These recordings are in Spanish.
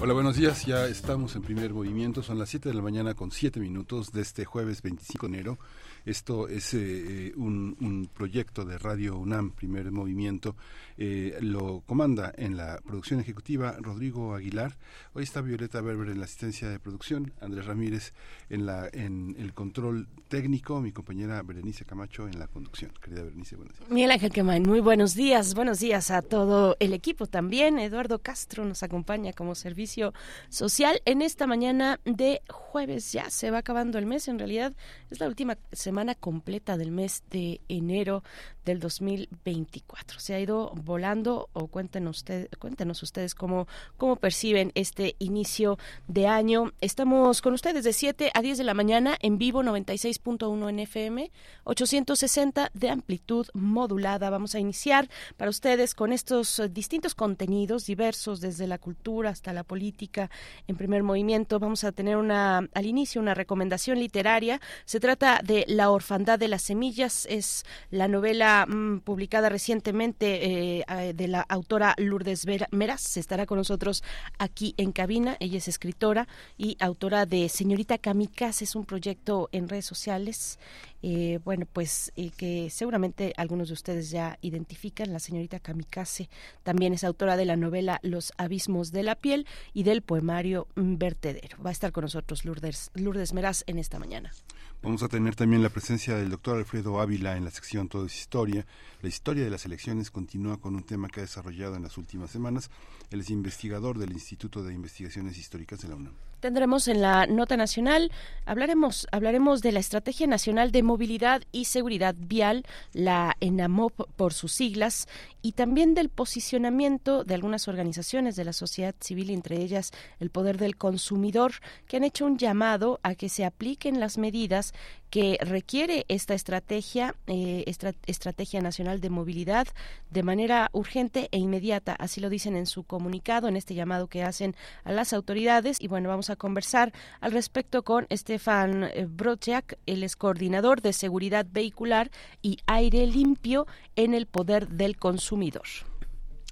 Hola, buenos días. Ya estamos en primer movimiento. Son las 7 de la mañana con 7 minutos de este jueves 25 de enero. Esto es eh, un, un, proyecto de Radio UNAM, primer movimiento. Eh, lo comanda en la producción ejecutiva Rodrigo Aguilar. Hoy está Violeta Berber en la asistencia de producción, Andrés Ramírez en, la, en el control técnico, mi compañera Berenice Camacho en la conducción. Querida Berenice, buenos días. Miguel Ángel Quemain, muy buenos días. Buenos días a todo el equipo también. Eduardo Castro nos acompaña como servicio social en esta mañana de jueves. Ya se va acabando el mes. En realidad es la última semana completa del mes de enero del 2024. Se ha ido volando o cuéntenos, usted, cuéntenos ustedes cómo, cómo perciben este inicio de año. Estamos con ustedes de 7 a 10 de la mañana en vivo 96.1 en FM, 860 de amplitud modulada. Vamos a iniciar para ustedes con estos distintos contenidos diversos desde la cultura hasta la política. En primer movimiento vamos a tener una al inicio una recomendación literaria. Se trata de La orfandad de las semillas. Es la novela mmm, publicada recientemente eh, de la autora Lourdes Meras. Estará con nosotros aquí en cabina. Ella es escritora y autora de Señorita Kamikaze. Es un proyecto en redes sociales. Eh, bueno, pues eh, que seguramente algunos de ustedes ya identifican. La señorita Kamikaze también es autora de la novela Los abismos de la piel y del poemario Vertedero. Va a estar con nosotros Lourdes, Lourdes Meras en esta mañana. Vamos a tener también la presencia del doctor Alfredo Ávila en la sección Todo es Historia. La historia de las elecciones continúa con un tema que ha desarrollado en las últimas semanas. Él es investigador del Instituto de Investigaciones Históricas de la UNAM. Tendremos en la nota nacional, hablaremos, hablaremos de la Estrategia Nacional de Movilidad y Seguridad Vial, la ENAMOP por sus siglas, y también del posicionamiento de algunas organizaciones de la sociedad civil, entre ellas el Poder del Consumidor, que han hecho un llamado a que se apliquen las medidas que requiere esta estrategia, eh, estra Estrategia Nacional de Movilidad, de manera urgente e inmediata. Así lo dicen en su comunicado, en este llamado que hacen a las autoridades. Y bueno, vamos a conversar al respecto con Stefan eh, Brochak, el es coordinador de seguridad vehicular y aire limpio en el poder del consumidor.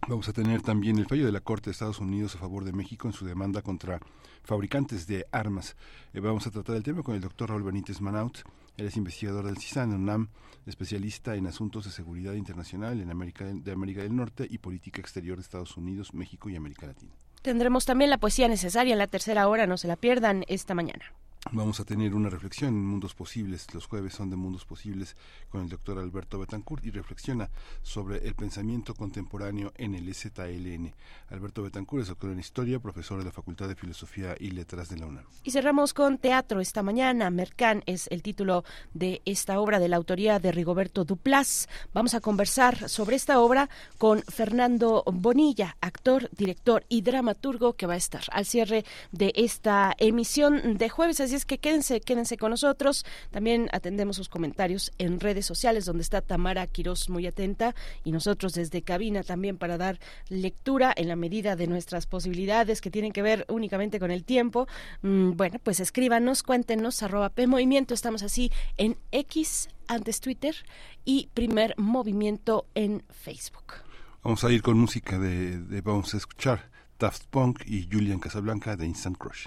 Vamos a tener también el fallo de la Corte de Estados Unidos a favor de México en su demanda contra fabricantes de armas. Eh, vamos a tratar el tema con el doctor Raúl Benítez Manaut. Él es investigador del CISAN, UNAM, especialista en asuntos de seguridad internacional en América de América del Norte y política exterior de Estados Unidos, México y América Latina. Tendremos también la poesía necesaria en la tercera hora, no se la pierdan esta mañana. Vamos a tener una reflexión en Mundos Posibles. Los jueves son de Mundos Posibles con el doctor Alberto Betancourt y reflexiona sobre el pensamiento contemporáneo en el ZLN. Alberto Betancourt es doctor en Historia, profesor de la Facultad de Filosofía y Letras de la UNAM. Y cerramos con teatro esta mañana. Mercán es el título de esta obra de la autoría de Rigoberto Duplas. Vamos a conversar sobre esta obra con Fernando Bonilla, actor, director y dramaturgo que va a estar al cierre de esta emisión de jueves. Así es que quédense, quédense con nosotros. También atendemos sus comentarios en redes sociales, donde está Tamara Quirós muy atenta, y nosotros desde cabina también para dar lectura en la medida de nuestras posibilidades que tienen que ver únicamente con el tiempo. Mm, bueno, pues escríbanos, cuéntenos, arroba P Movimiento, estamos así en X, antes Twitter, y Primer Movimiento en Facebook. Vamos a ir con música de, de vamos a escuchar Daft Punk y Julian Casablanca de Instant Crush.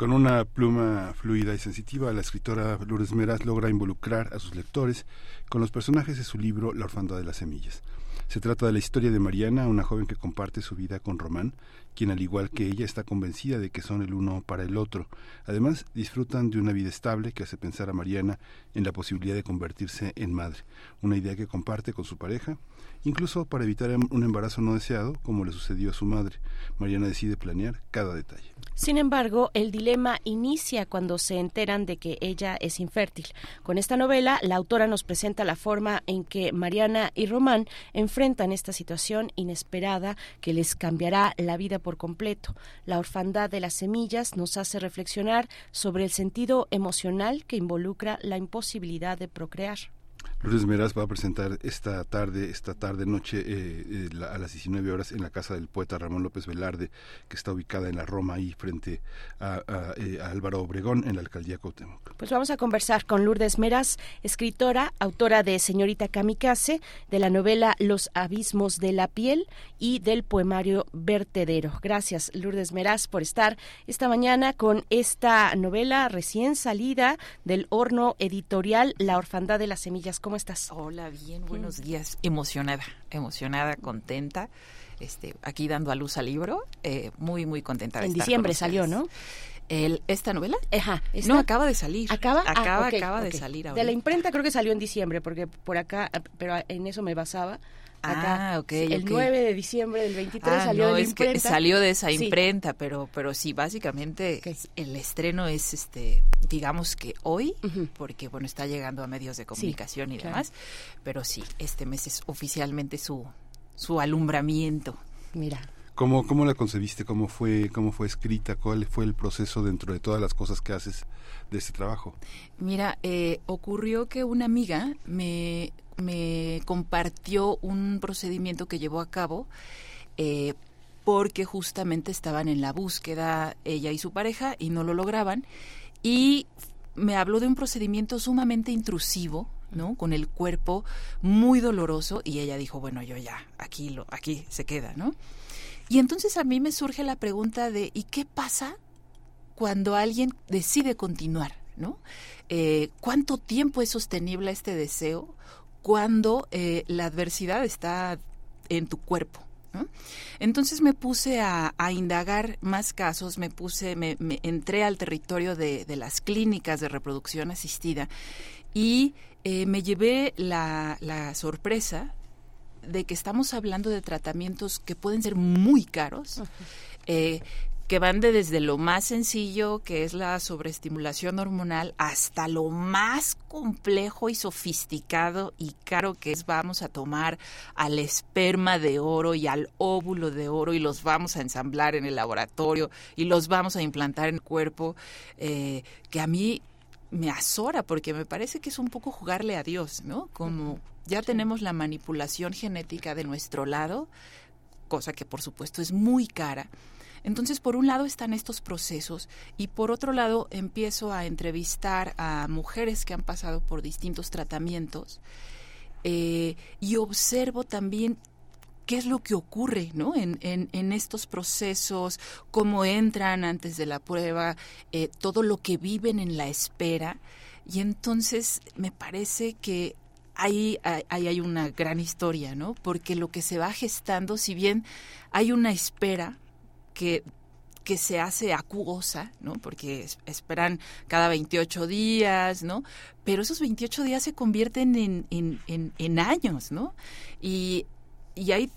Con una pluma fluida y sensitiva, la escritora Lourdes Meras logra involucrar a sus lectores con los personajes de su libro La orfandad de las semillas. Se trata de la historia de Mariana, una joven que comparte su vida con Román, quien al igual que ella está convencida de que son el uno para el otro. Además, disfrutan de una vida estable que hace pensar a Mariana en la posibilidad de convertirse en madre, una idea que comparte con su pareja incluso para evitar un embarazo no deseado, como le sucedió a su madre. Mariana decide planear cada detalle. Sin embargo, el dilema inicia cuando se enteran de que ella es infértil. Con esta novela, la autora nos presenta la forma en que Mariana y Román enfrentan esta situación inesperada que les cambiará la vida por completo. La orfandad de las semillas nos hace reflexionar sobre el sentido emocional que involucra la imposibilidad de procrear. Lourdes Meraz va a presentar esta tarde, esta tarde noche eh, eh, a las 19 horas en la casa del poeta Ramón López Velarde, que está ubicada en la Roma ahí frente eh, a, Álvaro Obregón en la alcaldía Cuauhtémoc. Pues vamos a conversar con Lourdes Meraz, escritora, autora de Señorita Kamikaze, de la novela Los abismos de la piel y del poemario Vertedero. Gracias Lourdes Meraz por estar esta mañana con esta novela recién salida del horno editorial La orfandad de las semillas ¿Cómo estás? Hola, bien, buenos días. Emocionada, emocionada, contenta. Este, aquí dando a luz al libro, eh, muy, muy contenta de En diciembre salió, ¿no? El, ¿Esta novela? Ajá. No, acaba de salir. ¿Acaba? Ah, acaba, acaba de salir De la imprenta creo que salió en diciembre, porque por acá, pero en eso me basaba. Acá, ah, El 9 de diciembre del 23 ah, salió de la imprenta. Es que salió de esa imprenta, pero pero sí, básicamente el estreno es, este digamos que hoy, porque bueno, está llegando a medios de comunicación y demás, pero sí, este mes es oficialmente su, su alumbramiento. Mira. ¿Cómo, ¿Cómo la concebiste? ¿Cómo fue, ¿Cómo fue escrita? ¿Cuál fue el proceso dentro de todas las cosas que haces de este trabajo? Mira, eh, ocurrió que una amiga me me compartió un procedimiento que llevó a cabo eh, porque justamente estaban en la búsqueda ella y su pareja y no lo lograban y me habló de un procedimiento sumamente intrusivo ¿no? Con el cuerpo muy doloroso y ella dijo, bueno, yo ya, aquí lo, aquí se queda, ¿no? Y entonces a mí me surge la pregunta de, ¿y qué pasa cuando alguien decide continuar, ¿no? Eh, ¿Cuánto tiempo es sostenible este deseo? cuando eh, la adversidad está en tu cuerpo. Entonces me puse a, indagar más casos, me puse, me, entré al territorio de, las clínicas de reproducción asistida y eh, me llevé la, sorpresa de que estamos hablando de tratamientos que pueden ser muy caros, que van de desde lo más sencillo, que es la sobreestimulación hormonal, hasta lo más complejo y sofisticado y caro que es vamos a tomar al esperma de oro y al óvulo de oro y los vamos a ensamblar en el laboratorio y los vamos a implantar en el cuerpo, eh, que a mí me azora porque me parece que es un poco jugarle a Dios, ¿no? Como ya tenemos la manipulación genética de nuestro lado, cosa que por supuesto es muy cara entonces, por un lado están estos procesos y por otro lado empiezo a entrevistar a mujeres que han pasado por distintos tratamientos eh, y observo también qué es lo que ocurre ¿no? en, en, estos procesos, cómo entran antes de la prueba, eh, todo lo que viven en la espera. Y entonces me parece que ahí, hay una gran historia, ¿no? Porque lo que se va gestando, si bien hay una espera, que que se hace acuosa, ¿no? Porque esperan cada 28 días, ¿no? Pero esos 28 días se convierten en, en, en, años, ¿no? Y, y hay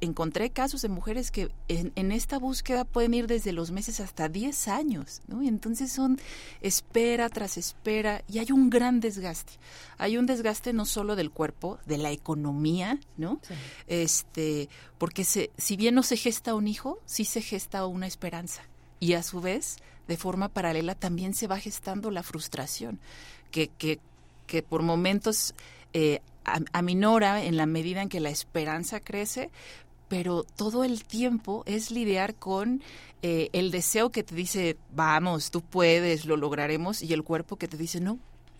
encontré casos de mujeres que en, esta búsqueda pueden ir desde los meses hasta 10 años, ¿no? Y entonces son espera tras espera y hay un gran desgaste. Hay un desgaste no solo del cuerpo, de la economía, ¿no? Este, porque se, si bien no se gesta un hijo, sí se gesta una esperanza. Y a su vez, de forma paralela, también se va gestando la frustración, que, que, que por momentos eh, aminora en la medida en que la esperanza crece, pero todo el tiempo es lidiar con eh, el deseo que te dice, vamos, tú puedes, lo lograremos, y el cuerpo que te dice, no,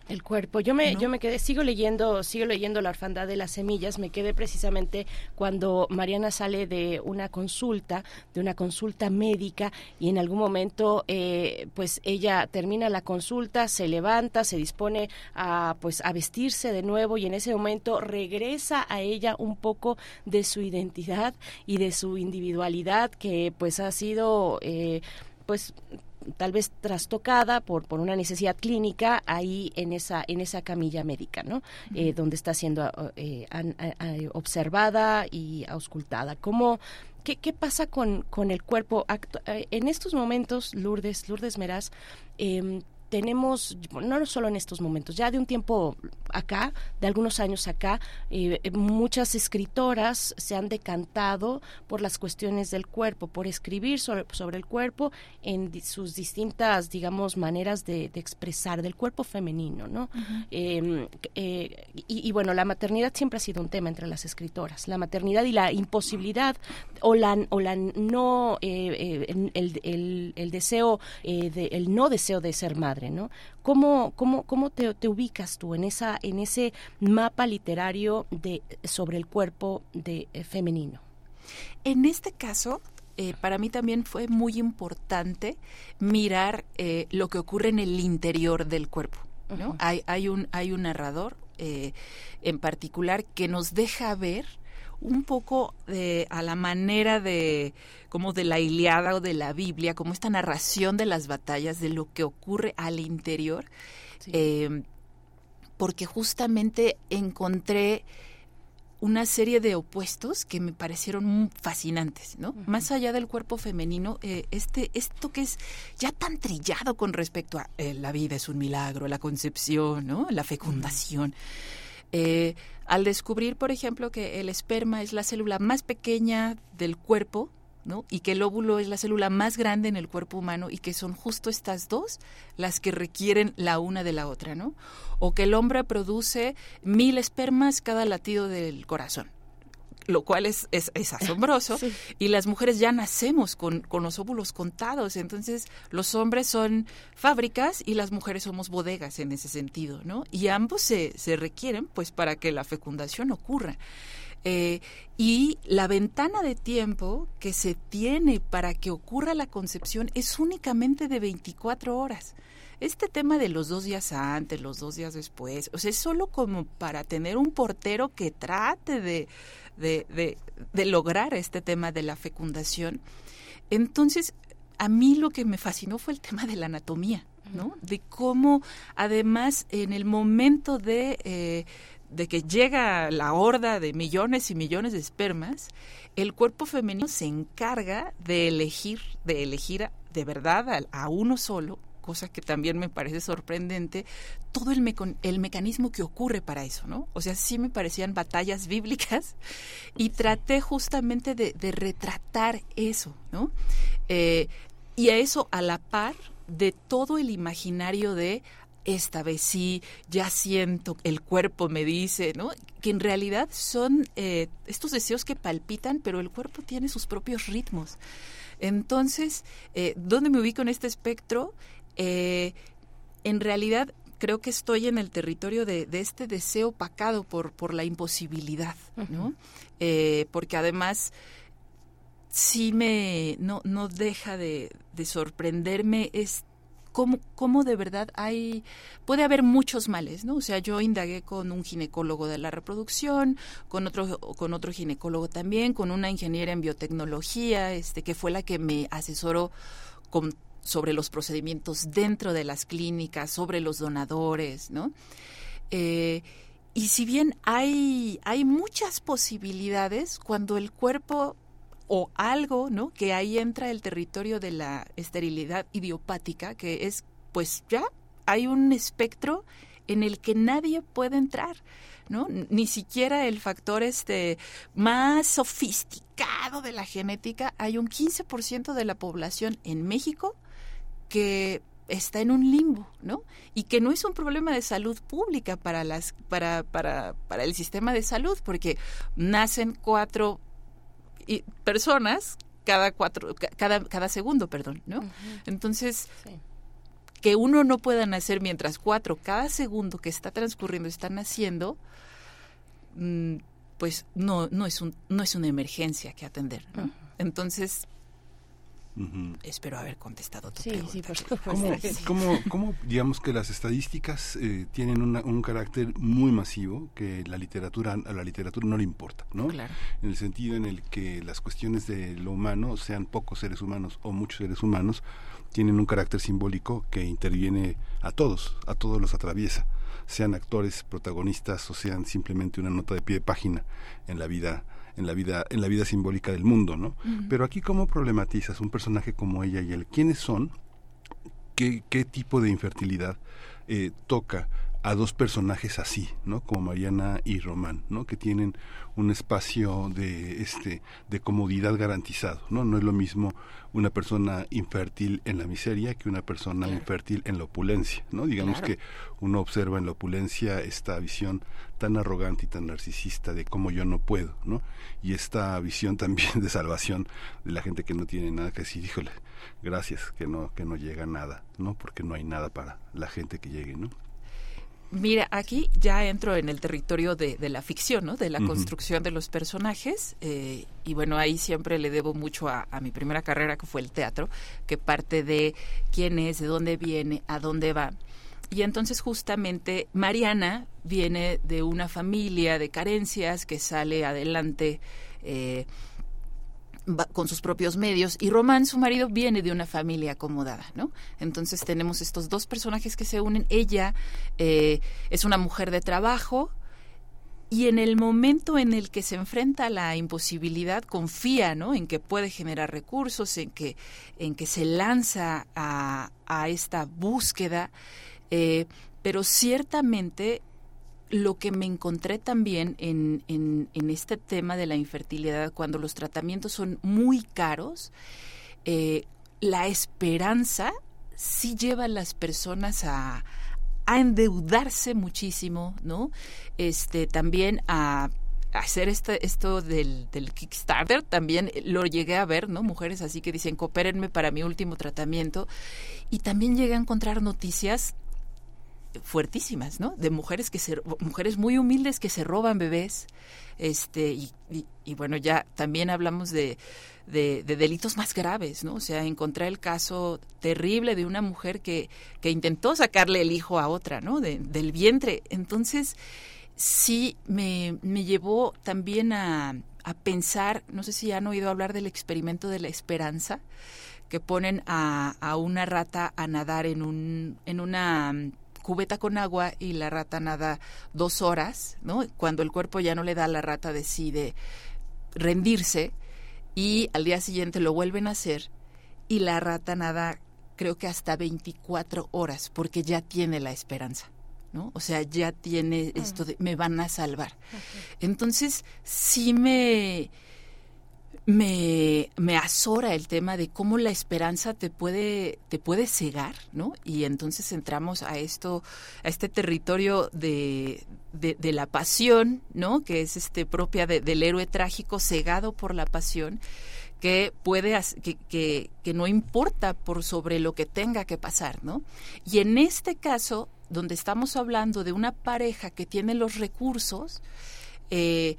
el cuerpo. Yo me, yo me quedé, sigo leyendo, sigo leyendo La orfandad de las semillas. Me quedé precisamente cuando Mariana sale de una consulta, de una consulta médica, y en algún momento, eh, pues ella termina la consulta, se levanta, se dispone a, pues, a vestirse de nuevo, y en ese momento regresa a ella un poco de su identidad y de su individualidad que, pues, ha sido, eh, pues tal vez trastocada por, por una necesidad clínica ahí en esa, en esa camilla médica, ¿no? Eh, donde está siendo eh, observada y auscultada. ¿Cómo, qué, qué pasa con, con el cuerpo? Eh, en estos momentos, Lourdes, Lourdes Meraz, eh, tenemos, no solo en estos momentos, ya de un tiempo acá, de algunos años acá, eh, muchas escritoras se han decantado por las cuestiones del cuerpo, por escribir sobre, sobre el cuerpo en sus distintas, digamos, maneras de, expresar del cuerpo femenino, ¿no? Em, eh, y, bueno, la maternidad siempre ha sido un tema entre las escritoras, la maternidad y la imposibilidad o la, o la no, eh, el, el, el, deseo, de, el no deseo de ser madre ¿no? ¿Cómo, cómo, cómo te, ubicas tú en, esa, en ese mapa literario de, sobre el cuerpo de, eh, femenino? En este caso, eh, para mí también fue muy importante mirar eh, lo que ocurre en el interior del cuerpo. ¿no? hay, hay, un, hay un narrador en particular que nos deja ver un poco de, a la manera de como de la Iliada o de la Biblia, como esta narración de las batallas, de lo que ocurre al interior, em, porque justamente encontré una serie de opuestos que me parecieron fascinantes, ¿no? Más allá del cuerpo femenino, eh, este, esto que es ya tan trillado con respecto a eh, la vida es un milagro, la concepción, ¿no? La fecundación. Eh, al descubrir, por ejemplo, que el esperma es la célula más pequeña del cuerpo, ¿no? Y que el óvulo es la célula más grande en el cuerpo humano y que son justo estas dos las que requieren la una de la otra, ¿no? O que el hombre produce mil espermas cada latido del corazón lo cual es, es, asombroso. Y las mujeres ya nacemos con, con, los óvulos contados. Entonces, los hombres son fábricas y las mujeres somos bodegas en ese sentido, ¿no? Y ambos se, se requieren, pues, para que la fecundación ocurra. Eh, y la ventana de tiempo que se tiene para que ocurra la concepción es únicamente de 24 horas este tema de los dos días antes, los dos días después, o sea, es solo como para tener un portero que trate de, de, de, lograr este tema de la fecundación. Entonces, a mí lo que me fascinó fue el tema de la anatomía, ¿no? De cómo, además, en el momento de, eh, de que llega la horda de millones y millones de espermas, el cuerpo femenino se encarga de elegir, de elegir de verdad a uno solo cosa que también me parece sorprendente, todo el, el mecanismo que ocurre para eso, ¿no? O sea, sí me parecían batallas bíblicas y traté justamente de, retratar eso, ¿no? Eh, y a eso a la par de todo el imaginario de esta vez sí, ya siento, el cuerpo me dice, ¿no? Que en realidad son eh, estos deseos que palpitan, pero el cuerpo tiene sus propios ritmos. Entonces, eh, ¿dónde me ubico en este espectro? Eh, en realidad creo que estoy en el territorio de, este deseo pacado por, por la imposibilidad, ¿no? Eh, porque además sí me no, no deja de, sorprenderme es cómo, cómo, de verdad hay, puede haber muchos males, ¿no? O sea, yo indagué con un ginecólogo de la reproducción, con otro, con otro ginecólogo también, con una ingeniera en biotecnología, este, que fue la que me asesoró con sobre los procedimientos dentro de las clínicas, sobre los donadores, ¿no? Eh, y si bien hay, hay muchas posibilidades cuando el cuerpo o algo, ¿no? Que ahí entra el territorio de la esterilidad idiopática, que es, pues ya hay un espectro en el que nadie puede entrar. ¿no? Ni siquiera el factor este más sofisticado de la genética, hay un 15% de la población en México que está en un limbo, ¿no? Y que no es un problema de salud pública para las para para para el sistema de salud, porque nacen cuatro personas cada cuatro cada cada segundo, perdón, ¿no? Entonces que uno no pueda nacer mientras cuatro cada segundo que está transcurriendo están naciendo, mm, pues no no es un no es una emergencia que atender, ¿no? Entonces Espero haber contestado tu pregunta. Sí, ¿Cómo, ¿Cómo, digamos que las estadísticas eh, tienen un carácter muy masivo que la literatura a la literatura no le importa, ¿no? En el sentido en el que las cuestiones de lo humano, sean pocos seres humanos o muchos seres humanos, tienen un carácter simbólico que interviene a todos, a todos los atraviesa, sean actores, protagonistas o sean simplemente una nota de pie de página en la vida en la vida en la vida simbólica del mundo, ¿no? Pero aquí cómo problematizas un personaje como ella y él, ¿quiénes son? ¿Qué, qué tipo de infertilidad eh, toca a dos personajes así, ¿no? Como Mariana y Román, ¿no? Que tienen un espacio de este de comodidad garantizado, ¿no? No es lo mismo una persona infértil en la miseria que una persona infértil en la opulencia, ¿no? Digamos que uno observa en la opulencia esta visión tan arrogante y tan narcisista de cómo yo no puedo, ¿no? Y esta visión también de salvación de la gente que no tiene nada que decir, híjole, gracias que no que no llega nada, ¿no? Porque no hay nada para la gente que llegue, ¿no? Mira, aquí ya entro en el territorio de, la ficción, ¿no? De la construcción de los personajes. Eh, y bueno, ahí siempre le debo mucho a, mi primera carrera, que fue el teatro, que parte de quién es, de dónde viene, a dónde va. Y entonces justamente Mariana viene de una familia de carencias que sale adelante. Eh, con sus propios medios y Román, su marido, viene de una familia acomodada, ¿no? Entonces tenemos estos dos personajes que se unen. Ella eh, es una mujer de trabajo y en el momento en el que se enfrenta a la imposibilidad confía, ¿no? En que puede generar recursos, en que en que se lanza a, esta búsqueda, eh, pero ciertamente lo que me encontré también en, en, este tema de la infertilidad, cuando los tratamientos son muy caros, eh, la esperanza sí lleva a las personas a, endeudarse muchísimo, ¿no? Este, también a hacer este, esto del, del, Kickstarter, también lo llegué a ver, ¿no? Mujeres así que dicen, coopérenme para mi último tratamiento. Y también llegué a encontrar noticias fuertísimas, ¿no? De mujeres que se, mujeres muy humildes que se roban bebés, este, y, bueno, ya también hablamos de, de, delitos más graves, ¿no? O sea, encontré el caso terrible de una mujer que, que intentó sacarle el hijo a otra, ¿no? del vientre. Entonces, sí me, me llevó también a, a pensar, no sé si han oído hablar del experimento de la esperanza, que ponen a, a una rata a nadar en un, en una cubeta con agua y la rata nada dos horas, ¿no? Cuando el cuerpo ya no le da, la rata decide rendirse y al día siguiente lo vuelven a hacer y la rata nada creo que hasta 24 horas porque ya tiene la esperanza. ¿no? O sea, ya tiene esto de me van a salvar. Entonces, sí me, me, me azora el tema de cómo la esperanza te puede, te puede cegar, ¿no? Y entonces entramos a esto, a este territorio de, de, la pasión, ¿no? Que es este propia del héroe trágico cegado por la pasión que puede que, que, que, no importa por sobre lo que tenga que pasar, ¿no? Y en este caso, donde estamos hablando de una pareja que tiene los recursos, eh,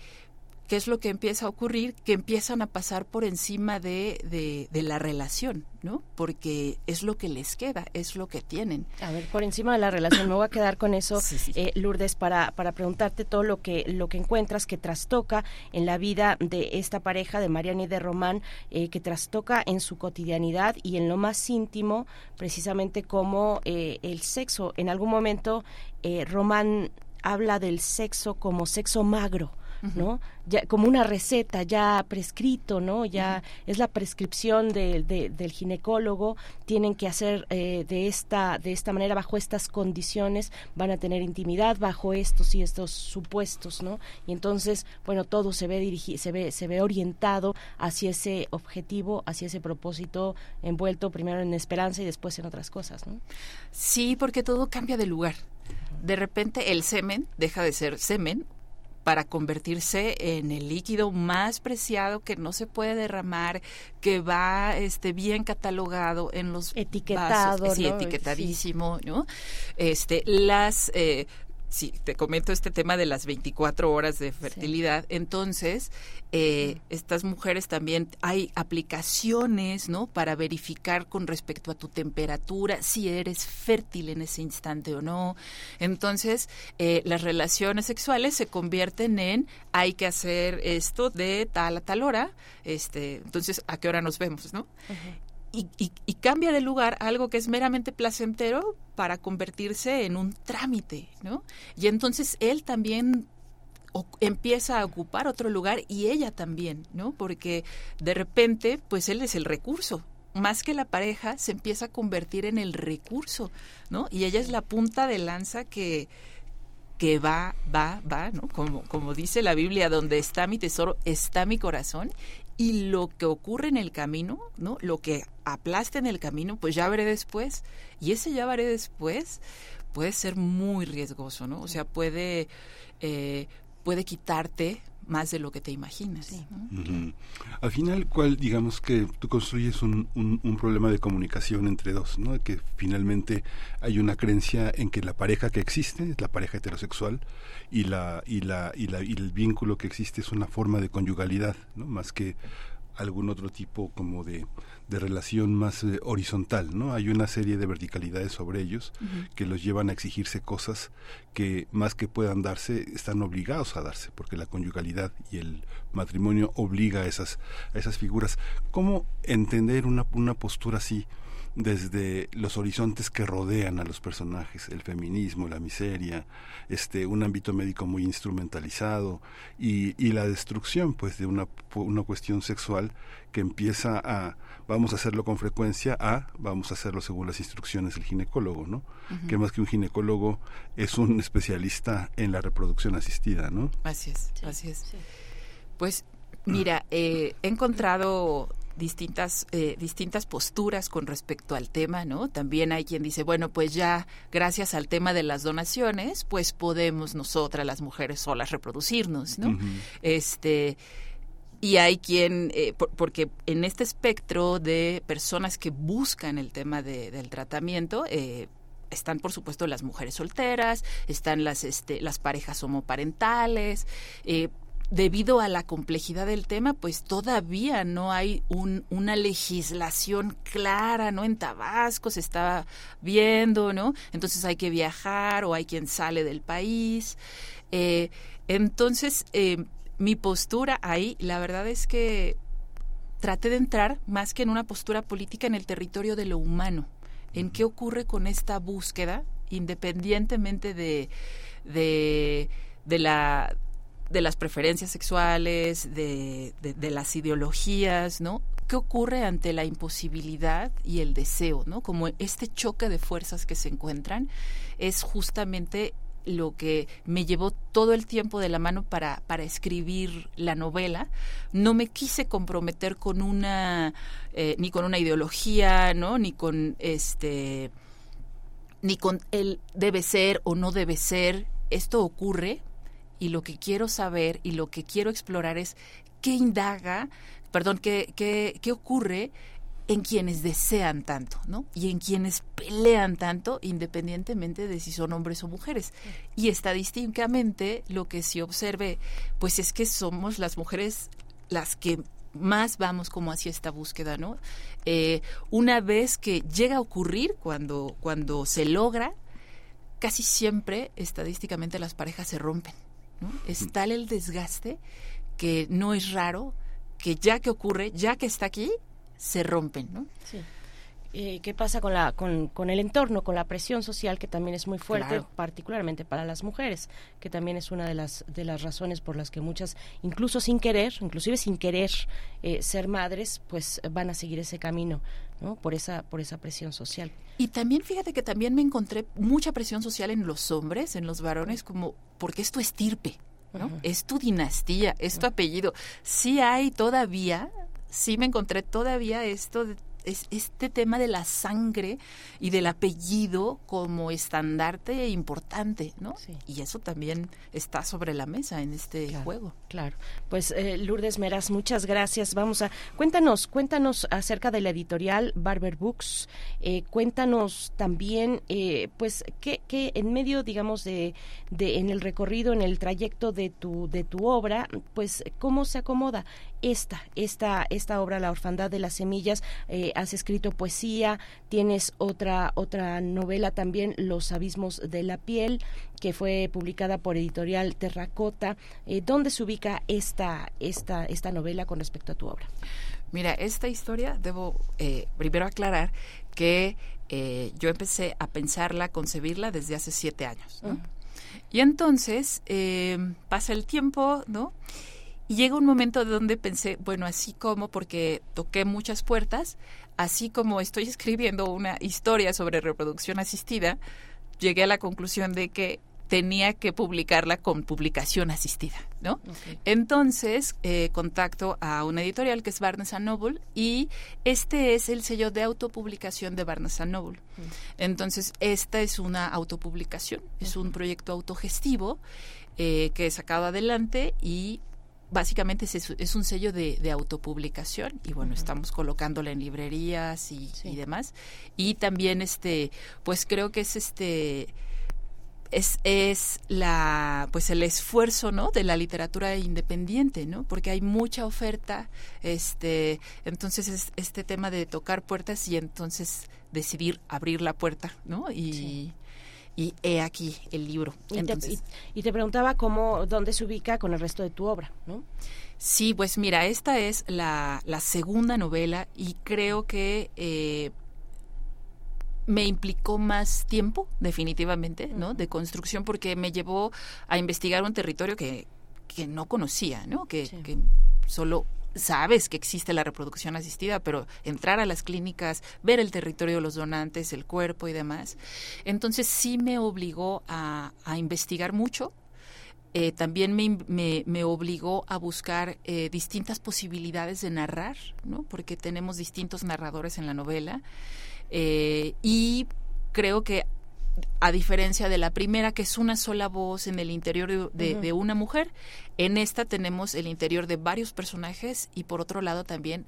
¿qué es lo que empieza a ocurrir? Que empiezan a pasar por encima de, de, la relación, ¿no? Porque es lo que les queda, es lo que tienen. A ver, por encima de la relación, me voy a quedar con eso, Eh, Lourdes, para, para preguntarte todo lo que, lo que encuentras que trastoca en la vida de esta pareja, de Mariana y de Román, eh, que trastoca en su cotidianidad y en lo más íntimo, precisamente como eh, el sexo. En algún momento, eh, Román habla del sexo como sexo magro ¿no? Ya, como una receta ya prescrito, ¿no? Ya es la prescripción de, del ginecólogo, tienen que hacer eh, de esta de esta manera bajo estas condiciones, van a tener intimidad bajo estos y estos supuestos, ¿no? Y entonces, bueno, todo se ve dirigido, se ve se ve orientado hacia ese objetivo, hacia ese propósito envuelto primero en esperanza y después en otras cosas, ¿no? Sí, porque todo cambia de lugar. De repente el semen deja de ser semen para convertirse en el líquido más preciado que no se puede derramar, que va este bien catalogado en los etiquetado, sí, etiquetadísimo, ¿no? Este las eh, sí, te comento este tema de las 24 horas de fertilidad. Entonces, eh, estas mujeres también hay aplicaciones, ¿no? Para verificar con respecto a tu temperatura si eres fértil en ese instante o no. Entonces, eh, las relaciones sexuales se convierten en hay que hacer esto de tal a tal hora. Este, entonces, ¿a qué hora nos vemos, no? Y, cambia de lugar algo que es meramente placentero para convertirse en un trámite, ¿no? Y entonces él también empieza a ocupar otro lugar y ella también, ¿no? Porque de repente, pues él es el recurso. Más que la pareja, se empieza a convertir en el recurso, ¿no? Y ella es la punta de lanza que, que va, va, va, ¿no? Como, como dice la Biblia, donde está mi tesoro, está mi corazón y lo que ocurre en el camino, ¿no? Lo que aplasta en el camino, pues ya veré después. Y ese ya veré después puede ser muy riesgoso, ¿no? O sea, puede, eh, puede quitarte más de lo que te imaginas. Al final, ¿cuál, digamos que tú construyes un, un, problema de comunicación entre dos, ¿no? Que finalmente hay una creencia en que la pareja que existe es la pareja heterosexual y la y la y la y el vínculo que existe es una forma de conyugalidad, ¿no? Más que algún otro tipo como de, de relación más eh, horizontal, ¿no? Hay una serie de verticalidades sobre ellos que los llevan a exigirse cosas que más que puedan darse, están obligados a darse, porque la conyugalidad y el matrimonio obliga a esas, a esas figuras. ¿Cómo entender una, una postura así? Desde los horizontes que rodean a los personajes, el feminismo, la miseria, este, un ámbito médico muy instrumentalizado y, y la destrucción pues de una, una cuestión sexual que empieza a vamos a hacerlo con frecuencia a vamos a hacerlo según las instrucciones del ginecólogo, ¿no? Que más que un ginecólogo es un especialista en la reproducción asistida, ¿no? Así es, así es. Pues mira, eh, he encontrado distintas, eh, distintas posturas con respecto al tema, ¿no? También hay quien dice, bueno, pues ya gracias al tema de las donaciones, pues podemos nosotras las mujeres solas reproducirnos, ¿no? Este y hay quien, eh, porque en este espectro de personas que buscan el tema de, del tratamiento, eh, están por supuesto las mujeres solteras, están las este, las parejas homoparentales, eh, debido a la complejidad del tema, pues todavía no hay un, una legislación clara, ¿no? En Tabasco se está viendo, ¿no? Entonces hay que viajar o hay quien sale del país. Eh, entonces, eh, mi postura ahí, la verdad es que traté de entrar más que en una postura política en el territorio de lo humano, en qué ocurre con esta búsqueda, independientemente de, de, de la de las preferencias sexuales, de, de, las ideologías, ¿no? ¿Qué ocurre ante la imposibilidad y el deseo, ¿no? Como este choque de fuerzas que se encuentran es justamente lo que me llevó todo el tiempo de la mano para, para escribir la novela. No me quise comprometer con una, eh, ni con una ideología, ¿no? Ni con este, ni con el debe ser o no debe ser. Esto ocurre y lo que quiero saber y lo que quiero explorar es qué indaga, perdón, qué, qué, qué ocurre en quienes desean tanto, ¿no? Y en quienes pelean tanto, independientemente de si son hombres o mujeres. Y estadísticamente, lo que sí observe, pues es que somos las mujeres las que más vamos como hacia esta búsqueda, ¿no? Eh, una vez que llega a ocurrir, cuando, cuando se logra, casi siempre estadísticamente las parejas se rompen. Es tal el desgaste que no es raro que ya que ocurre, ya que está aquí, se rompen, ¿no? Eh, ¿Qué pasa con, la, con, con, el entorno, con la presión social que también es muy fuerte, particularmente para las mujeres, que también es una de las, de las razones por las que muchas, incluso sin querer, inclusive sin querer eh, ser madres, pues van a seguir ese camino, ¿no? Por esa, por esa presión social. Y también fíjate que también me encontré mucha presión social en los hombres, en los varones, como porque es tu estirpe, ¿no? Es tu dinastía, es tu apellido. Sí hay todavía, sí me encontré todavía esto de es este tema de la sangre y del apellido como estandarte importante, ¿no? Y eso también está sobre la mesa en este juego. Claro. Pues eh, Lourdes Meras, muchas gracias. Vamos a cuéntanos, cuéntanos acerca de la editorial Barber Books. Eh, cuéntanos también, eh, pues, que, en medio, digamos, de, de en el recorrido, en el trayecto de tu de tu obra, pues, cómo se acomoda esta, esta, esta obra, La Orfandad de las Semillas, eh, has escrito poesía, tienes otra, otra novela también, Los Abismos de la Piel, que fue publicada por editorial Terracota. Eh, ¿Dónde se ubica esta, esta, esta novela con respecto a tu obra? Mira, esta historia, debo eh, primero aclarar que yo empecé a pensarla, a concebirla desde hace siete años. Y entonces pasa el tiempo, ¿no? Y llega un momento donde pensé, bueno, así como, porque toqué muchas puertas, así como estoy escribiendo una historia sobre reproducción asistida, llegué a la conclusión de que tenía que publicarla con publicación asistida, ¿no? Entonces, eh, contacto a una editorial que es Barnes Noble y este es el sello de autopublicación de Barnes Noble. Entonces, esta es una autopublicación, es un proyecto autogestivo eh, que he sacado adelante y básicamente es, un sello de, autopublicación y bueno, estamos colocándola en librerías y, demás. Y también este, pues creo que es este es, es la pues el esfuerzo no de la literatura independiente no porque hay mucha oferta este entonces es este tema de tocar puertas y entonces decidir abrir la puerta no y y he aquí el libro. Y, te, preguntaba cómo, dónde se ubica con el resto de tu obra, ¿no? Sí, pues mira, esta es la, segunda novela y creo que eh, me implicó más tiempo, definitivamente, ¿no? De construcción, porque me llevó a investigar un territorio que, que no conocía, ¿no? Que, que solo sabes que existe la reproducción asistida, pero entrar a las clínicas, ver el territorio de los donantes, el cuerpo y demás. Entonces sí me obligó a, investigar mucho. Eh, también me, me, obligó a buscar eh, distintas posibilidades de narrar, ¿no? porque tenemos distintos narradores en la novela. Eh, y creo que a diferencia de la primera, que es una sola voz en el interior de, una mujer, en esta tenemos el interior de varios personajes y por otro lado también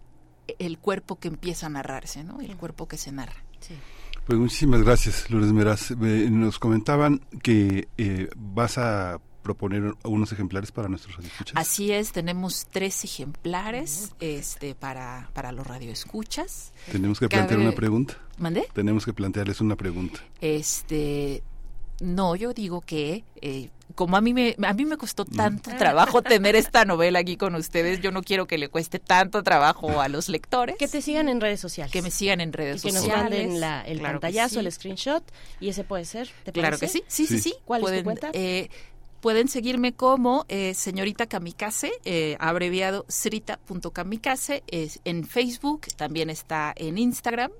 el cuerpo que empieza a narrarse, ¿no? El cuerpo que se narra. Pues muchísimas gracias, Lourdes Meraz. nos comentaban que eh, vas a proponer unos ejemplares para nuestros radioescuchas. Así es, tenemos tres ejemplares este para, para los radioescuchas. Tenemos que plantear una pregunta. ¿Mandé? Tenemos que plantearles una pregunta. Este, no, yo digo que eh, como a mí me a mí me costó mm. tanto trabajo tener esta novela aquí con ustedes, yo no quiero que le cueste tanto trabajo a los lectores. Que te sigan en redes sociales. Que me sigan en redes sociales. Que nos manden la, el pantallazo, el screenshot y ese puede ser. ¿te claro que sí, sí, sí, sí. ¿Cuál es tu cuenta? Eh, Pueden seguirme como eh, señorita Kamikaze, eh, abreviado srita.kamikaze, en Facebook, también está en Instagram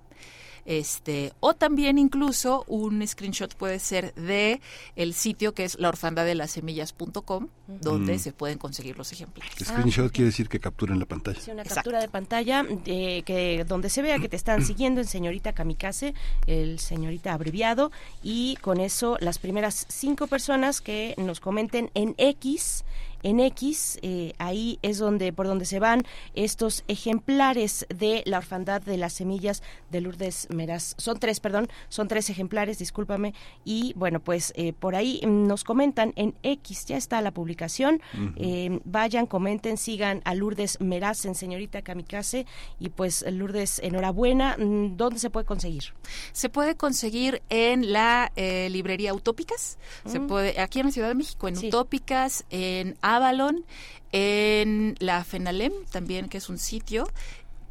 este o también incluso un screenshot puede ser de el sitio que es laorfandadelasemillas.com donde mm. se pueden conseguir los ejemplares. Screenshot quiere decir que capturen la pantalla. Sí, una captura de pantalla de que donde se vea que te están siguiendo en señorita Kamikaze, el señorita abreviado y con eso las primeras cinco personas que nos comenten en X en X, eh, ahí es donde por donde se van estos ejemplares de la orfandad de las semillas de Lourdes Meraz. Son tres, perdón, son tres ejemplares, discúlpame. Y bueno, pues eh, por ahí nos comentan en X, ya está la publicación. Eh, vayan, comenten, sigan a Lourdes Meraz en Señorita Kamikaze. Y pues Lourdes, enhorabuena. Mm, ¿Dónde se puede conseguir? Se puede conseguir en la librería Utópicas. Se mm. puede, aquí en la Ciudad de México, en Utópicas, en Avalon, en la FENALEM también, que es un sitio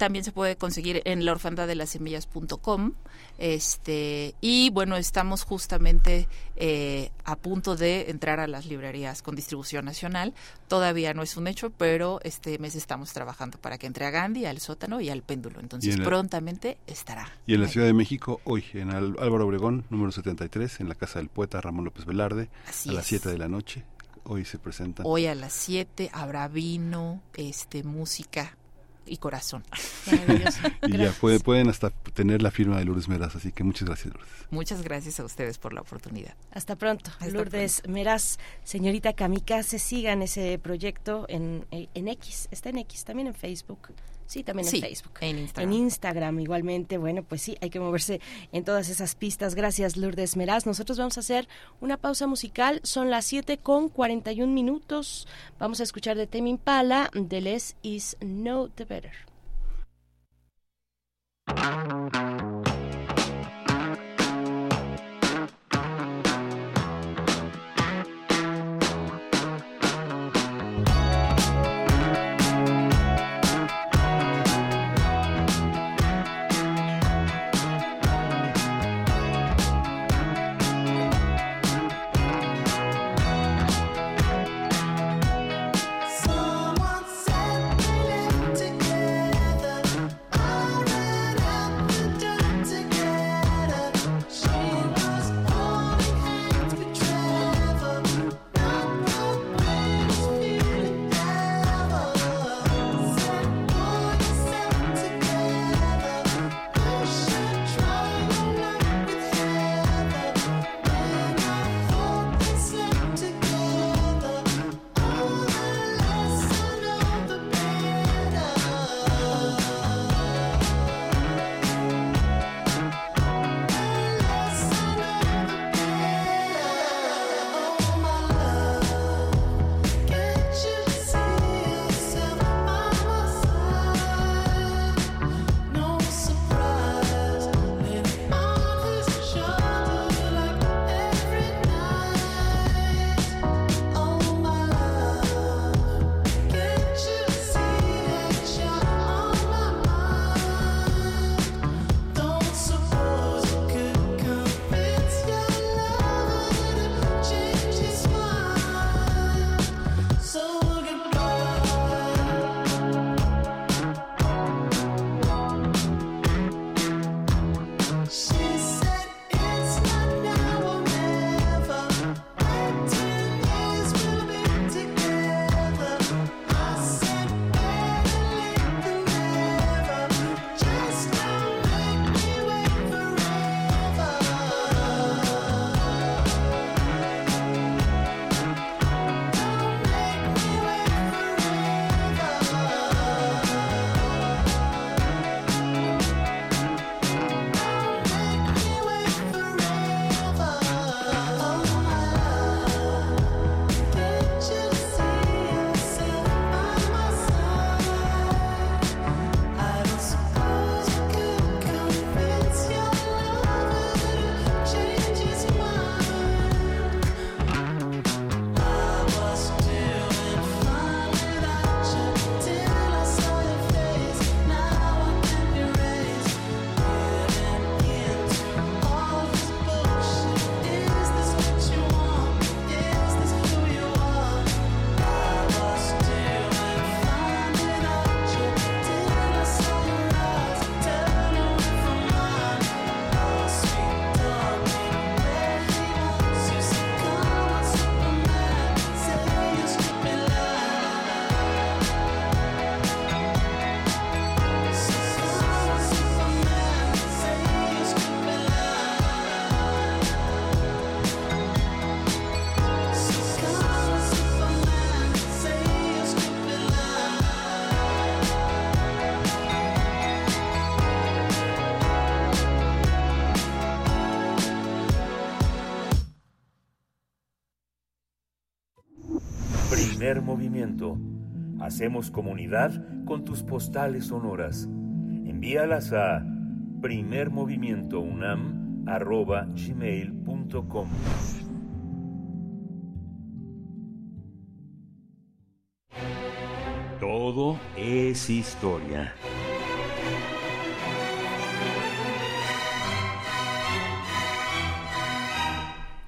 también se puede conseguir en la orfandad de las semillas.com. Este, y bueno, estamos justamente eh, a punto de entrar a las librerías con distribución nacional. Todavía no es un hecho, pero este mes estamos trabajando para que entre a Gandhi, al sótano y al péndulo. Entonces prontamente estará. Y en la Ciudad de México, hoy, en Álvaro Obregón, número 73, en la casa del poeta Ramón López Velarde, a las 7 de la noche. Hoy se presenta. Hoy a las 7 habrá vino, este, música y corazón. y ya pueden hasta tener la firma de Lourdes Meraz, así que muchas gracias, Lourdes. Muchas gracias a ustedes por la oportunidad. Hasta pronto. Lourdes Meraz, señorita se sigan ese proyecto en, en X, está en X, también en Facebook. Sí, también en Facebook. En Instagram. En Instagram igualmente. Bueno, pues sí, hay que moverse en todas esas pistas. Gracias, Lourdes Meraz. Nosotros vamos a hacer una pausa musical. Son las 7 con 41 minutos. Vamos a escuchar de Tame Impala, The Less Is No The Better. Movimiento. Hacemos comunidad con tus postales sonoras. Envíalas a primermovimientounam.gmail.com Todo es historia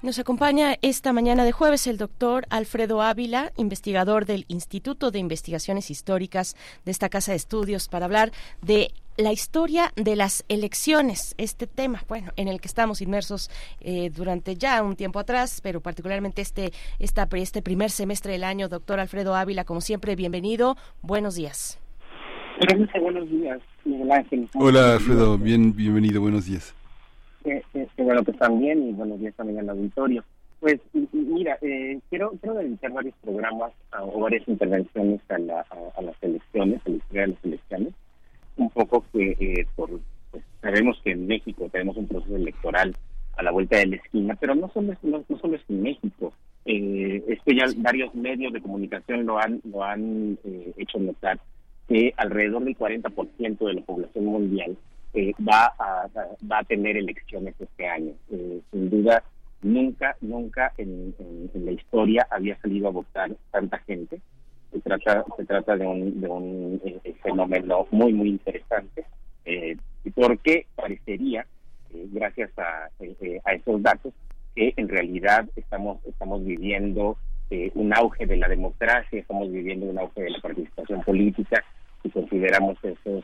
Nos acompaña esta mañana de jueves el doctor Alfredo Ávila, investigador del Instituto de Investigaciones Históricas de esta Casa de Estudios, para hablar de la historia de las elecciones, este tema, bueno, en el que estamos inmersos eh, durante ya un tiempo atrás, pero particularmente este, esta, este primer semestre del año. Doctor Alfredo Ávila, como siempre, bienvenido. Buenos días. buenos días, Hola, Alfredo, bien, bienvenido, buenos días. Qué, bueno que están bien y buenos días también al auditorio. Pues mira, eh, quiero, quiero dedicar varios programas o varias intervenciones a, la, a, las elecciones, a la historia de las elecciones. Un poco que eh, por, pues, sabemos que en México tenemos un proceso electoral a la vuelta de la esquina, pero no solo es, no, solo es en México. Eh, esto ya varios medios de comunicación lo han, lo han eh, hecho notar, que alrededor del 40% de la población mundial eh, va, a, tener elecciones este año. Eh, sin duda, nunca, nunca en, la historia había salido a votar tanta gente. Se trata, se trata de un, eh, fenómeno muy, muy interesante, porque parecería, gracias a, a esos datos, que en realidad estamos, estamos viviendo un auge de la democracia, estamos viviendo un auge de la participación política, si consideramos esos,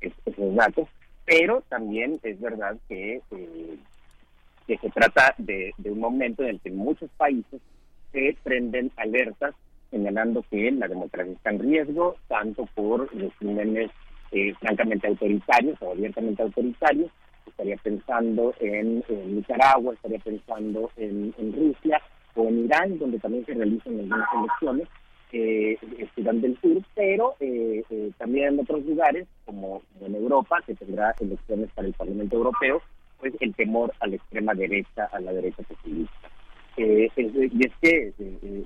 esos datos pero también es verdad que, eh, que se trata de, un momento en el que muchos países se prenden alertas señalando que la democracia está en riesgo, tanto por regímenes eh, francamente autoritarios o abiertamente autoritarios. Estaría pensando en, Nicaragua, estaría pensando en, en Rusia o en Irán, donde también se realizan algunas elecciones eh, del Sur, pero eh, eh, también en otros lugares, como en Europa, que tendrá elecciones para el Parlamento Europeo, pues el temor a la extrema derecha, a la derecha populista. Eh, y es que,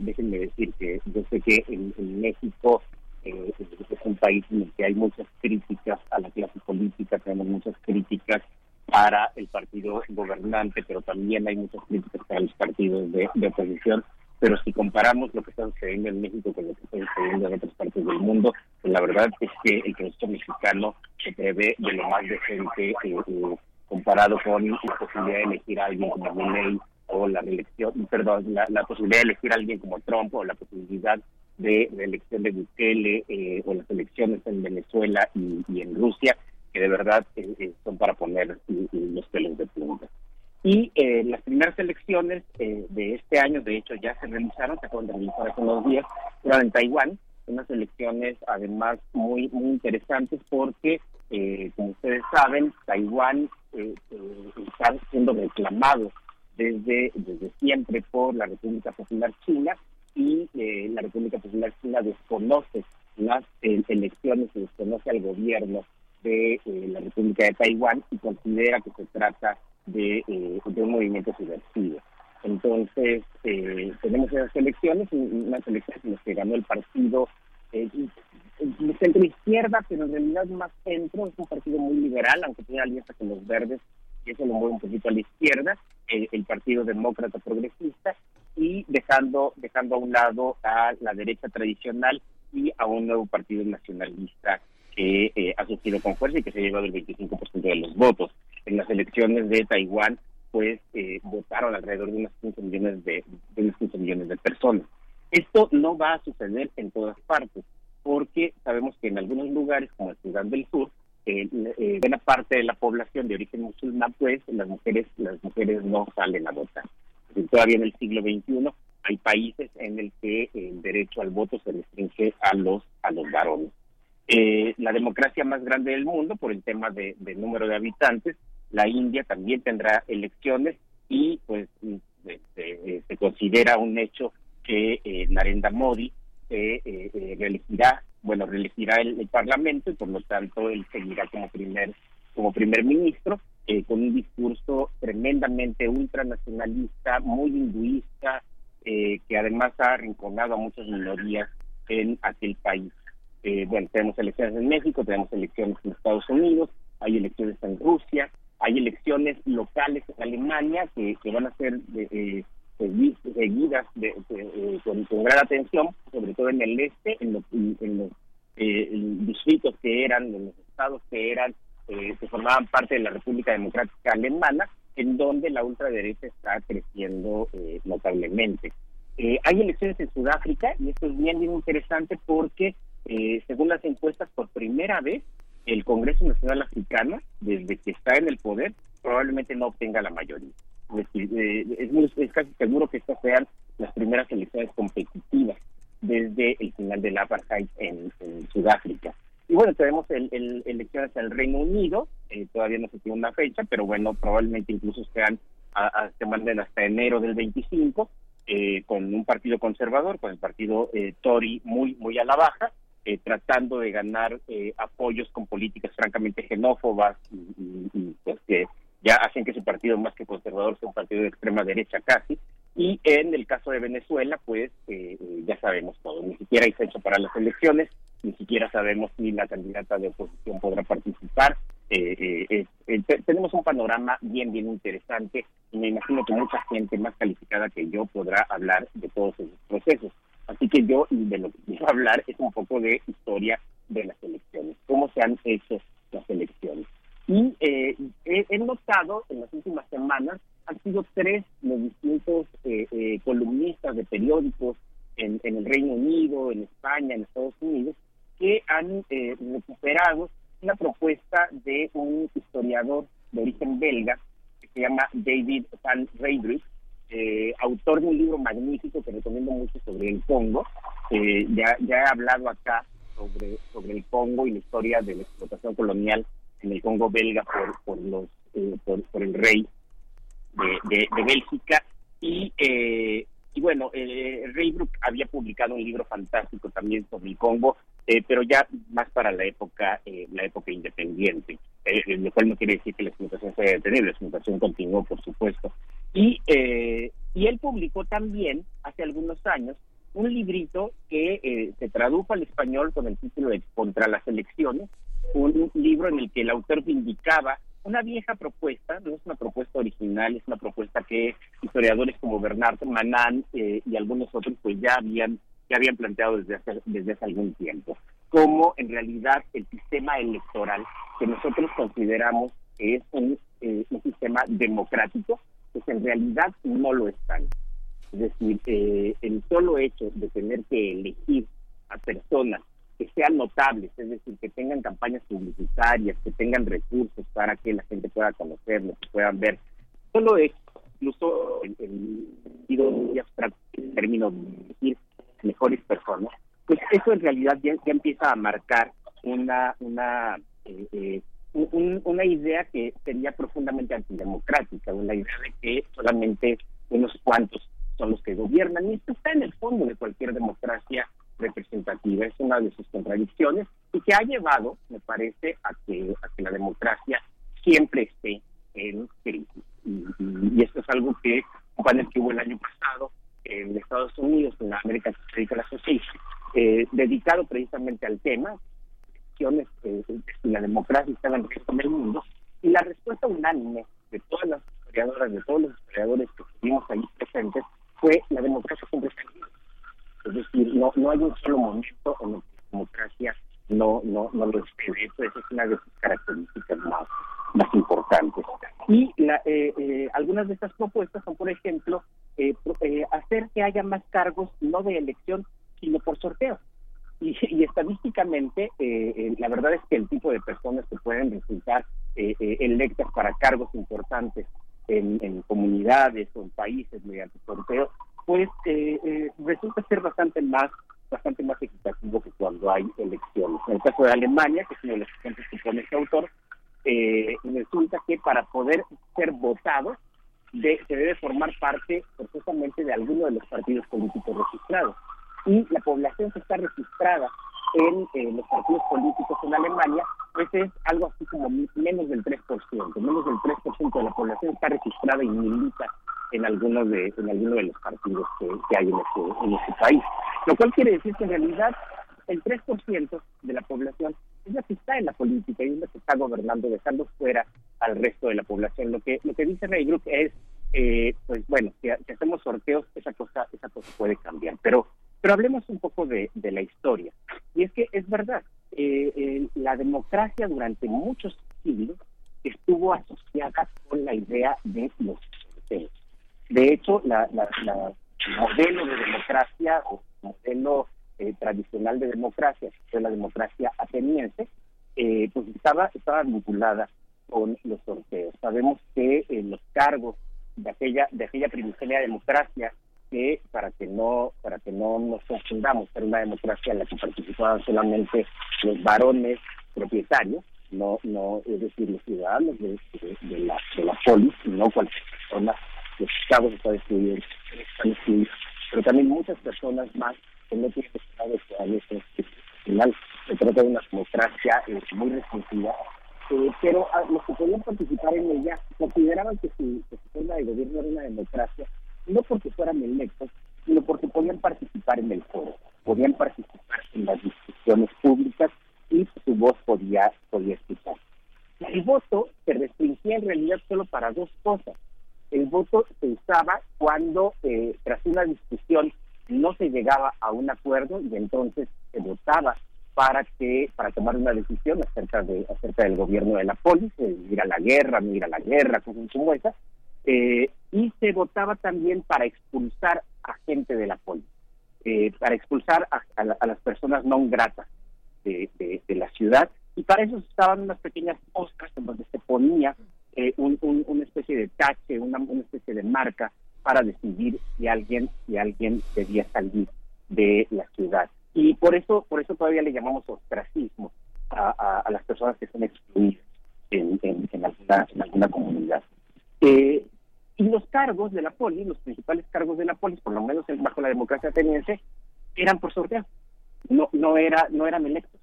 déjenme decir que yo sé que en, México es un país en el que hay muchas críticas a la clase política, tenemos muchas críticas para el partido gobernante, pero también hay muchas críticas para los partidos de oposición pero si comparamos lo que está sucediendo en México con lo que está sucediendo en otras partes del mundo, pues la verdad es que el proceso mexicano se prevé de lo más decente eh, eh, comparado con la posibilidad de elegir a alguien como Milley o la reelección, perdón, la, posibilidad de elegir a alguien como Trump o la posibilidad de elección de Bukele eh, o las elecciones en Venezuela y, en Rusia, que de verdad son para poner los pelos de punta. Y eh, las primeras elecciones eh, de este año, de hecho, ya se realizaron, se acaban de realizar hace unos días, fueron en Taiwán, unas elecciones además muy, muy interesantes porque, eh, como ustedes saben, Taiwán está siendo reclamado desde, desde siempre por la República Popular China y la República Popular China desconoce las elecciones y desconoce al gobierno de la República de Taiwán y considera que se trata de, eh, de un movimiento subversivo. Entonces, eh, tenemos esas elecciones, unas elecciones en las que ganó el partido eh, centro izquierda, pero en realidad más centro, es un partido muy liberal, aunque tiene alianza con los verdes, y eso lo mueve un poquito a la izquierda, el Partido Demócrata Progresista, y dejando, dejando a un lado a la derecha tradicional y a un nuevo partido nacionalista que eh, ha surgido con fuerza y que se ha llevado el 25% de los votos. En las elecciones de Taiwán, pues eh, votaron alrededor de unos 15 millones de, de unos 15 millones de personas. Esto no va a suceder en todas partes, porque sabemos que en algunos lugares, como el Sudán del Sur, eh, eh, buena parte de la población de origen musulmán, pues las mujeres, las mujeres no salen a votar. todavía en el siglo XXI hay países en el que el derecho al voto se restringe a los a los varones eh, la democracia más grande del mundo por el tema de, número de habitantes. La India también tendrá elecciones y pues este, eh, se considera un hecho que eh, Narendra Modi eh, eh, reelegirá, bueno, reelegirá el, Parlamento y por lo tanto él seguirá como primer como primer ministro con un discurso tremendamente ultranacionalista, muy hinduista, que además ha arrinconado a muchas minorías en aquel país. Bueno, tenemos elecciones en México, tenemos elecciones en Estados Unidos, hay elecciones en Rusia, locales en Alemania que, van a ser eh, seguidas de, eh, con, gran atención, sobre todo en el este, en los, distritos que eran, en los estados que eran, que formaban parte de la República Democrática Alemana, en donde la ultraderecha está creciendo eh, notablemente. Eh, hay elecciones en Sudáfrica y esto es bien, bien interesante porque, eh, según las encuestas, por primera vez el Congreso Nacional Africano, desde que está en el poder, probablemente no obtenga la mayoría. Es, es, casi seguro que estas sean las primeras elecciones competitivas desde el final del apartheid en, Sudáfrica. Y bueno, tenemos el, elecciones en el Reino Unido, eh, todavía no se tiene una fecha, pero bueno, probablemente incluso sean se manden hasta enero del 25, eh, con un partido conservador, con el partido eh, Tory muy, muy a la baja, tratando de ganar apoyos con políticas francamente xenófobas y, pues que ya hacen que su partido más que conservador sea un partido de extrema derecha casi. Y en el caso de Venezuela, pues ya sabemos todo, ni siquiera hay fecha para las elecciones, ni siquiera sabemos si la candidata de oposición podrá participar. Eh, eh, eh, tenemos un panorama bien, bien interesante y me imagino que mucha gente más calificada que yo podrá hablar de todos esos procesos. Así que yo de lo que quiero hablar es un poco de historia de las elecciones, cómo se han hecho las elecciones. Y he, notado en las últimas semanas, han sido tres los distintos columnistas de periódicos en, en, el Reino Unido, en España, en Estados Unidos, que han eh, recuperado una propuesta de un historiador de origen belga que se llama David Van Reydrich, eh, autor de un libro magnífico que recomiendo mucho sobre el Congo. Eh, ya, ya he hablado acá sobre, sobre el Congo y la historia de la explotación colonial en el Congo belga por, por, los, por, el rey de, de, Bélgica. Y, y bueno, eh, Reybruck había publicado un libro fantástico también sobre el Congo eh, pero ya más para la época eh, la época independiente, eh, lo cual no quiere decir que la explotación se haya detenido, la explotación continuó, por supuesto. Y, y él publicó también, hace algunos años, un librito que se tradujo al español con el título de Contra las elecciones, un libro en el que el autor vindicaba una vieja propuesta, no es una propuesta original, es una propuesta que historiadores como Bernard Manan y algunos otros pues ya habían que habían planteado desde hace, desde hace algún tiempo, como en realidad el sistema electoral que nosotros consideramos que es un, eh, un sistema democrático, pues en realidad no lo están. Es decir, eh, el solo hecho de tener que elegir a personas que sean notables, es decir, que tengan campañas publicitarias, que tengan recursos para que la gente pueda conocerlos, que puedan ver, solo es incluso el, el, el término de decir mejores personas, pues eso en realidad ya, empieza a marcar una una eh, eh, una idea que sería profundamente antidemocrática, una idea de que solamente unos cuantos son los que gobiernan, y esto está en el fondo de cualquier democracia representativa, es una de sus contradicciones, y que ha llevado, me parece, a que, a que la democracia siempre esté en crisis. Y, y, esto es algo que un panel que hubo el año pasado en Estados Unidos, en la American Political Association, eh, dedicado precisamente al tema, eh, si la democracia estaba en riesgo en el mundo, y la respuesta unánime de todas las historiadoras, de todos los historiadores que estuvimos ahí presentes, fue la democracia siempre está Es decir, no, no hay un solo momento en el que la democracia no, no, no lo esté. Eso, es una de sus características más, más importantes. Y la, eh, eh, algunas de estas propuestas son, por ejemplo, eh, eh, hacer que haya más cargos, no de elección, sino por sorteo. Y, estadísticamente, eh, la verdad es que el tipo de personas que pueden resultar electas para cargos importantes en, comunidades o en países mediante sorteo, pues resulta ser bastante más bastante más equitativo que cuando hay elecciones. En el caso de Alemania, que es uno de los ejemplos que pone este autor, resulta que para poder ser votados de, se debe formar parte forzosamente de alguno de los partidos políticos registrados. Y la población que está registrada en los partidos políticos en Alemania, pues es algo así como menos del 3%, menos del 3% de la población está registrada y milita en algunos de, en alguno de los partidos que, hay en ese, en ese país. Lo cual quiere decir que en realidad el 3% de la población es la que está en la política y es la que está gobernando, dejando fuera al resto de la población. Lo que lo que dice Rey Group es, eh, pues bueno, si, hacemos sorteos, esa cosa esa cosa puede cambiar. Pero pero hablemos un poco de, de la historia. Y es que es verdad, eh, la democracia durante muchos siglos estuvo asociada con la idea de los sorteos. De hecho, la, modelo de democracia o modelo eh, tradicional de democracia, que es la democracia ateniense, eh, pues estaba, estaba vinculada con los sorteos. Sabemos que eh, los cargos de aquella de aquella primigenia democracia que para que no para que no nos confundamos era una democracia en la que participaban solamente los varones propietarios no no es decir los ciudadanos de, la de la polis no cualquier persona los estados están excluidos pero también muchas personas más que no tienen estado de final se trata de una democracia eh, muy restringida eh, pero ah, los que podían participar en ella consideraban que su, que su forma de gobierno era una democracia, no porque fueran electos, sino porque podían participar en el foro, podían participar en las discusiones públicas y su voz podía, podía escuchar. El voto se restringía en realidad solo para dos cosas. El voto se usaba cuando eh, tras una discusión no se llegaba a un acuerdo y entonces se votaba para que para tomar una decisión acerca de acerca del gobierno de la polis, ir a la guerra, no ir a la guerra, como esa, eh, y se votaba también para expulsar a gente de la polis, eh, para expulsar a, las personas no gratas de, la ciudad, y para eso estaban unas pequeñas postas en donde se ponía eh, una especie de tache, una, una especie de marca para decidir si alguien, si alguien debía salir de la ciudad y por eso por eso todavía le llamamos ostracismo a, las personas que son excluidas en, en, alguna, comunidad. Eh, y los cargos de la poli, los principales cargos de la poli, por lo menos bajo la democracia ateniense, eran por sorteo. No no era no eran electos.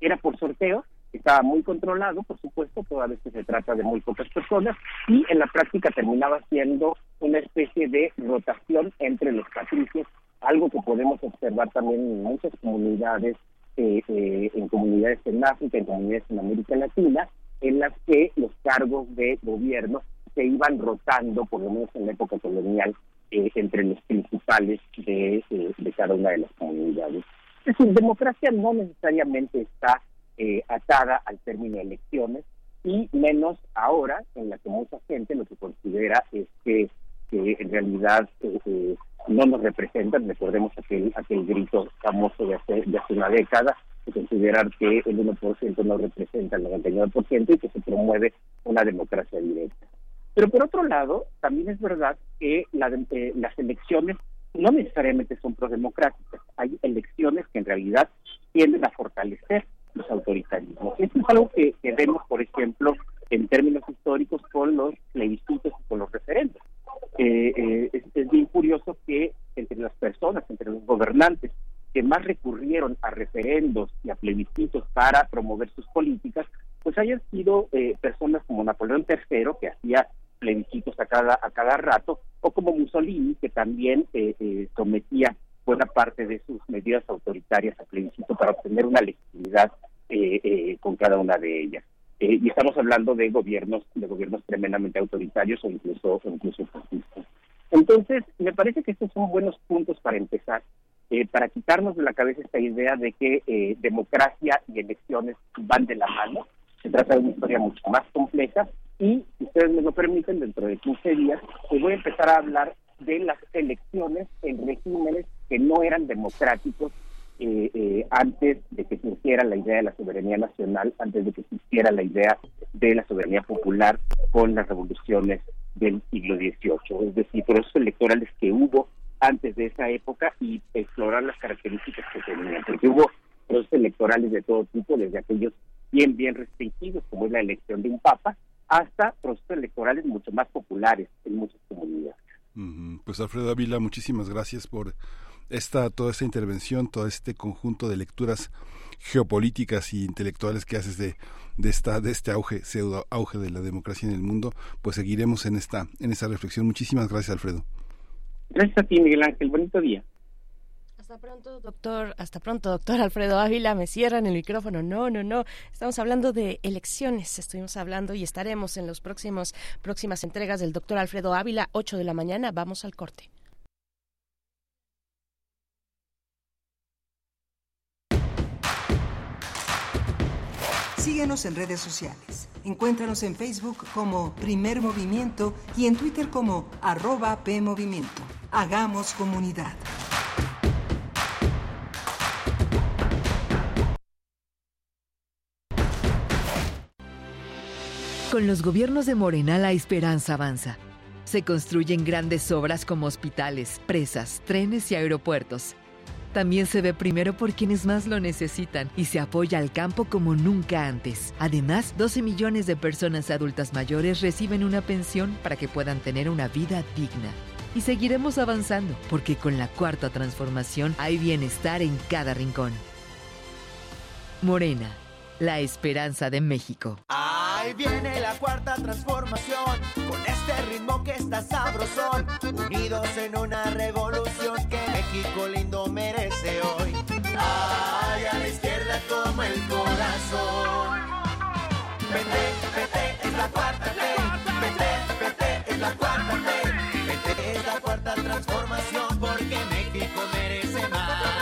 Era por sorteo, estaba muy controlado, por supuesto, toda vez que se trata de muy pocas personas, y en la práctica terminaba siendo una especie de rotación entre los patricios algo que podemos observar también en muchas comunidades, eh, eh, en comunidades en África, en comunidades en América Latina, en las que los cargos de gobierno se iban rotando, por lo menos en la época colonial, eh, entre los principales de, de, cada una de las comunidades. Es decir, democracia no necesariamente está atada al término de elecciones, y menos ahora, en la que mucha gente lo que considera es que, que en realidad no nos representan. Recordemos aquel, aquel grito famoso de hace, de hace una década, de considerar que el 1% no representa el 99% y que se promueve una democracia directa. Pero por otro lado, también es verdad que eh, las elecciones no necesariamente son prodemocráticas. Hay elecciones que en realidad tienden a fortalecer los autoritarismos. Esto es algo que, vemos, por ejemplo, en términos históricos con los plebiscitos y con los referendos. Eh, eh, es, bien curioso que entre las personas, entre los gobernantes que más recurrieron a referendos y a plebiscitos para promover sus políticas, pues hayan sido eh, personas como Napoleón III, que hacía plebiscitos a cada, a cada rato, o como Mussolini, que también sometía buena parte de sus medidas autoritarias a plebiscito para obtener una legitimidad con cada una de ellas. Eh, y estamos hablando de gobiernos de gobiernos tremendamente autoritarios o incluso incluso fascistas. Entonces, me parece que estos son buenos puntos para empezar, eh, para quitarnos de la cabeza esta idea de que eh, democracia y elecciones van de la mano. Se trata de una historia mucho más compleja y, si ustedes me lo permiten, dentro de 15 días, pues voy a empezar a hablar de las elecciones en regímenes que no eran democráticos eh, eh, antes de que surgiera la idea de la soberanía nacional, antes de que existiera la idea de la soberanía popular con las revoluciones del siglo XVIII, es decir, procesos electorales que hubo antes de esa época y explorar las características que tenían, porque hubo procesos electorales de todo tipo, desde aquellos bien, bien restringidos, como es la elección de un papa, hasta procesos electorales mucho más populares en muchas comunidades. Pues Alfredo Ávila, muchísimas gracias por esta, toda esta intervención, todo este conjunto de lecturas geopolíticas y intelectuales que haces de, de esta de este auge pseudo auge de la democracia en el mundo pues seguiremos en esta en esa reflexión muchísimas gracias Alfredo gracias a ti Miguel Ángel bonito día hasta pronto, doctor. Hasta pronto, doctor Alfredo Ávila. Me cierran el micrófono. No, no, no. Estamos hablando de elecciones. Estuvimos hablando y estaremos en próximos próximas entregas del doctor Alfredo Ávila, 8 de la mañana. Vamos al corte. Síguenos en redes sociales. Encuéntranos en Facebook como Primer Movimiento y en Twitter como arroba PMovimiento. Hagamos comunidad. Con los gobiernos de Morena la esperanza avanza. Se construyen grandes obras como hospitales, presas, trenes y aeropuertos. También se ve primero por quienes más lo necesitan y se apoya al campo como nunca antes. Además, 12 millones de personas adultas mayores reciben una pensión para que puedan tener una vida digna. Y seguiremos avanzando, porque con la cuarta transformación hay bienestar en cada rincón. Morena, la esperanza de México. Ahí viene la cuarta transformación, con este ritmo que está sabrosón, unidos en una revolución que México lindo merece hoy. Ay, a la izquierda como el corazón. Vete, vete, es la cuarta ley. Vete, vete, es la cuarta ley. Vete, es la cuarta transformación porque México merece más.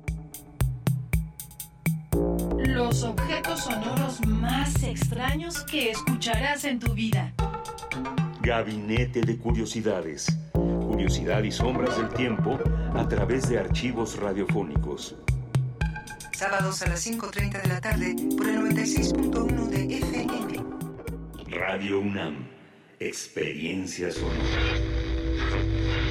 Los objetos sonoros más extraños que escucharás en tu vida. Gabinete de Curiosidades. Curiosidad y sombras del tiempo a través de archivos radiofónicos. Sábados a las 5.30 de la tarde por el 96.1 de FM. Radio UNAM. Experiencia sonora.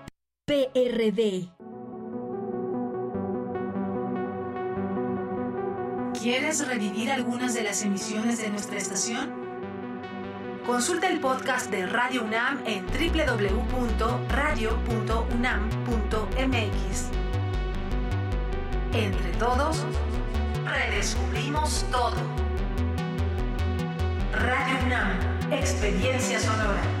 PRD. ¿Quieres revivir algunas de las emisiones de nuestra estación? Consulta el podcast de Radio UNAM en www.radio.unam.mx. Entre todos, redescubrimos todo. Radio UNAM, experiencia sonora.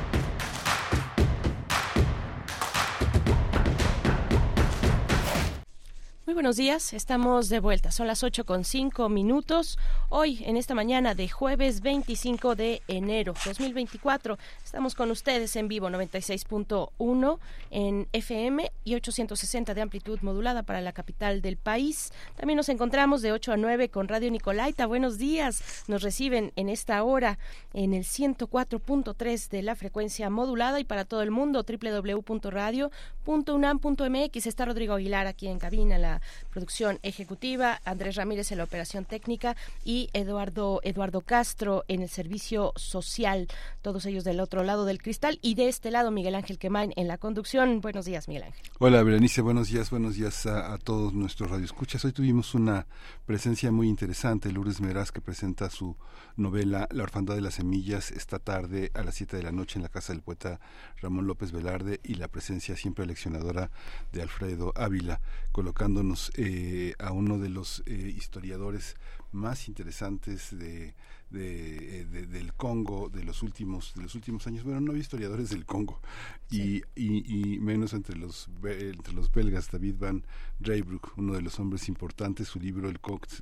Buenos días, estamos de vuelta. Son las 8 con 5 minutos. Hoy, en esta mañana de jueves 25 de enero 2024, estamos con ustedes en vivo 96.1 en FM y 860 de amplitud modulada para la capital del país. También nos encontramos de 8 a 9 con Radio Nicolaita. Buenos días. Nos reciben en esta hora en el 104.3 de la frecuencia modulada y para todo el mundo www.radio.unam.mx. Está Rodrigo Aguilar aquí en cabina, la producción ejecutiva, Andrés Ramírez en la operación técnica y Eduardo Eduardo Castro en el servicio social, todos ellos del otro lado del cristal y de este lado Miguel Ángel Quemain en la conducción. Buenos días, Miguel Ángel. Hola, Berenice, buenos días, buenos días a, todos nuestros radioescuchas. Hoy tuvimos una presencia muy interesante, Lourdes Meraz que presenta su novela La orfandad de las semillas esta tarde a las 7 de la noche en la casa del poeta Ramón López Velarde y la presencia siempre leccionadora de Alfredo Ávila, colocándonos eh, a uno de los eh, historiadores más interesantes de, de, de, del Congo de los últimos de los últimos años. Bueno no había historiadores del Congo. Y, y, y, menos entre los entre los belgas David van Reybrouck uno de los hombres importantes su libro el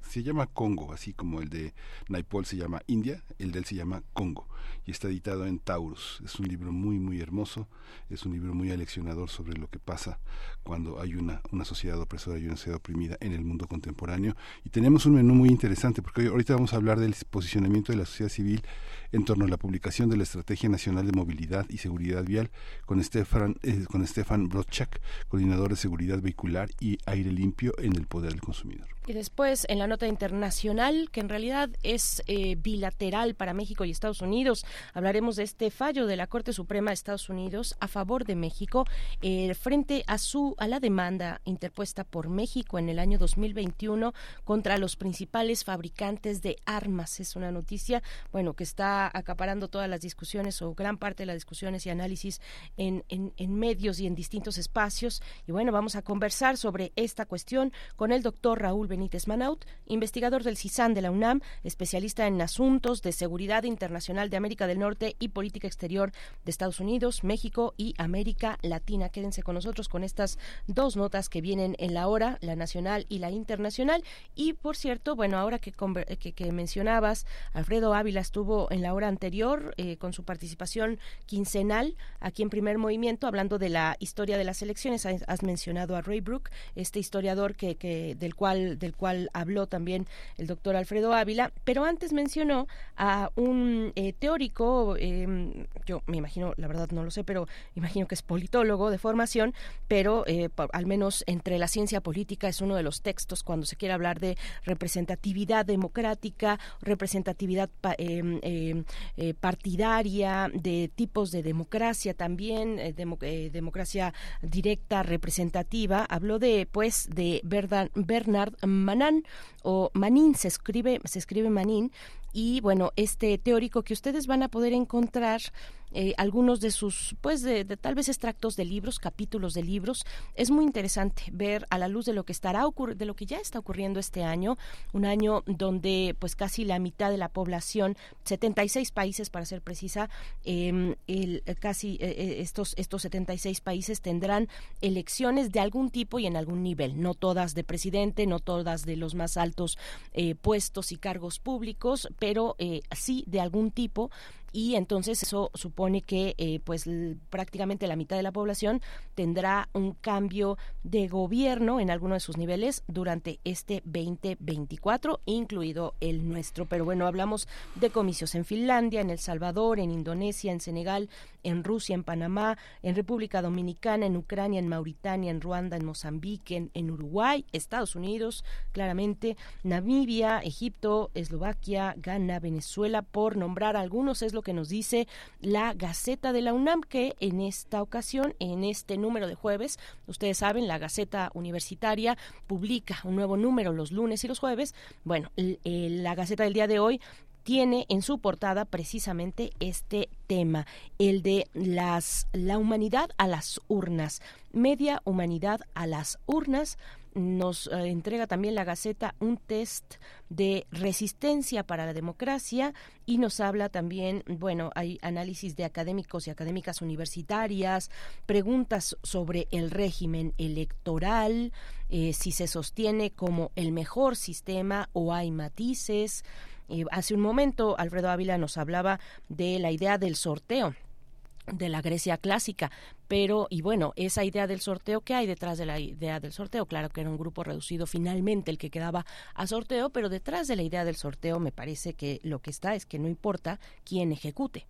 se llama Congo así como el de Naipaul se llama India el de él se llama Congo y está editado en Taurus. Es un libro muy muy hermoso es un libro muy aleccionador sobre lo que pasa cuando hay una una sociedad opresora y una sociedad oprimida en el mundo contemporáneo. Y tenemos un menú muy interesante porque hoy, ahorita vamos a hablar del posicionamiento de la sociedad civil en torno a la publicación de la Estrategia Nacional de Movilidad y Seguridad Vial con Stefan, eh, con Stefan Brodchak, coordinador de seguridad vehicular y aire limpio en el poder del consumidor. Y después, en la nota internacional, que en realidad es eh, bilateral para México y Estados Unidos, hablaremos de este fallo de la Corte Suprema de Estados Unidos a favor de México eh, frente a su a la demanda interpuesta por México en el año 2021 contra los principales fabricantes de armas. Es una noticia, bueno, que está acaparando todas las discusiones o gran parte de las discusiones y análisis en, medios y en distintos espacios. Y bueno, vamos a conversar sobre esta cuestión con el doctor Raúl Benítez Benítez Manaut, investigador del CISAN de la UNAM, especialista en asuntos de seguridad internacional de América del Norte y política exterior de Estados Unidos, México y América Latina. Quédense con nosotros con estas dos notas que vienen en la hora, la nacional y la internacional. Y por cierto, bueno, ahora que, que, que mencionabas, Alfredo Ávila estuvo en la hora anterior eh, con su participación quincenal aquí en Primer Movimiento, hablando de la historia de las elecciones. Has mencionado a Ray Brook, este historiador que, que del cual del cual habló también el doctor Alfredo Ávila, pero antes mencionó a un eh, teórico, eh, yo me imagino, la verdad no lo sé, pero imagino que es politólogo de formación, pero eh, al menos entre la ciencia política es uno de los textos cuando se quiere hablar de representatividad democrática, representatividad em, em, partidaria, de tipos de democracia también, democracia directa, representativa, habló de, pues, de Bernard Manan o Manin se escribe se escribe Manin. Y bueno este teórico que ustedes van a poder encontrar eh, algunos de sus, pues, de, de, tal vez extractos de libros, capítulos de libros. Es muy interesante ver a la luz de lo que estará de lo que ya está ocurriendo este año, un año donde, pues, casi la mitad de la población, 76 países para ser precisa, eh, el, casi eh, estos estos 76 países tendrán elecciones de algún tipo y en algún nivel, no todas de presidente, no todas de los más altos eh, puestos y cargos públicos, pero eh, sí de algún tipo y entonces eso supone que eh, pues prácticamente la mitad de la población tendrá un cambio de gobierno en alguno de sus niveles durante este 2024 incluido el nuestro. Pero bueno hablamos de comicios en Finlandia en El Salvador en Indonesia en Senegal en Rusia en Panamá en República Dominicana en Ucrania en Mauritania en Ruanda en Mozambique en, Uruguay Estados Unidos claramente Namibia Egipto Eslovaquia Ghana Venezuela por nombrar algunos es lo que nos dice la Gaceta de la UNAM, que en esta ocasión, en este número de jueves, ustedes saben, la Gaceta Universitaria publica un nuevo número los lunes y los jueves. Bueno, la Gaceta del día de hoy tiene en su portada precisamente este tema, el de las la humanidad a las urnas, media humanidad a las urnas nos eh, entrega también la Gaceta un test de resistencia para la democracia y nos habla también, bueno, hay análisis de académicos y académicas universitarias, preguntas sobre el régimen electoral, eh, si se sostiene como el mejor sistema o hay matices. Hace un momento Alfredo Ávila nos hablaba de la idea del sorteo de la Grecia clásica. Pero, y bueno, esa idea del sorteo, ¿qué hay detrás de la idea del sorteo? Claro que era un grupo reducido finalmente el que quedaba a sorteo, pero detrás de la idea del sorteo me parece que lo que está es que no importa quién ejecute.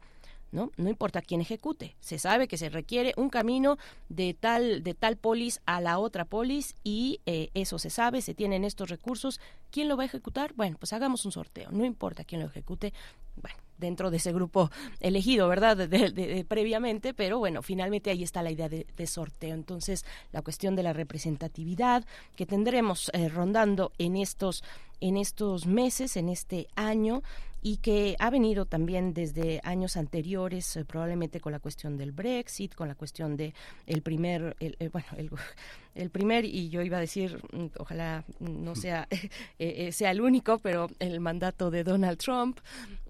¿No? No importa quién ejecute. Se sabe que se requiere un camino de tal, de tal polis a la otra polis y eh, eso se sabe, se tienen estos recursos. ¿Quién lo va a ejecutar? Bueno, pues hagamos un sorteo. No importa quién lo ejecute. Bueno, dentro de ese grupo elegido, ¿verdad? De, previamente, pero bueno, finalmente ahí está la idea de, sorteo. Entonces, la cuestión de la representatividad que tendremos eh, rondando en estos en estos meses, en este año, y que ha venido también desde años anteriores, eh, probablemente con la cuestión del Brexit, con la cuestión de el primer, el, eh, bueno, el, el, primer y yo iba a decir, mm, ojalá no sea eh, sea el único, pero el mandato de Donald Trump,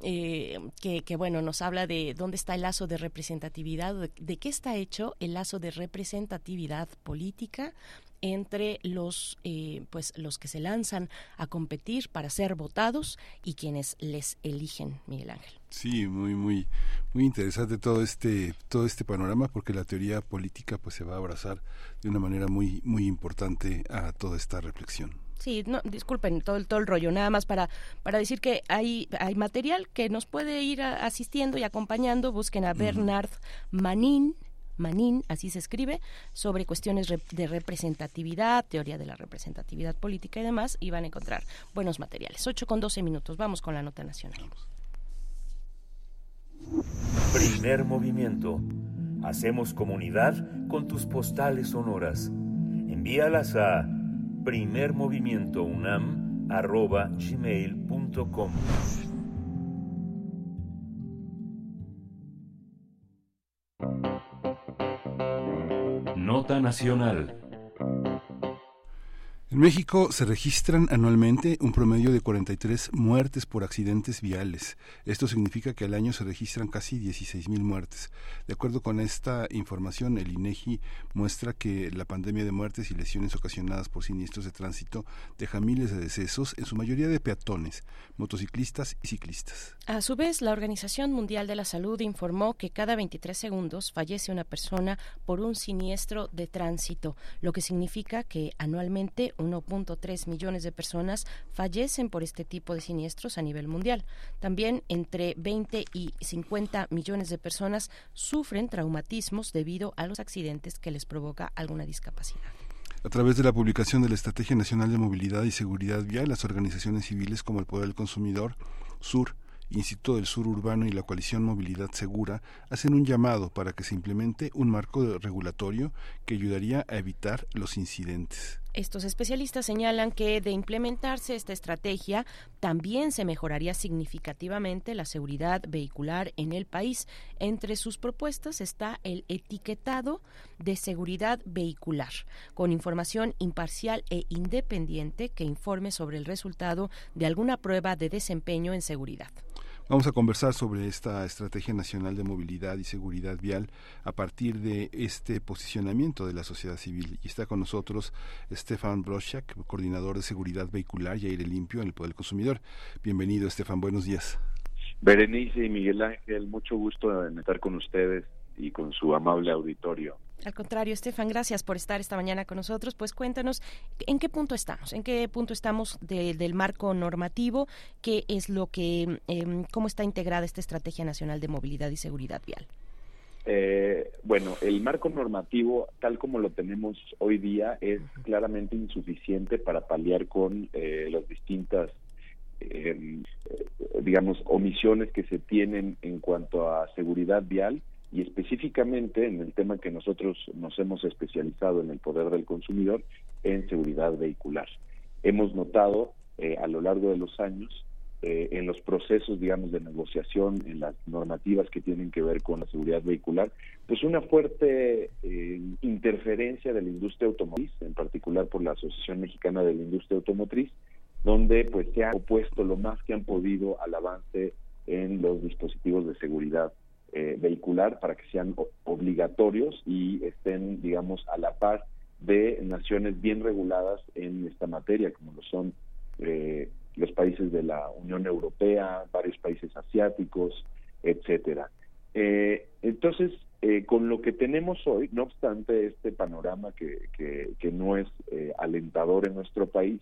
que, que, bueno nos habla de dónde está el lazo de representatividad, de qué está hecho el lazo de representatividad política entre los eh, pues los que se lanzan a competir para ser votados y quienes les eligen Miguel Ángel. Sí muy muy muy interesante todo este todo este panorama porque la teoría política pues se va a abrazar de una manera muy muy importante a toda esta reflexión. Sí, no, disculpen todo el, todo el rollo, nada más para, para decir que hay, hay material que nos puede ir asistiendo y acompañando. Busquen a Bernard Manin, Manin, así se escribe, sobre cuestiones de representatividad, teoría de la representatividad política y demás, y van a encontrar buenos materiales. 8 con 12 minutos, vamos con la nota nacional. Primer movimiento. Hacemos comunidad con tus postales sonoras. Envíalas a primermovimientounam.gmail.com Nacional. En México se registran anualmente un promedio de 43 muertes por accidentes viales. Esto significa que al año se registran casi 16.000 muertes. De acuerdo con esta información, el INEGI muestra que la pandemia de muertes y lesiones ocasionadas por siniestros de tránsito deja miles de decesos, en su mayoría de peatones, motociclistas y ciclistas. A su vez, la Organización Mundial de la Salud informó que cada 23 segundos fallece una persona por un siniestro de tránsito, lo que significa que anualmente 1.3 millones de personas fallecen por este tipo de siniestros a nivel mundial. También entre 20 y 50 millones de personas sufren traumatismos debido a los accidentes que les provoca alguna discapacidad. A través de la publicación de la Estrategia Nacional de Movilidad y Seguridad Vial, las organizaciones civiles como el Poder del Consumidor, SUR, Instituto del Sur Urbano y la Coalición Movilidad Segura hacen un llamado para que se implemente un marco regulatorio que ayudaría a evitar los incidentes. Estos especialistas señalan que de implementarse esta estrategia también se mejoraría significativamente la seguridad vehicular en el país. Entre sus propuestas está el etiquetado de seguridad vehicular, con información imparcial e independiente que informe sobre el resultado de alguna prueba de desempeño en seguridad. Vamos a conversar sobre esta Estrategia Nacional de Movilidad y Seguridad Vial a partir de este posicionamiento de la sociedad civil. Y está con nosotros Stefan Broschak, coordinador de Seguridad Vehicular y Aire Limpio en el Poder Consumidor. Bienvenido, Stefan. Buenos días. Berenice y Miguel Ángel, mucho gusto en estar con ustedes y con su amable auditorio. Al contrario, Estefan, gracias por estar esta mañana con nosotros. Pues cuéntanos en qué punto estamos, en qué punto estamos del marco normativo, qué es lo que, em, cómo está integrada esta Estrategia Nacional de Movilidad y Seguridad Vial. Eh, bueno, el marco normativo, tal como lo tenemos hoy día, es claramente insuficiente para paliar con eh, las distintas, em, eh, digamos, omisiones que se tienen en cuanto a seguridad vial y específicamente en el tema que nosotros nos hemos especializado en el poder del consumidor en seguridad vehicular. Hemos notado eh, a lo largo de los años eh, en los procesos, digamos, de negociación, en las normativas que tienen que ver con la seguridad vehicular, pues una fuerte eh, interferencia de la industria automotriz, en particular por la Asociación Mexicana de la Industria Automotriz, donde pues se ha opuesto lo más que han podido al avance en los dispositivos de seguridad eh, vehicular para que sean obligatorios y estén, digamos, a la par de naciones bien reguladas en esta materia, como lo son eh, los países de la Unión Europea, varios países asiáticos, etcétera. Eh, entonces, con lo que tenemos hoy, no obstante este panorama que, que, no es alentador en nuestro país,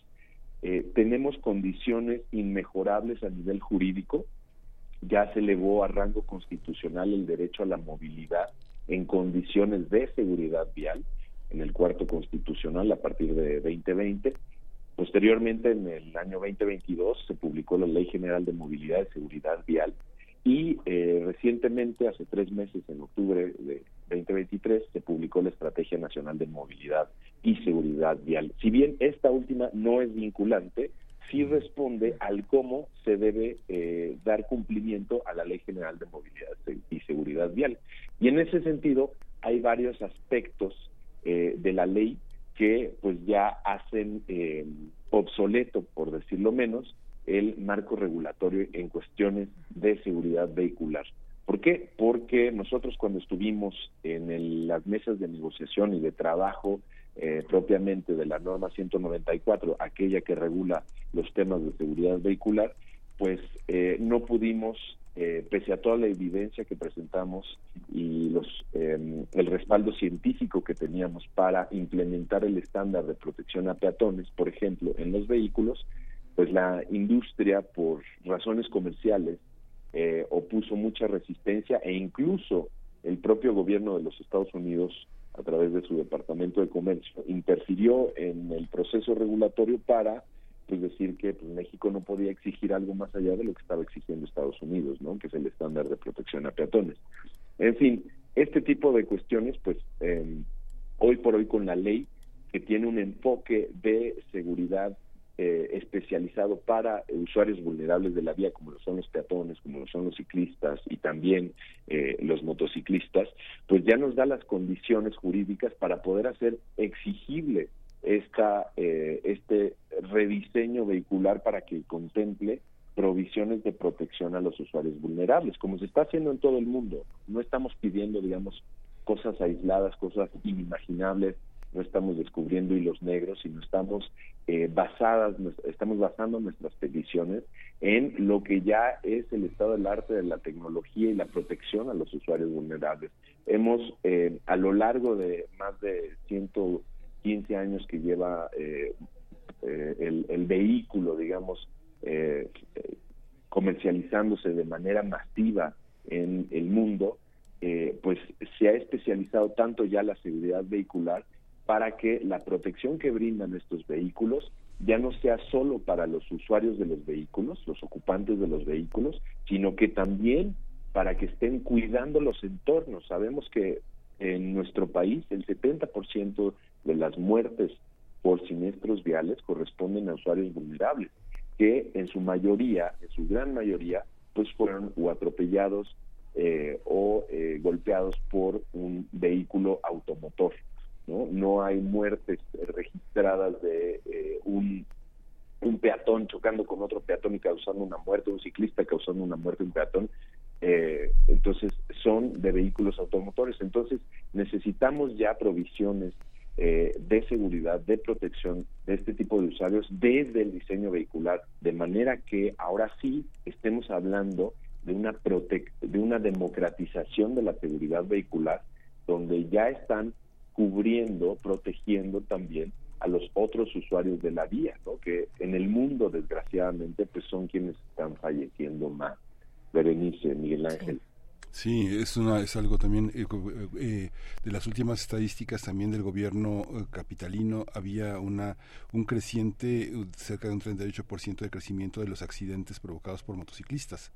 tenemos condiciones inmejorables a nivel jurídico ya se elevó a rango constitucional el derecho a la movilidad en condiciones de seguridad vial en el cuarto constitucional a partir de 2020. Posteriormente, en el año 2022, se publicó la Ley General de Movilidad y Seguridad Vial y eh, recientemente, hace tres meses, en octubre de 2023, se publicó la Estrategia Nacional de Movilidad y Seguridad Vial. Si bien esta última no es vinculante, sí responde al cómo se debe eh, dar cumplimiento a la Ley General de Movilidad y Seguridad Vial. Y en ese sentido hay varios aspectos eh, de la ley que pues ya hacen eh, obsoleto, por decirlo menos, el marco regulatorio en cuestiones de seguridad vehicular. ¿Por qué? Porque nosotros cuando estuvimos en las mesas de negociación y de trabajo eh, propiamente de la norma 194, aquella que regula los temas de seguridad vehicular, pues eh, no pudimos, eh, pese a toda la evidencia que presentamos y em, el respaldo científico que teníamos para implementar el estándar de protección a peatones, por ejemplo, en los vehículos, pues la industria, por razones comerciales, opuso mucha resistencia e incluso el propio gobierno de los Estados Unidos a través de su Departamento de Comercio, interfirió en el proceso regulatorio para pues decir que pues, México no podía exigir algo más allá de lo que estaba exigiendo Estados Unidos, ¿no? que es el estándar de protección a peatones. En fin, este tipo de cuestiones, pues em, hoy por hoy con la ley que tiene un enfoque de seguridad eh, especializado para usuarios vulnerables de la vía, como lo son los peatones, como lo son los ciclistas y también eh, los motociclistas, pues ya nos da las condiciones jurídicas para poder hacer exigible esta, eh, este rediseño vehicular para que contemple provisiones de protección a los usuarios vulnerables, como se está haciendo en todo el mundo. No estamos pidiendo, digamos, cosas aisladas, cosas inimaginables, no estamos descubriendo hilos negros, sino estamos eh, basadas, estamos basando nuestras peticiones en lo que ya es el estado del arte de la tecnología y la protección a los usuarios vulnerables. Hemos, eh, a lo largo de más de 115 años que lleva eh, el, el, vehículo, digamos, comercializándose de manera masiva en el mundo, pues se ha especializado tanto ya la seguridad vehicular para que la protección que brindan estos vehículos ya no sea solo para los usuarios de los vehículos, los ocupantes de los vehículos, sino que también para que estén cuidando los entornos. Sabemos que en nuestro país el 70% de las muertes por siniestros viales corresponden a usuarios vulnerables, que en su mayoría, en su gran mayoría, pues fueron o atropellados eh, o eh, golpeados por un vehículo automotor. ¿No? No hay muertes registradas de eh, un, un peatón chocando con otro peatón y causando una muerte, un ciclista causando una muerte, un peatón. Eh, entonces son de vehículos automotores. Entonces necesitamos ya provisiones eh, de seguridad, de protección de este tipo de usuarios desde el diseño vehicular, de manera que ahora sí estemos hablando de una, de una democratización de la seguridad vehicular, donde ya están cubriendo, protegiendo también a los otros usuarios de la vía, ¿no? que en el mundo desgraciadamente pues son quienes están falleciendo más. Berenice, Miguel Ángel. Sí, es una es algo también eh, eh, de las últimas estadísticas también del gobierno eh, capitalino había una un creciente cerca de un 38% de crecimiento de los accidentes provocados por motociclistas.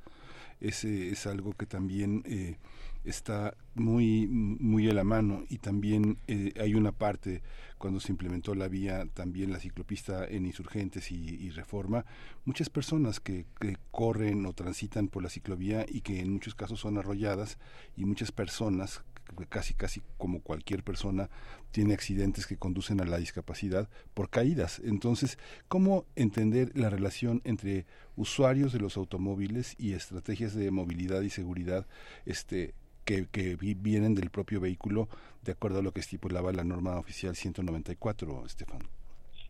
ese es algo que también eh, está muy muy a la mano y también eh, hay una parte cuando se implementó la vía también la ciclopista en insurgentes y, reforma muchas personas que, que, corren o transitan por la ciclovía y que en muchos casos son arrolladas y muchas personas casi casi como cualquier persona tiene accidentes que conducen a la discapacidad por caídas. Entonces, ¿cómo entender la relación entre usuarios de los automóviles y estrategias de movilidad y seguridad este que, que vienen del propio vehículo de acuerdo a lo que estipulaba la norma oficial 194, Estefan?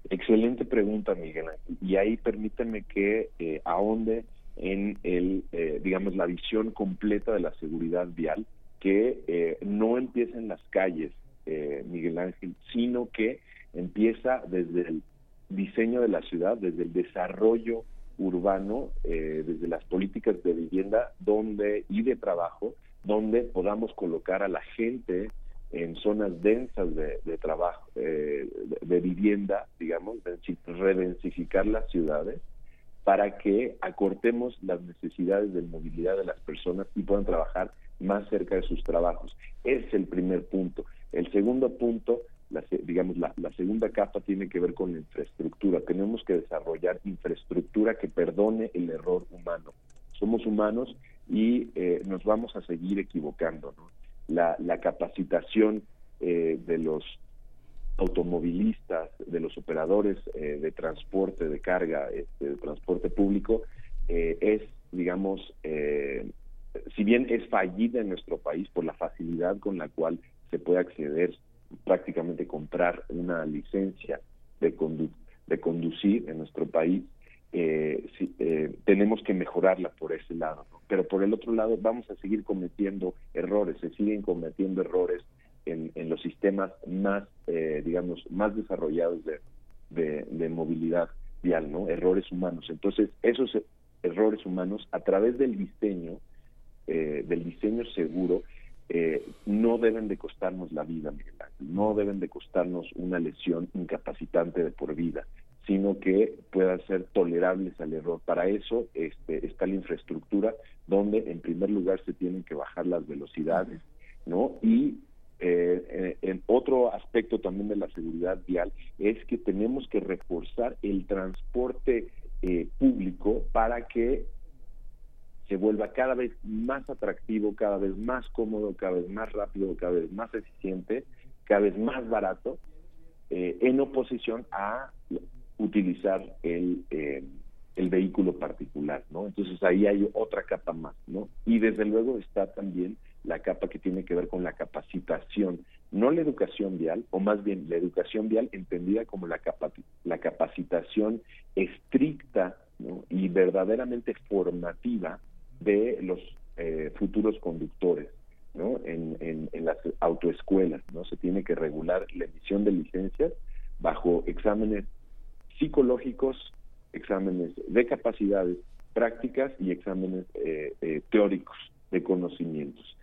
Excelente pregunta, Miguel. Y ahí permíteme que eh, ahonde en el, eh, digamos, la visión completa de la seguridad vial, que eh, no empieza en las calles, eh, Miguel Ángel, sino que empieza desde el diseño de la ciudad, desde el desarrollo urbano, eh, desde las políticas de vivienda donde y de trabajo, donde podamos colocar a la gente en zonas densas de, trabajo, de, de, vivienda, digamos, redensificar las ciudades para que acortemos las necesidades de movilidad de las personas y puedan trabajar más cerca de sus trabajos. Es el primer punto. El segundo punto, la, digamos, la, segunda capa tiene que ver con la infraestructura. Tenemos que desarrollar infraestructura que perdone el error humano. Somos humanos y eh, nos vamos a seguir equivocando. La, capacitación eh, de los automovilistas, de los operadores eh, de transporte de carga, este, de transporte público, es, digamos, si bien es fallida en nuestro país por la facilidad con la cual se puede acceder, prácticamente comprar una licencia de, de conducir en nuestro país, eh, eh, tenemos que mejorarla por ese lado. Pero por el otro lado, vamos a seguir cometiendo errores, se siguen cometiendo errores en, los sistemas más, eh, digamos, más desarrollados de, de movilidad vial, ¿no? Errores humanos. Entonces, esos errores humanos, a través del diseño, eh, del diseño seguro eh, no deben de costarnos la vida, no deben de costarnos una lesión incapacitante de por vida, sino que puedan ser tolerables al error. Para eso este, está la infraestructura, donde en primer lugar se tienen que bajar las velocidades, ¿no? Y eh, en otro aspecto también de la seguridad vial es que tenemos que reforzar el transporte público para que se vuelva cada vez más atractivo, cada vez más cómodo, cada vez más rápido, cada vez más eficiente, cada vez más barato, eh, en oposición a utilizar el, eh, el vehículo particular, ¿no? Entonces ahí hay otra capa más, ¿no? Y desde luego está también la capa que tiene que ver con la capacitación, no la educación vial, o más bien la educación vial entendida como la, la capacitación estricta y verdaderamente formativa de los eh, futuros conductores ¿no? En, en, las autoescuelas. no Se tiene que regular la emisión de licencias bajo exámenes psicológicos, exámenes de capacidades prácticas y exámenes eh, eh, teóricos de conocimientos.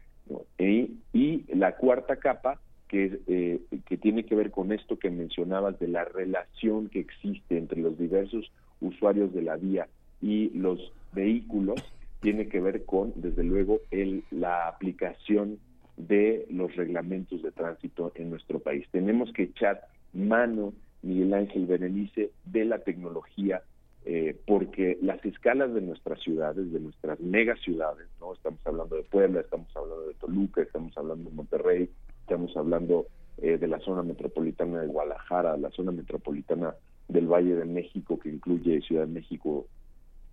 Y, y, la cuarta capa, que, que tiene que ver con esto que mencionabas de la relación que existe entre los diversos usuarios de la vía y los vehículos, tiene que ver con, desde luego, el, la aplicación de los reglamentos de tránsito en nuestro país. Tenemos que echar mano, Miguel Ángel Berenice, de la tecnología, eh, porque las escalas de nuestras ciudades, de nuestras megaciudades, ¿no? Estamos hablando de Puebla, estamos hablando de Toluca, estamos hablando de Monterrey, estamos hablando eh, de la zona metropolitana de Guadalajara, la zona metropolitana del Valle de México, que incluye Ciudad de México,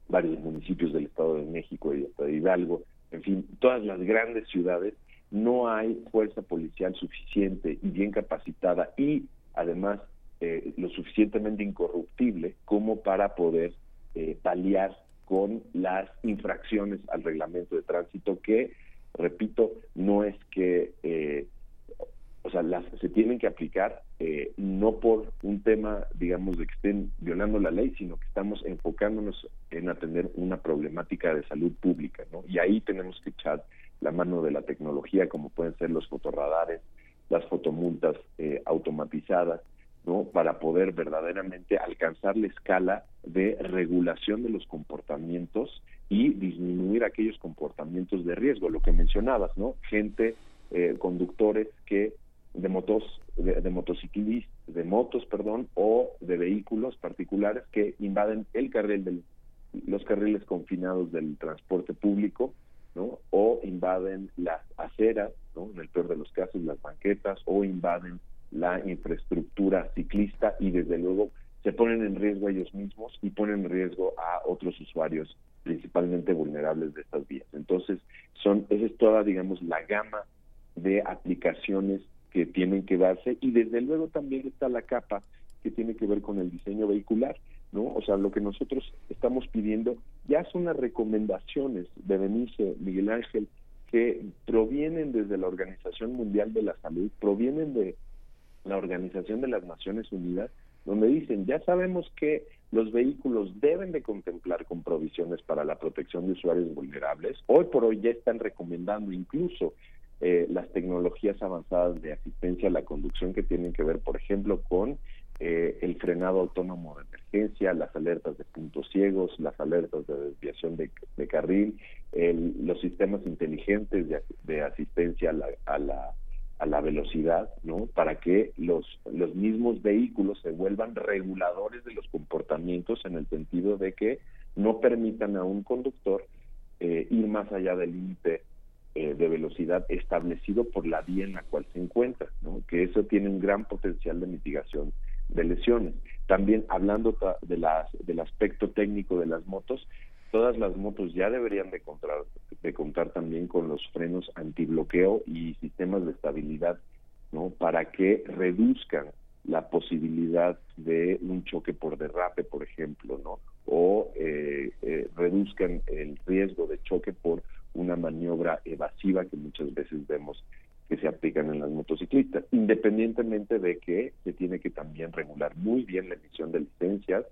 varios municipios del Estado de México y de Hidalgo, en fin, todas las grandes ciudades, no hay fuerza policial suficiente y bien capacitada y además eh, lo suficientemente incorruptible como para poder eh, paliar con las infracciones al reglamento de tránsito que, repito, no es que eh, o sea, las se tienen que aplicar eh, no por un tema, digamos, de que estén violando la ley, sino que estamos enfocándonos en atender una problemática de salud pública, ¿no? Y ahí tenemos que echar la mano de la tecnología, como pueden ser los fotorradares, las fotomultas eh, automatizadas, ¿no? Para poder verdaderamente alcanzar la escala de regulación de los comportamientos y disminuir aquellos comportamientos de riesgo, lo que mencionabas, ¿no? Gente, eh, conductores que de motos, de, de motociclistas, de motos, perdón, o de vehículos particulares que invaden el carril del, los carriles confinados del transporte público, ¿no? O invaden las aceras, ¿no? En el peor de los casos, las banquetas, o invaden la infraestructura ciclista y desde luego se ponen en riesgo a ellos mismos y ponen en riesgo a otros usuarios principalmente vulnerables de estas vías. Entonces, son esa es toda, digamos, la gama de aplicaciones que tienen que darse y desde luego también está la capa que tiene que ver con el diseño vehicular, ¿no? O sea, lo que nosotros estamos pidiendo ya son las recomendaciones de Benice, Miguel Ángel, que provienen desde la Organización Mundial de la Salud, provienen de la Organización de las Naciones Unidas, donde dicen, ya sabemos que los vehículos deben de contemplar con provisiones para la protección de usuarios vulnerables. Hoy por hoy ya están recomendando incluso eh, las tecnologías avanzadas de asistencia a la conducción que tienen que ver, por ejemplo, con eh, el frenado autónomo de emergencia, las alertas de puntos ciegos, las alertas de desviación de, carril, los sistemas inteligentes de, asistencia a la, a la, a la velocidad, ¿no? Para que los, los mismos vehículos se vuelvan reguladores de los comportamientos en el sentido de que no permitan a un conductor eh, ir más allá del límite eh, de velocidad establecido por la vía en la cual se encuentra, ¿no? que eso tiene un gran potencial de mitigación de lesiones. También hablando de las, del aspecto técnico de las motos, todas las motos ya deberían de contar, de contar también con los frenos antibloqueo y sistemas de estabilidad, ¿no? Para que reduzcan la posibilidad de un choque por derrape, por ejemplo, ¿no? O eh, eh, reduzcan el riesgo de choque por una maniobra evasiva que muchas veces vemos que se aplican en las motociclistas, independientemente de que se tiene que también regular muy bien la emisión de licencias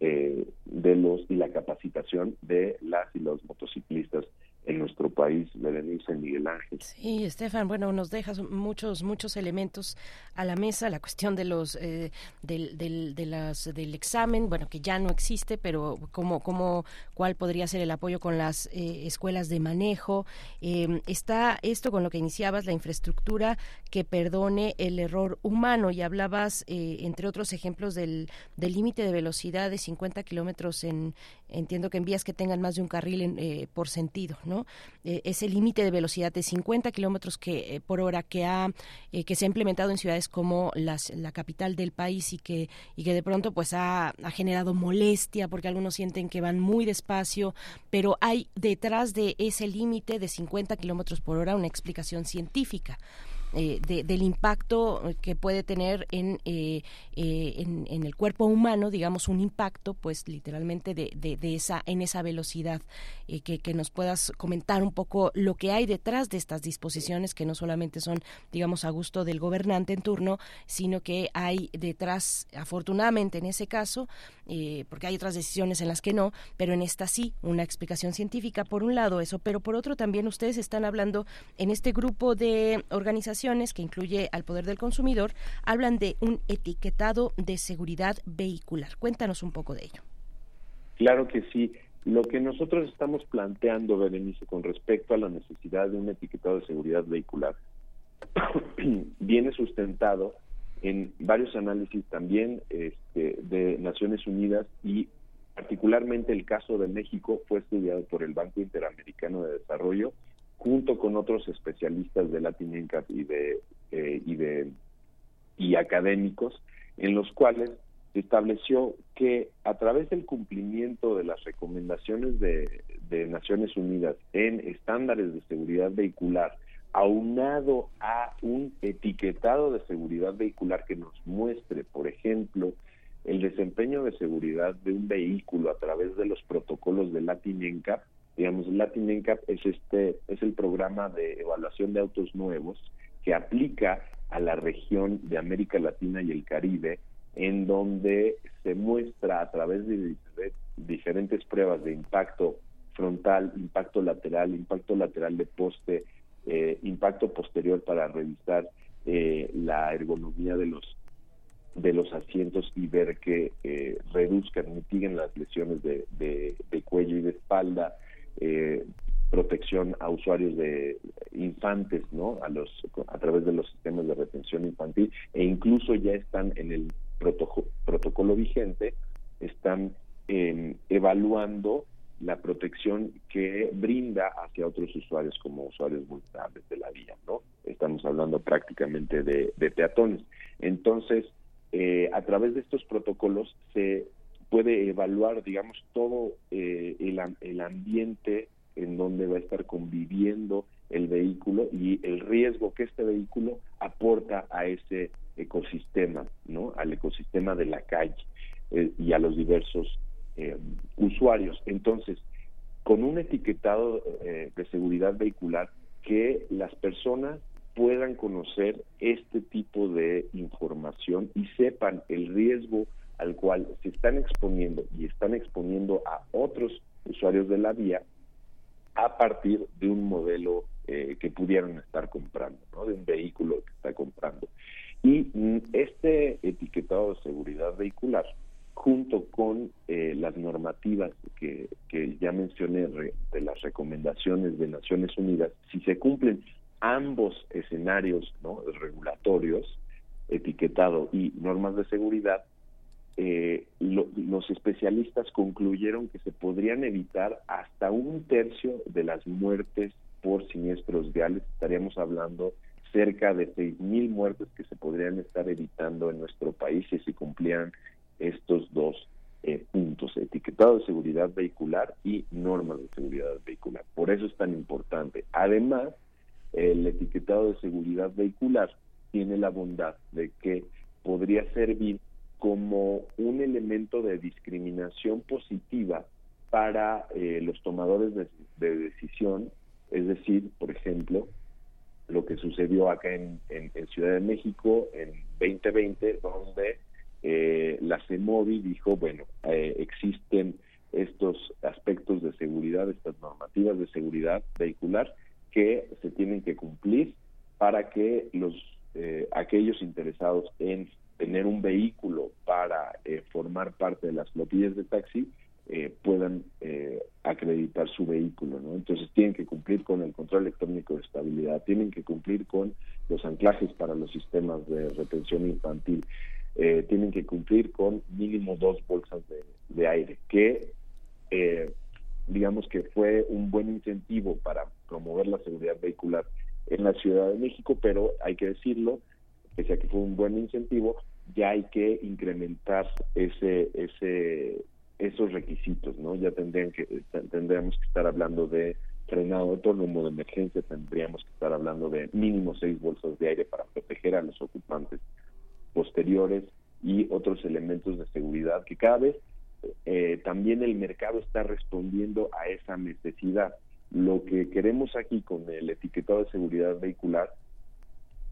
eh, de los y la capacitación de las y los motociclistas en nuestro país, Berenice Miguel Ángel. Sí, Estefan, bueno, nos dejas muchos muchos elementos a la mesa, la cuestión de los eh, del, del, de las, del examen, bueno, que ya no existe, pero cómo, cómo cuál podría ser el apoyo con las eh, escuelas de manejo. Em, está esto con lo que iniciabas, la infraestructura que perdone el error humano y hablabas, eh, entre otros ejemplos, del límite de velocidad de 50 kilómetros en, entiendo que en vías que tengan más de un carril eh, por sentido, ¿no? Eh, ese límite de velocidad de 50 kilómetros que, eh, por hora que, ha, que se ha implementado en ciudades como las, la capital del país y que, y que de pronto pues ha, ha generado molestia porque algunos sienten que van muy despacio, pero hay detrás de ese límite de 50 kilómetros por hora una explicación científica. Eh, del impacto que puede tener en, eh, eh, en, el cuerpo humano, digamos, un impacto, pues literalmente de, de, esa, en esa velocidad, que, que, nos puedas comentar un poco lo que hay detrás de estas disposiciones, que no solamente son, digamos, a gusto del gobernante en turno, sino que hay detrás, afortunadamente en ese caso, porque hay otras decisiones en las que no, pero en esta sí, una explicación científica, por un lado eso, pero por otro también ustedes están hablando en este grupo de organizaciones que incluye al poder del consumidor hablan de un etiquetado de seguridad vehicular. Cuéntanos un poco de ello. Claro que sí. Lo que nosotros estamos planteando, Berenice, con respecto a la necesidad de un etiquetado de seguridad vehicular, viene sustentado en varios análisis también este, de Naciones Unidas y particularmente el caso de México fue estudiado por el Banco Interamericano de Desarrollo junto con otros especialistas de Latin de, eh, y de y académicos, en los cuales estableció que a través del cumplimiento de las recomendaciones de, de Naciones Unidas en estándares de seguridad vehicular, aunado a un etiquetado de seguridad vehicular que nos muestre, por ejemplo, el desempeño de seguridad de un vehículo a través de los protocolos de Latin NCAP, digamos, Latin NCAP es este es el programa de evaluación de autos nuevos que aplica a la región de América Latina y el Caribe, en donde se muestra a través de, diferentes pruebas de impacto frontal, impacto lateral, impacto lateral de poste, eh, impacto posterior para revisar eh, la ergonomía de los de los asientos y ver que eh, reduzcan, mitiguen las lesiones de, cuello y de espalda, eh, protección a usuarios de infantes, ¿no? A los a través de los sistemas de retención infantil e incluso ya están en el protocolo, vigente, están em, evaluando la protección que brinda hacia otros usuarios como usuarios vulnerables de la vía, ¿no? Estamos hablando prácticamente de, peatones. Entonces, eh, a través de estos protocolos se puede evaluar, digamos, todo eh, el, el ambiente en donde va a estar conviviendo el vehículo y el riesgo que este vehículo aporta a ese ecosistema, ¿no? Al ecosistema de la calle eh, y a los diversos eh, usuarios. Entonces, con un etiquetado eh, de seguridad vehicular que las personas puedan conocer este tipo de información y sepan el riesgo al cual se están exponiendo y están exponiendo a otros usuarios de la vía a partir de un modelo eh, que pudieron estar comprando, ¿no? de un vehículo que está comprando. Y mm, este etiquetado de seguridad vehicular, junto con eh, las normativas que, que ya mencioné de las recomendaciones de Naciones Unidas, si se cumplen ambos escenarios ¿no? regulatorios, etiquetado y normas de seguridad, eh, los especialistas concluyeron que se podrían evitar hasta un tercio de las muertes por siniestros viales. Estaríamos hablando cerca de 6.000 muertes que se podrían estar evitando en nuestro país si se cumplieran estos dos eh, puntos, etiquetado de seguridad vehicular y normas de seguridad vehicular. Por eso es tan importante. Además, el etiquetado de seguridad vehicular tiene la bondad de que podría servir como un elemento de discriminación positiva para eh, los tomadores de, decisión, es decir, por ejemplo, lo que sucedió acá en, Ciudad de México en 2020, donde eh, la CEMOVI dijo, bueno, eh, existen estos aspectos de seguridad, estas normativas de seguridad vehicular que se tienen que cumplir para que los aquellos interesados en tener un vehículo para eh, formar parte de las flotillas de taxi eh, puedan eh, acreditar su vehículo. Entonces tienen que cumplir con el control electrónico de estabilidad, tienen que cumplir con los anclajes para los sistemas de retención infantil, tienen que cumplir con mínimo dos bolsas de, de aire, que digamos que fue un buen incentivo para promover la seguridad vehicular en la Ciudad de México, pero hay que decirlo, pese a que fue un buen incentivo, ya hay que incrementar ese, ese, esos requisitos, ¿no? Ya tendrían que, tendríamos que estar hablando de frenado autónomo de emergencia, tendríamos que estar hablando de mínimo seis bolsas de aire para proteger a los ocupantes posteriores y otros elementos de seguridad que cada vez eh, también el mercado está respondiendo a esa necesidad. Lo que queremos aquí con el etiquetado de seguridad vehicular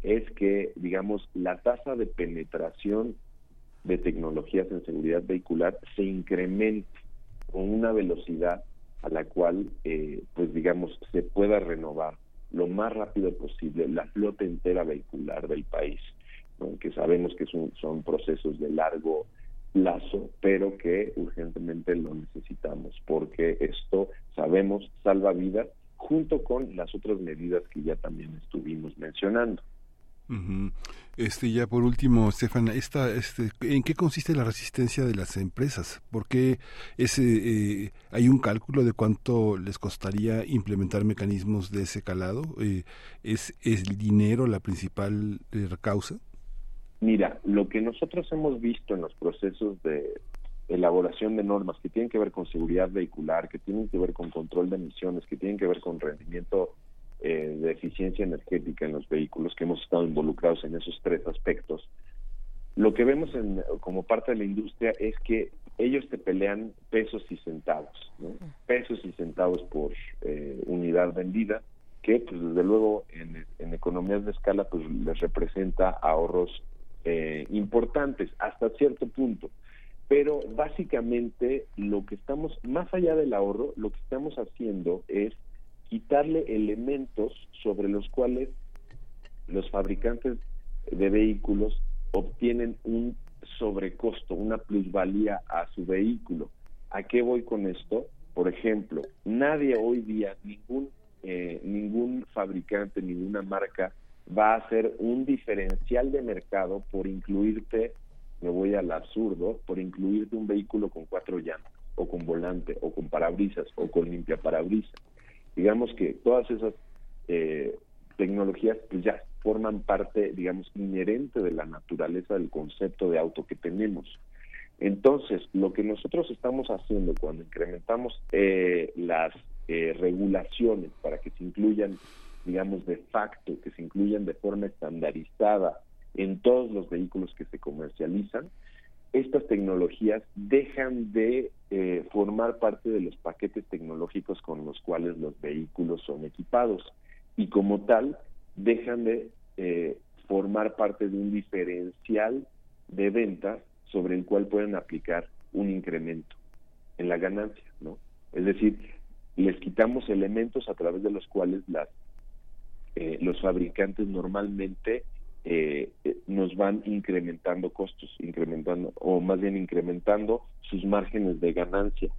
es que, digamos, la tasa de penetración de tecnologías en seguridad vehicular se incremente con una velocidad a la cual, eh, pues digamos, se pueda renovar lo más rápido posible la flota entera vehicular del país, que sabemos que son, son procesos de largo plazo, pero que urgentemente lo necesitamos, porque esto, sabemos, salva vidas junto con las otras medidas que ya también estuvimos mencionando. Este ya por último, Estefan, esta, este, ¿en qué consiste la resistencia de las empresas? ¿Por qué ese, eh, hay un cálculo de cuánto les costaría implementar mecanismos de ese calado? Eh, ¿es, ¿Es el dinero la principal eh, causa? Mira, lo que nosotros hemos visto en los procesos de elaboración de normas que tienen que ver con seguridad vehicular, que tienen que ver con control de emisiones, que tienen que ver con rendimiento eh, de eficiencia energética en los vehículos, que hemos estado involucrados en esos tres aspectos, lo que vemos en, como parte de la industria es que ellos te pelean pesos y centavos, pesos y centavos por eh, unidad vendida, que pues desde luego en, economías de escala pues les representa ahorros eh, importantes hasta cierto punto. Pero básicamente lo que estamos, más allá del ahorro, lo que estamos haciendo es quitarle elementos sobre los cuales los fabricantes de vehículos obtienen un sobrecosto, una plusvalía a su vehículo. ¿A qué voy con esto? Por ejemplo, nadie hoy día, ningún, eh, ningún fabricante, ninguna marca va a hacer un diferencial de mercado por incluirte, me voy al absurdo, por incluirte un vehículo con cuatro llantas, o con volante, o con parabrisas, o con limpia parabrisas. Digamos que todas esas eh, tecnologías pues ya forman parte, digamos, inherente de la naturaleza del concepto de auto que tenemos. Entonces, lo que nosotros estamos haciendo cuando incrementamos eh, las eh, regulaciones para que se incluyan, digamos, de facto, que se incluyan de forma estandarizada en todos los vehículos que se comercializan, estas tecnologías dejan de eh, formar parte de los paquetes tecnológicos con los cuales los vehículos son equipados y como tal dejan de eh, formar parte de un diferencial de ventas sobre el cual pueden aplicar un incremento en la ganancia, ¿no? Es decir, les quitamos elementos a través de los cuales las eh, los fabricantes normalmente eh, nos van incrementando costos, incrementando o más bien incrementando sus márgenes de ganancia,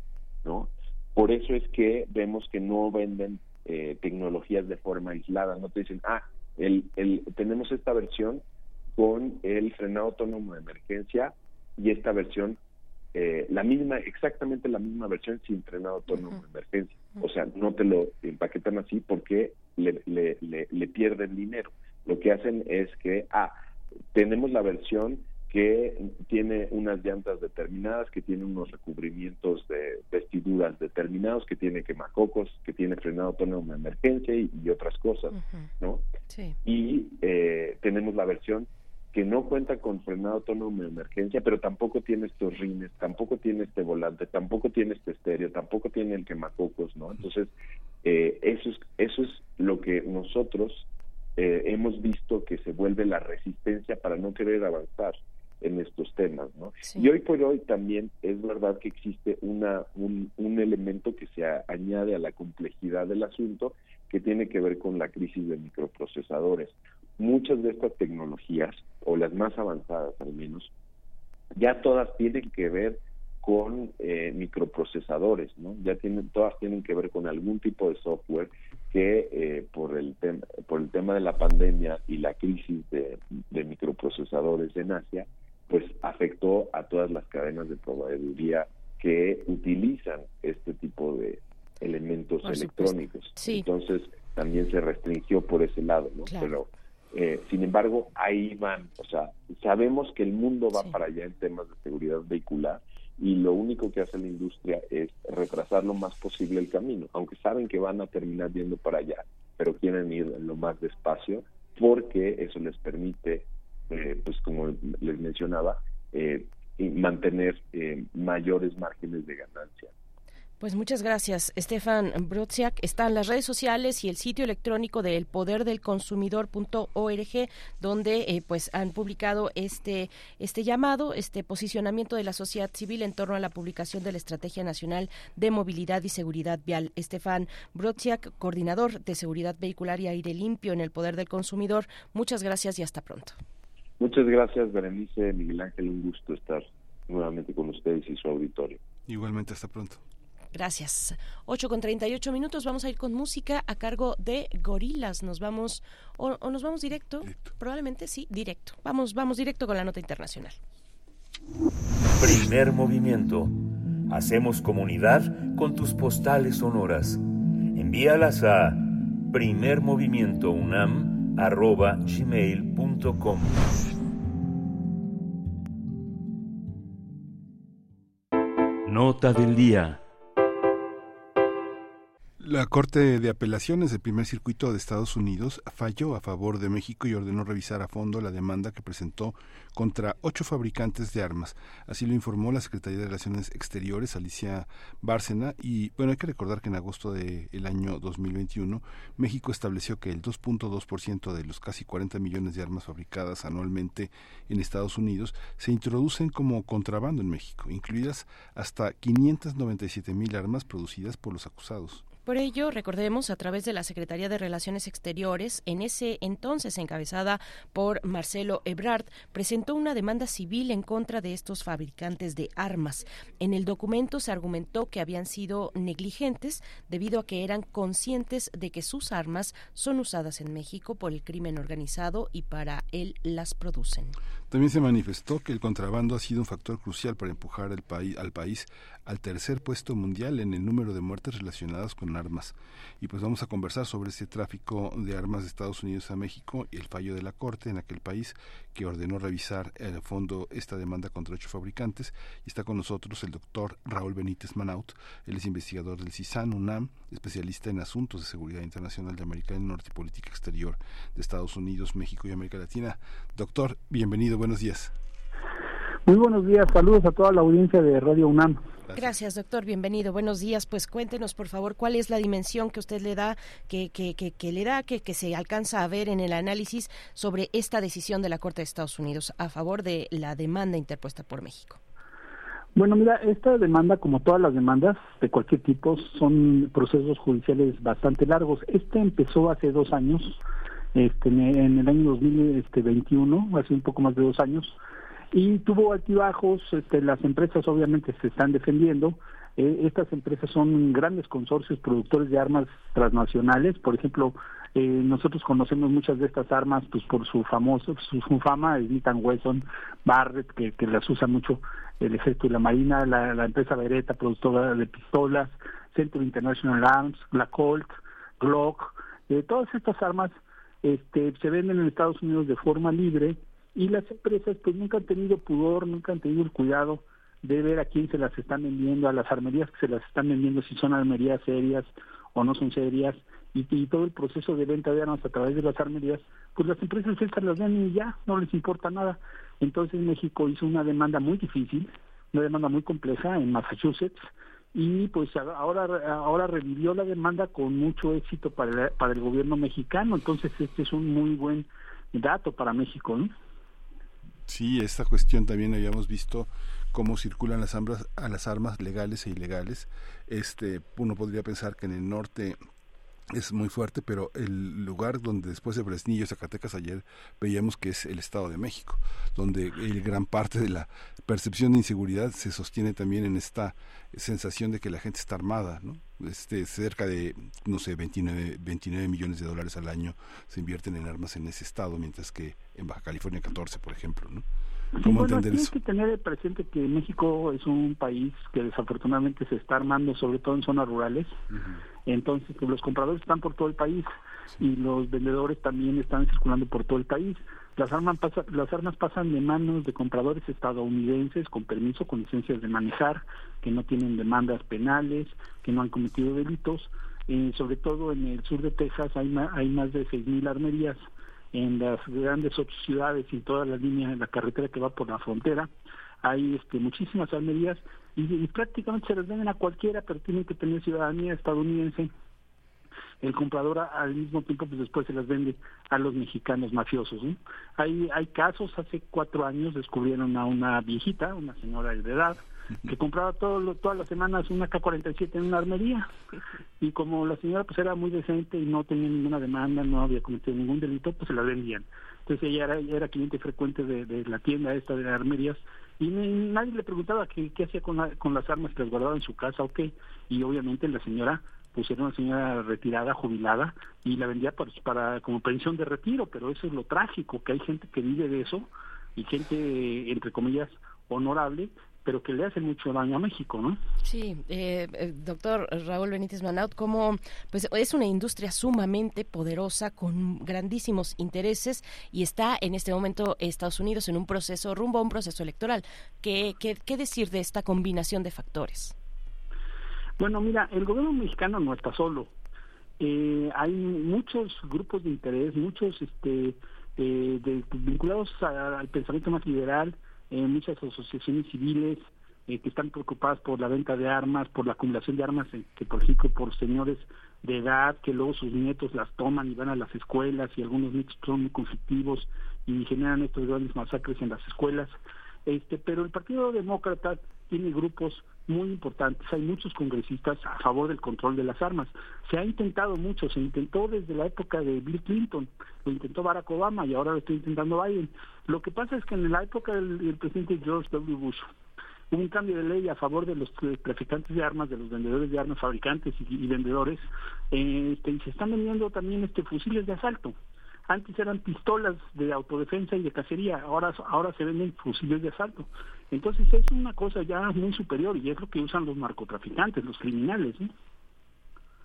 ¿no? Por eso es que vemos que no venden eh, tecnologías de forma aislada, no te dicen, ah, el, el, tenemos esta versión con el frenado autónomo de emergencia y esta versión, eh, la misma, exactamente la misma versión sin frenado autónomo de emergencia. O sea, no te lo empaquetan así porque le, le, le, le pierden dinero. Lo que hacen es que, ah, tenemos la versión que tiene unas llantas determinadas, que tiene unos recubrimientos de vestiduras determinados, que tiene quemacocos, que tiene frenado autónomo de emergencia y, otras cosas, ¿no? Sí. Y eh, tenemos la versión que no cuenta con frenado autónomo de emergencia, pero tampoco tiene estos rines, tampoco tiene este volante, tampoco tiene este estéreo, tampoco tiene el quemacocos, ¿no? Entonces, eh, eso, es, eso es lo que nosotros eh, hemos visto que se vuelve la resistencia para no querer avanzar en estos temas, ¿no? Y hoy por hoy también es verdad que existe una un, un elemento que se añade a la complejidad del asunto que tiene que ver con la crisis de microprocesadores. Muchas de estas tecnologías, o las más avanzadas al menos, ya todas tienen que ver con eh, microprocesadores, ¿no? Ya tienen, todas tienen que ver con algún tipo de software que eh, por el tema por el tema de la pandemia y la crisis de, de microprocesadores en Asia, pues afectó a todas las cadenas de proveeduría que utilizan este tipo de elementos electrónicos. Entonces también se restringió por ese lado, ¿no? Pero eh, sin embargo ahí van, o sea, sabemos que el mundo va para allá en temas de seguridad vehicular y lo único que hace la industria es retrasar lo más posible el camino, aunque saben que van a terminar yendo para allá, pero quieren ir lo más despacio porque eso les permite eh, pues como les mencionaba, eh, mantener eh, mayores márgenes de ganancia. Pues muchas gracias, Estefan Brodziak. Están las redes sociales y el sitio electrónico de elpoderdelconsumidor.org, donde eh, pues han publicado este este llamado, este posicionamiento de la sociedad civil en torno a la publicación de la Estrategia Nacional de Movilidad y Seguridad Vial. Estefan Brodziak, coordinador de Seguridad Vehicular y Aire Limpio en el Poder del Consumidor. Muchas gracias y hasta pronto. Muchas gracias, Berenice, Miguel Ángel, un gusto estar nuevamente con ustedes y su auditorio. Igualmente, hasta pronto. Gracias. 8 con 38 minutos. Vamos a ir con música a cargo de Gorilas. Nos vamos, o, o nos vamos directo? directo? Probablemente sí, directo. Vamos, vamos directo con la nota internacional. Primer movimiento. Hacemos comunidad con tus postales sonoras. Envíalas a primermovimientounam.com arroba gmail.com. Nota del día. La Corte de Apelaciones del Primer Circuito de Estados Unidos falló a favor de México y ordenó revisar a fondo la demanda que presentó contra ocho fabricantes de armas. Así lo informó la Secretaría de Relaciones Exteriores, Alicia Bárcena. Y bueno, hay que recordar que en agosto del año 2021 México estableció que el 2.2% de los casi 40 millones de armas fabricadas anualmente en Estados Unidos se introducen como contrabando en México, incluidas hasta 597 mil armas producidas por los acusados. Por ello, recordemos, a través de la Secretaría de Relaciones Exteriores, en ese entonces encabezada por Marcelo Ebrard, presentó una demanda civil en contra de estos fabricantes de armas. En el documento se argumentó que habían sido negligentes debido a que eran conscientes de que sus armas son usadas en México por el crimen organizado y para él las producen. También se manifestó que el contrabando ha sido un factor crucial para empujar país, al país al tercer puesto mundial en el número de muertes relacionadas con armas. Y pues vamos a conversar sobre ese tráfico de armas de Estados Unidos a México y el fallo de la Corte en aquel país que ordenó revisar el fondo esta demanda contra ocho fabricantes. Y está con nosotros el doctor Raúl Benítez Manaut. Él es investigador del CISAN UNAM, especialista en asuntos de seguridad internacional de América del Norte y política exterior de Estados Unidos, México y América Latina. Doctor, bienvenido, buenos días. Muy buenos días, saludos a toda la audiencia de Radio UNAM. Gracias. doctor. Bienvenido. Buenos días. Pues cuéntenos, por favor, cuál es la dimensión que usted le da, que, que, que, le da, que, que se alcanza a ver en el análisis sobre esta decisión de la Corte de Estados Unidos a favor de la demanda interpuesta por México. Bueno, mira, esta demanda, como todas las demandas de cualquier tipo, son procesos judiciales bastante largos. Este empezó hace dos años, este, en el año 2021, hace un poco más de dos años, y tuvo altibajos, este, las empresas obviamente se están defendiendo, eh, estas empresas son grandes consorcios productores de armas transnacionales, por ejemplo, eh, nosotros conocemos muchas de estas armas pues por su famoso, su, fama, Smith Wesson, Barrett, que, que las usa mucho el ejército y la marina, la, empresa Beretta, productora de pistolas, Centro International Arms, la Colt, Glock, eh, todas estas armas este, se venden en Estados Unidos de forma libre y las empresas pues nunca han tenido pudor, nunca han tenido el cuidado de ver a quién se las están vendiendo, a las armerías que se las están vendiendo, si son armerías serias o no son serias, y, todo el proceso de venta de armas a través de las armerías, pues las empresas estas las venden y ya, no les importa nada. Entonces México hizo una demanda muy difícil, una demanda muy compleja en Massachusetts, y pues ahora ahora revivió la demanda con mucho éxito para, para el gobierno mexicano, entonces este es un muy buen dato para México, ¿no? Sí, esta cuestión también habíamos visto cómo circulan las armas, a las armas legales e ilegales. Este, uno podría pensar que en el norte es muy fuerte, pero el lugar donde después de Fresnillo, Zacatecas, ayer veíamos que es el Estado de México, donde el gran parte de la percepción de inseguridad se sostiene también en esta sensación de que la gente está armada, ¿no? Este, cerca de, no sé, 29, 29 millones de dólares al año se invierten en armas en ese estado, mientras que en Baja California 14, por ejemplo, ¿no? ¿Cómo entender eso? que tener presente que México es un país que desafortunadamente se está armando, sobre todo en zonas rurales. Entonces, pues, los compradores están por todo el país y los vendedores también están circulando por todo el país. Las armas, las armas pasan de manos de compradores estadounidenses con permiso, con licencias de manejar, que no tienen demandas penales, que no han cometido delitos. Eh, sobre todo en el sur de Texas hay, hay más de 6.000 armerías en las grandes ocho ciudades y toda la línea de la carretera que va por la frontera. Hay este, muchísimas armerías y, prácticamente se las venden a cualquiera, pero tienen que tener ciudadanía estadounidense. El comprador al mismo tiempo pues después se las vende a los mexicanos mafiosos. Hay, hay casos, hace cuatro años descubrieron a una viejita, una señora de edad, que compraba todo, todas las semanas una K-47 en una armería y como la señora pues era muy decente y no tenía ninguna demanda, no había cometido ningún delito, pues se la vendían. Entonces ella era, era cliente frecuente de, la tienda esta de armerías y nadie le preguntaba qué, hacía con, con las armas que las guardaba en su casa o qué. Y obviamente la señora pues era una señora retirada, jubilada, y la vendía para, para como pensión de retiro, pero eso es lo trágico, que hay gente que vive de eso, y gente, entre comillas, honorable, pero que le hace mucho daño a México, ¿no? Sí, eh, eh, doctor Raúl Benítez Manaut, como pues es una industria sumamente poderosa con grandísimos intereses y está en este momento Estados Unidos en un proceso rumbo a un proceso electoral. ¿Qué, qué, qué decir de esta combinación de factores? Bueno, mira, el gobierno mexicano no está solo. Eh, hay muchos grupos de interés, muchos este, de, vinculados al pensamiento más liberal, eh, muchas asociaciones civiles eh, que están preocupadas por la venta de armas, por la acumulación de armas, que por ejemplo por señores de edad que luego sus nietos las toman y van a las escuelas y algunos nietos son muy conflictivos y generan estos grandes masacres en las escuelas. Este, pero el Partido Demócrata tiene grupos muy importantes. Hay muchos congresistas a favor del control de las armas. Se ha intentado mucho, se intentó desde la época de Bill Clinton, lo intentó Barack Obama y ahora lo está intentando Biden. Lo que pasa es que en la época del, presidente George W. Bush hubo un cambio de ley a favor de los traficantes de armas, de los vendedores de armas, fabricantes y, vendedores, este, y se están vendiendo también este fusiles de asalto. Antes eran pistolas de autodefensa y de cacería, ahora, ahora se venden fusiles de asalto. Entonces es una cosa ya muy superior y es lo que usan los narcotraficantes, los criminales.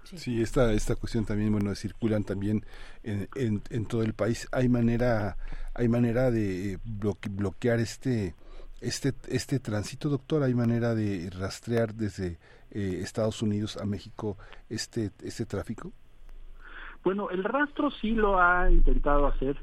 Sí. esta, esta cuestión también, bueno, circulan también en, en, todo el país. Hay manera, hay manera de bloquear este, este, este tránsito, doctor. Hay manera de rastrear desde eh, Estados Unidos a México este, este tráfico. Bueno, el rastro sí lo ha intentado hacer,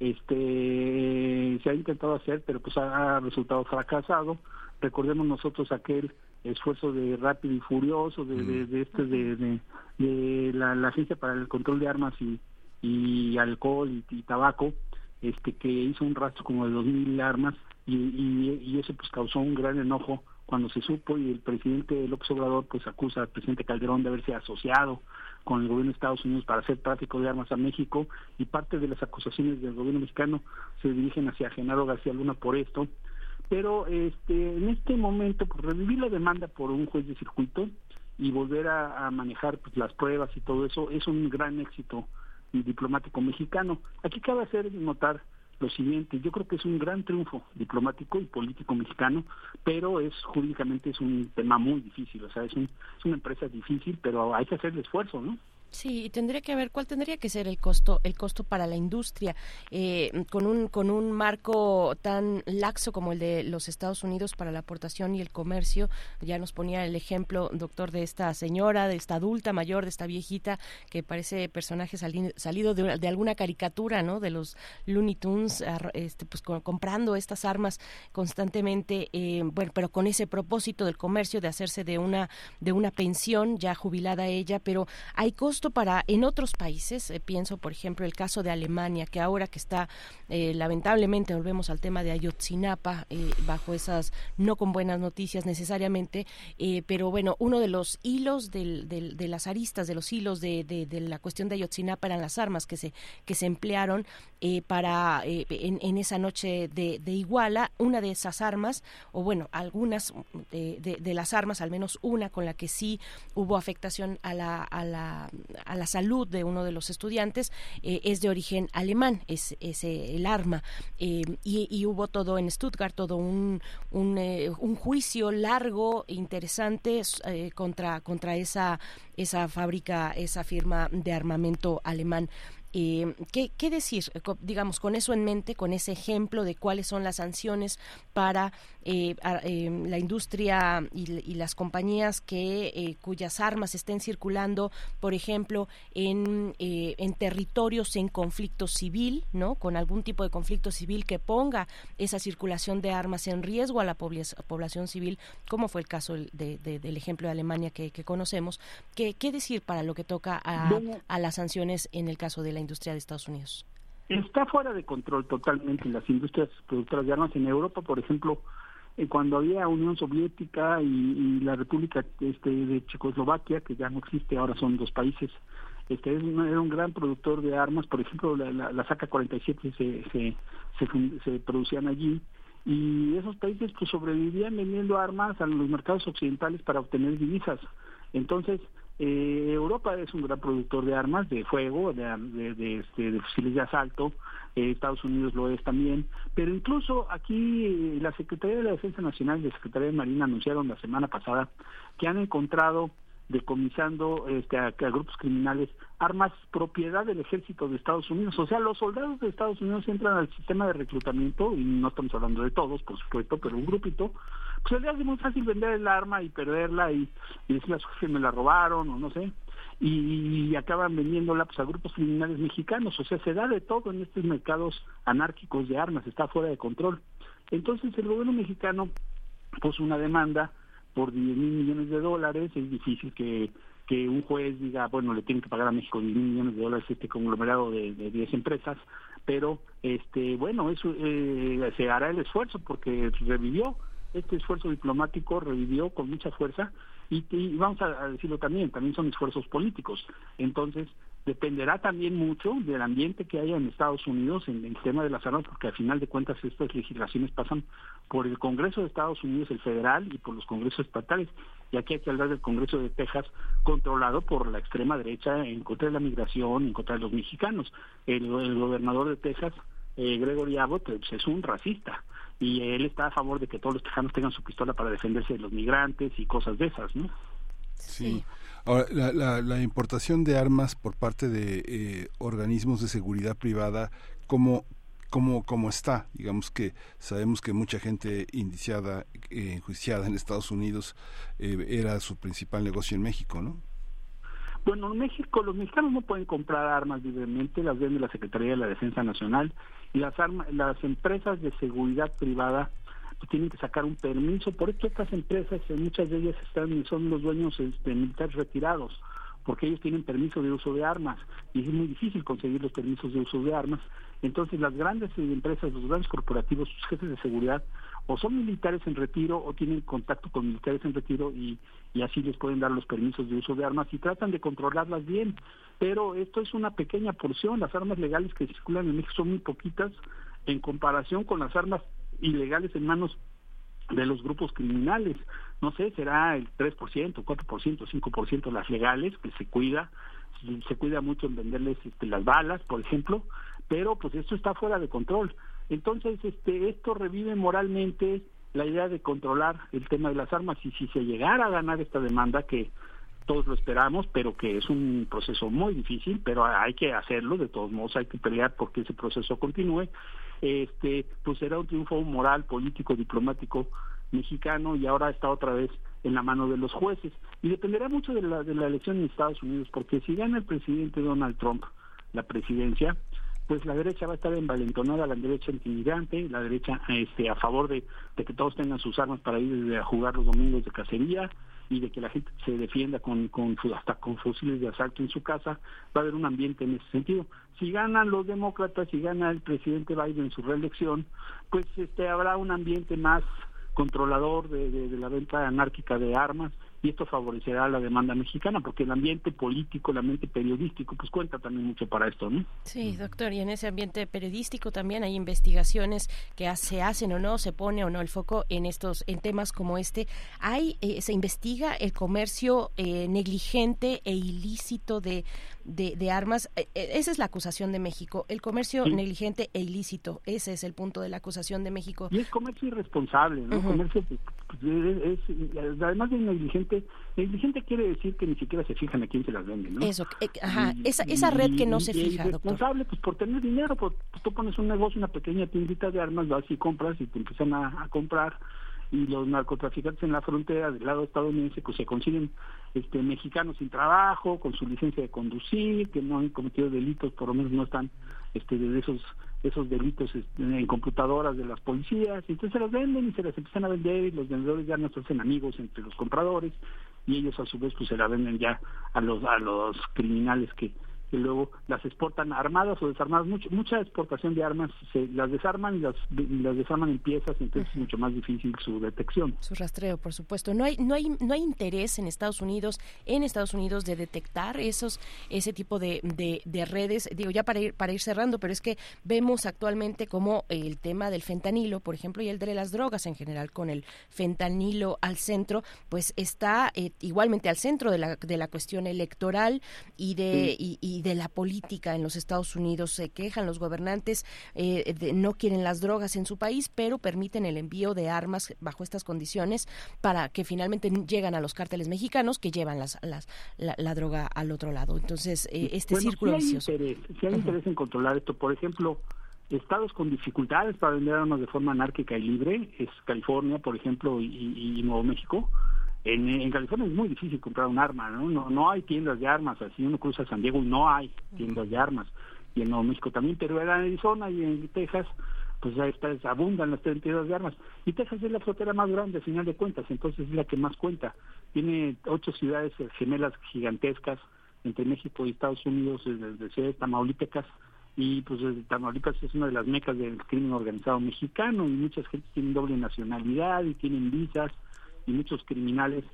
este, se ha intentado hacer, pero pues ha resultado fracasado. Recordemos nosotros aquel esfuerzo de rápido y furioso de, de, este de, de, la, agencia para el control de armas y, y alcohol y, tabaco este que hizo un rastro como de dos mil armas y, y, y, eso pues causó un gran enojo cuando se supo y el presidente López Obrador pues acusa al presidente Calderón de haberse asociado con el gobierno de Estados Unidos para hacer tráfico de armas a México y parte de las acusaciones del gobierno mexicano se dirigen hacia Genaro García Luna por esto. Pero este, en este momento, revivir la demanda por un juez de circuito y volver a, manejar pues, las pruebas y todo eso es un gran éxito diplomático mexicano. Aquí cabe hacer notar lo siguiente, yo creo que es un gran triunfo diplomático y político mexicano, pero es jurídicamente es un tema muy difícil, o sea, es, un, es una empresa difícil, pero hay que hacer el esfuerzo, ¿no? Sí, y tendría que ver cuál tendría que ser el costo, el costo para la industria, eh, con un con un marco tan laxo como el de los Estados Unidos para la aportación y el comercio. Ya nos ponía el ejemplo, doctor, de esta señora, de esta adulta mayor, de esta viejita que parece personaje salido de, alguna caricatura, ¿no? De los Looney Tunes, este, pues comprando estas armas constantemente, eh, bueno, pero con ese propósito del comercio de hacerse de una de una pensión ya jubilada ella, pero hay costos para en otros países, eh, pienso por ejemplo el caso de Alemania, que ahora que está eh, lamentablemente, volvemos al tema de Ayotzinapa, eh, bajo esas, no con buenas noticias necesariamente, pero bueno, uno de los hilos del, de las aristas, de los hilos de, de, la cuestión de Ayotzinapa eran las armas que se, que se emplearon para en, en, esa noche de, de, Iguala, una de esas armas, o bueno, algunas de, las armas, al menos una con la que sí hubo afectación a la, a la a la salud de uno de los estudiantes eh, es de origen alemán, es, el arma. Eh, y, hubo todo en Stuttgart, todo un, un, eh, un juicio largo, interesante contra, contra esa, esa fábrica, esa firma de armamento alemán. Eh, ¿qué, ¿qué, decir, digamos, con eso en mente, con ese ejemplo de cuáles son las sanciones para eh, eh, la industria y, las compañías que cuyas armas estén circulando, por ejemplo, en, en territorios en conflicto civil, ¿no? Con algún tipo de conflicto civil que ponga esa circulación de armas en riesgo a la población civil, como fue el caso de, del ejemplo de Alemania que, conocemos. ¿Qué, ¿Qué, decir para lo que toca a, a las sanciones en el caso de la industria de Estados Unidos? Está fuera de control totalmente las industrias productoras de armas en Europa, por ejemplo, eh, cuando había Unión Soviética y, la República este, de Checoslovaquia, que ya no existe, ahora son dos países, este era un gran productor de armas, por ejemplo, la, la, la AK-47 se, se, se, se, producían allí, y esos países pues sobrevivían vendiendo armas a los mercados occidentales para obtener divisas. Entonces, eh, Europa es un gran productor de armas, de fuego, de, de, este, fusiles de asalto, eh, Estados Unidos lo es también, pero incluso aquí eh, la Secretaría de la Defensa Nacional y la Secretaría de Marina anunciaron la semana pasada que han encontrado decomisando este, a, grupos criminales armas propiedad del ejército de Estados Unidos. O sea, los soldados de Estados Unidos entran al sistema de reclutamiento, y no estamos hablando de todos, por supuesto, pero un grupito, pues se le hace muy fácil vender el arma y perderla y, y decirle a su jefe me la robaron o no sé, y, acaban vendiéndola pues, a grupos criminales mexicanos. O sea, se da de todo en estos mercados anárquicos de armas, está fuera de control. Entonces el gobierno mexicano puso una demanda por 10 mil millones de dólares, es difícil que, que un juez diga, bueno, le tienen que pagar a México 10 mil millones de dólares este conglomerado de, de 10 empresas, pero este bueno, eso eh, se hará el esfuerzo porque revivió este esfuerzo diplomático revivió con mucha fuerza y, vamos a, decirlo también, también son esfuerzos políticos. Entonces, dependerá también mucho del ambiente que haya en Estados Unidos en, el tema de las armas, porque al final de cuentas estas legislaciones pasan por el Congreso de Estados Unidos, el federal, y por los congresos estatales. Y aquí hay que hablar del Congreso de Texas, controlado por la extrema derecha en contra de la migración, en contra de los mexicanos. El, gobernador de Texas, eh, Gregory Abbott, pues, es un racista y él está a favor de que todos los tejanos tengan su pistola para defenderse de los migrantes y cosas de esas, ¿no? Sí. Ahora, la, la, importación de armas por parte de eh, organismos de seguridad privada, ¿cómo, cómo, cómo está? Digamos que sabemos que mucha gente indiciada, eh, enjuiciada en Estados Unidos, eh, era su principal negocio en México, ¿no? Bueno, en México los mexicanos no pueden comprar armas libremente, las vende la Secretaría de la Defensa Nacional y las armas, las empresas de seguridad privada pues, tienen que sacar un permiso. Por esto estas empresas, muchas de ellas están son los dueños este, militares retirados, porque ellos tienen permiso de uso de armas y es muy difícil conseguir los permisos de uso de armas. Entonces las grandes empresas, los grandes corporativos, sus jefes de seguridad, o son militares en retiro o tienen contacto con militares en retiro y, y así les pueden dar los permisos de uso de armas y tratan de controlarlas bien. Pero esto es una pequeña porción, las armas legales que circulan en México son muy poquitas en comparación con las armas ilegales en manos de los grupos criminales. No sé, será el 3%, 4%, 5% las legales, que se cuida, se cuida mucho en venderles este, las balas, por ejemplo, pero pues esto está fuera de control. Entonces, este, esto revive moralmente la idea de controlar el tema de las armas y si se llegara a ganar esta demanda que todos lo esperamos, pero que es un proceso muy difícil, pero hay que hacerlo, de todos modos hay que pelear porque ese proceso continúe, este, pues será un triunfo moral, político, diplomático mexicano y ahora está otra vez en la mano de los jueces. Y dependerá mucho de la, de la elección en Estados Unidos, porque si gana el presidente Donald Trump la presidencia, pues la derecha va a estar envalentonada, la derecha intimidante, la derecha este, a favor de, que todos tengan sus armas para ir a jugar los domingos de cacería y de que la gente se defienda con, con hasta con fusiles de asalto en su casa, va a haber un ambiente en ese sentido. Si ganan los demócratas, si gana el presidente Biden en su reelección, pues este habrá un ambiente más controlador de la venta anárquica de armas y esto favorecerá la demanda mexicana porque el ambiente político, el ambiente periodístico, pues cuenta también mucho para esto, ¿no? Sí, doctor, y en ese ambiente periodístico también hay investigaciones que se hacen o no, se pone o no el foco en estos, en temas como este. Hay, eh, se investiga el comercio eh, negligente e ilícito de, de, armas. Eh, esa es la acusación de México, el comercio negligente e ilícito. Ese es el punto de la acusación de México. Y es comercio irresponsable, ¿no? Comercio, pues, es, además de negligente negligente, quiere decir que ni siquiera se fijan a quién se las venden, ¿no? Eso, eh, ajá, esa, esa red que no se fija, responsable, pues por tener dinero, pues, tú pones un negocio, una pequeña tiendita de armas, vas y compras y te empiezan a, comprar y los narcotraficantes en la frontera del lado estadounidense pues se consiguen este mexicanos sin trabajo, con su licencia de conducir, que no han cometido delitos, por lo menos no están este de esos esos delitos este, en computadoras de las policías, entonces se las venden y se las empiezan a vender y los vendedores ya no se hacen amigos entre los compradores y ellos a su vez pues se la venden ya a los a los criminales que que luego las exportan armadas o desarmadas. Mucho, mucha exportación de armas se las desarman y las, las desarman en piezas, entonces es mucho más difícil su detección. Su rastreo, por supuesto. No hay, no hay, no hay interés en Estados Unidos, en Estados Unidos, de detectar esos, ese tipo de, de, redes. Digo, ya para ir, para ir cerrando, pero es que vemos actualmente como el tema del fentanilo, por ejemplo, y el de las drogas en general, con el fentanilo al centro, pues está eh, igualmente al centro de la, de la cuestión electoral y de de la política en los Estados Unidos. Se quejan los gobernantes, eh, no quieren las drogas en su país, pero permiten el envío de armas bajo estas condiciones para que finalmente llegan a los cárteles mexicanos que llevan las, las, la, droga al otro lado. Entonces, eh, este círculo vicioso. si hay interés en controlar esto, por ejemplo, estados con dificultades para vender armas de forma anárquica y libre, es California, por ejemplo, y Nuevo México, en, California es muy difícil comprar un arma, ¿no? ¿no? No hay tiendas de armas, así uno cruza San Diego no hay tiendas de armas. Y en Nuevo México también, pero en Arizona y en Texas, pues ya está, abundan las tiendas de armas. Y Texas es la frontera más grande, a final de cuentas, entonces es la que más cuenta. Tiene ocho ciudades gemelas gigantescas entre México y Estados Unidos, desde ciudades tamaulipecas, y pues Tamaulipas es una de las mecas del crimen organizado mexicano y muchas gente tienen doble nacionalidad y tienen visas y muchos criminales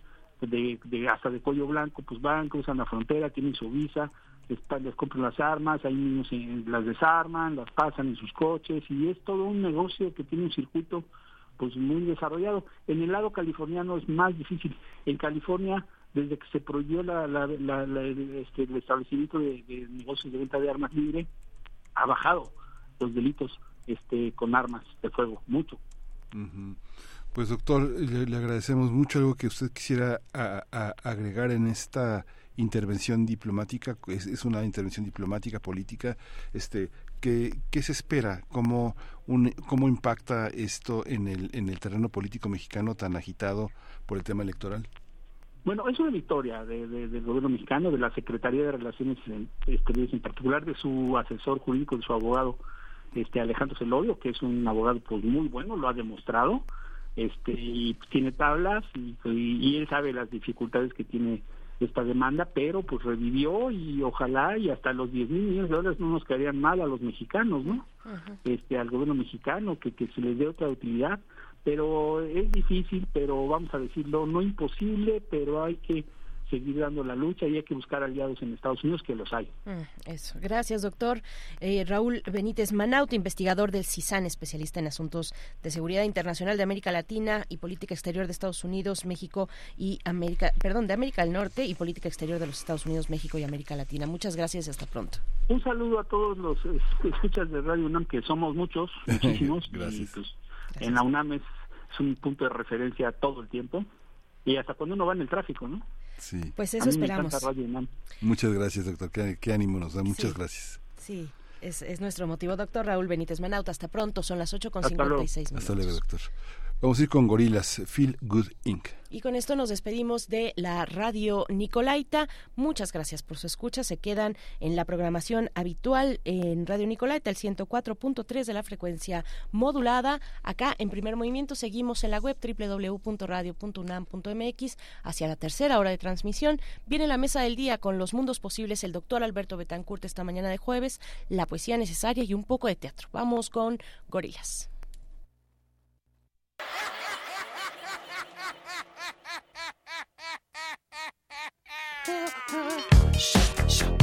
de, de hasta de cuello blanco pues van, cruzan la frontera, tienen su visa, les, compran las armas, ahí mismo se, las desarman, las pasan en sus coches y es todo un negocio que tiene un circuito pues muy desarrollado. En el lado californiano es más difícil. En California, desde que se prohibió la, la, este, el establecimiento de, negocios de venta de armas libre, ha bajado los delitos este, con armas de fuego, mucho. Pues doctor, le, agradecemos mucho algo que usted quisiera agregar en esta intervención diplomática, es, es, una intervención diplomática, política, este, ¿qué, qué se espera? ¿Cómo, un, ¿Cómo impacta esto en el, en el terreno político mexicano tan agitado por el tema electoral? Bueno, es una victoria de, del gobierno mexicano, de la Secretaría de Relaciones Exteriores en particular, de su asesor jurídico, de su abogado este Alejandro Celodio, que es un abogado pues muy bueno, lo ha demostrado, este y tiene tablas y, y él sabe las dificultades que tiene esta demanda, pero pues revivió y ojalá y hasta los 10 mil millones de dólares no nos caerían mal a los mexicanos, ¿no? Este, al gobierno mexicano, que, que se les dé otra utilidad, pero es difícil, pero vamos a decirlo, no imposible, pero hay que seguir dando la lucha y hay que buscar aliados en Estados Unidos que los hay. Mm, eso. Gracias, doctor. Eh, Raúl Benítez Manaut, investigador del CISAN, especialista en asuntos de seguridad internacional de América Latina y política exterior de Estados Unidos, México y América, perdón, de América del Norte y política exterior de los Estados Unidos, México y América Latina. Muchas gracias y hasta pronto. Un saludo a todos los escuchas de Radio UNAM, que somos muchos, muchísimos. gracias. Pues, en la UNAM es, es un punto de referencia todo el tiempo y hasta cuando uno va en el tráfico, ¿no? Sí. Pues eso esperamos. Muchas gracias, doctor. Qué, ánimo nos da. Muchas gracias. Sí. Es, es, nuestro motivo, doctor Raúl Benítez Manauta. Hasta pronto, son las 8 con 56 minutos. Hasta luego, doctor. Vamos a ir con Gorilas, Feel Good Inc. Y con esto nos despedimos de la radio Nicolaita. Muchas gracias por su escucha. Se quedan en la programación habitual en Radio Nicolaita, el 104.3 de la frecuencia modulada. Acá en primer movimiento seguimos en la web www.radio.unam.mx hacia la tercera hora de transmisión. Viene la mesa del día con los mundos posibles el doctor Alberto Betancourt esta mañana de jueves, la poesía necesaria y un poco de teatro. Vamos con Gorilas. Shh, shh.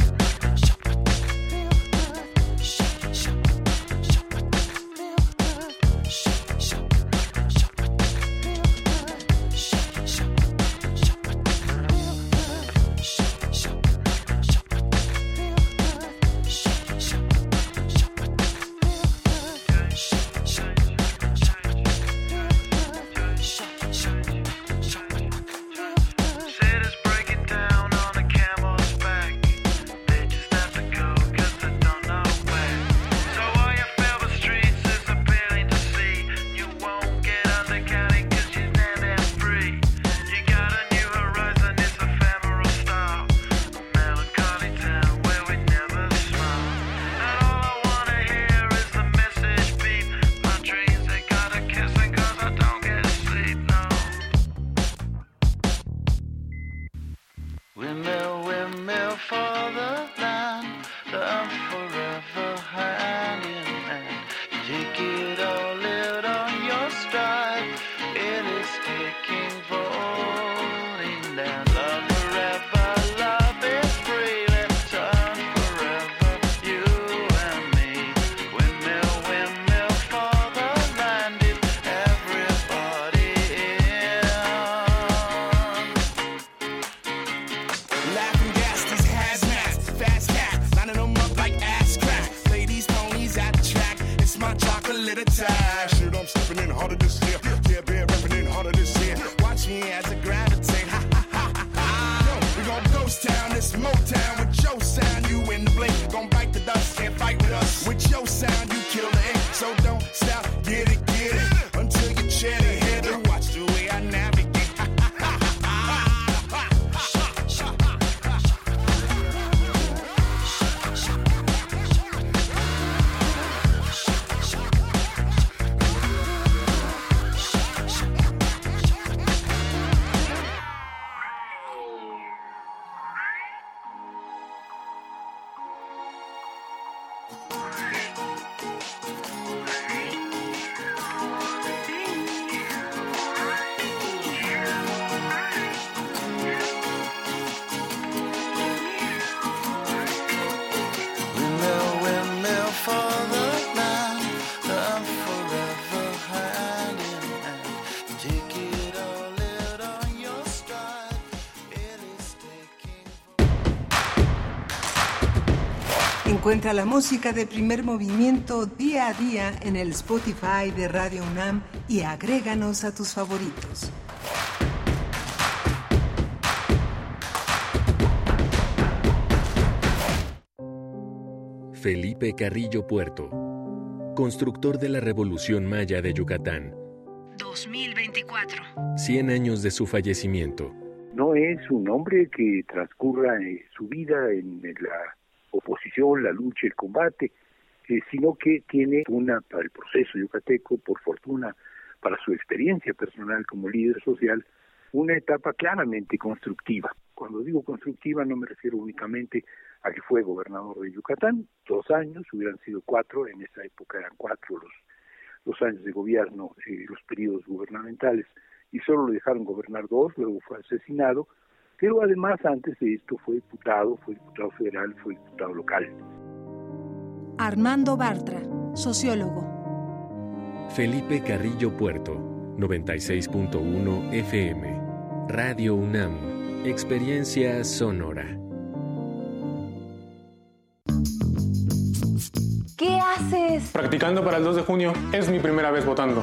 Encuentra la música de primer movimiento día a día en el Spotify de Radio UNAM y agréganos a tus favoritos. Felipe Carrillo Puerto, constructor de la Revolución Maya de Yucatán. 2024. 100 años de su fallecimiento. No es un hombre que transcurra eh, su vida en la oposición, la lucha, el combate, eh, sino que tiene una para el proceso yucateco, por fortuna, para su experiencia personal como líder social, una etapa claramente constructiva. Cuando digo constructiva no me refiero únicamente a que fue gobernador de Yucatán, dos años, hubieran sido cuatro, en esa época eran cuatro los, los años de gobierno, eh, los periodos gubernamentales, y solo lo dejaron gobernar dos, luego fue asesinado, pero además antes de esto fue diputado, fue diputado federal, fue diputado local. Armando Bartra, sociólogo. Felipe Carrillo Puerto, 96.1 FM. Radio UNAM, Experiencia Sonora. ¿Qué haces? Practicando para el 2 de junio. Es mi primera vez votando.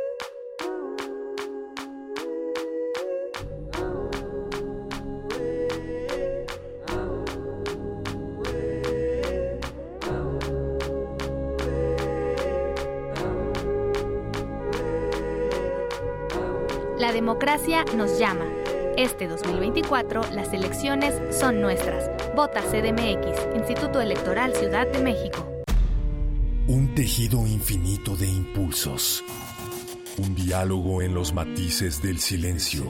Democracia nos llama. Este 2024 las elecciones son nuestras. Vota CDMX, Instituto Electoral Ciudad de México. Un tejido infinito de impulsos. Un diálogo en los matices del silencio.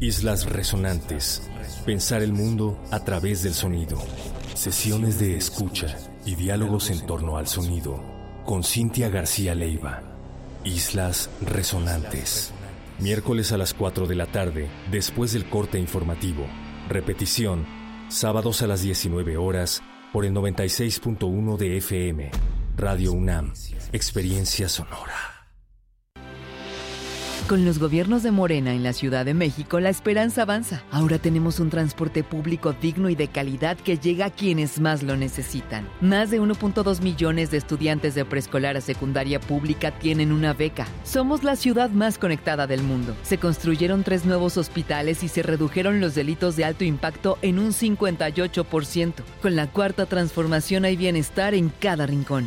Islas resonantes. Pensar el mundo a través del sonido. Sesiones de escucha y diálogos en torno al sonido. Con Cintia García Leiva. Islas resonantes. Miércoles a las 4 de la tarde, después del corte informativo. Repetición, sábados a las 19 horas, por el 96.1 de FM. Radio UNAM, Experiencia Sonora. Con los gobiernos de Morena en la Ciudad de México, la esperanza avanza. Ahora tenemos un transporte público digno y de calidad que llega a quienes más lo necesitan. Más de 1.2 millones de estudiantes de preescolar a secundaria pública tienen una beca. Somos la ciudad más conectada del mundo. Se construyeron tres nuevos hospitales y se redujeron los delitos de alto impacto en un 58%. Con la cuarta transformación hay bienestar en cada rincón.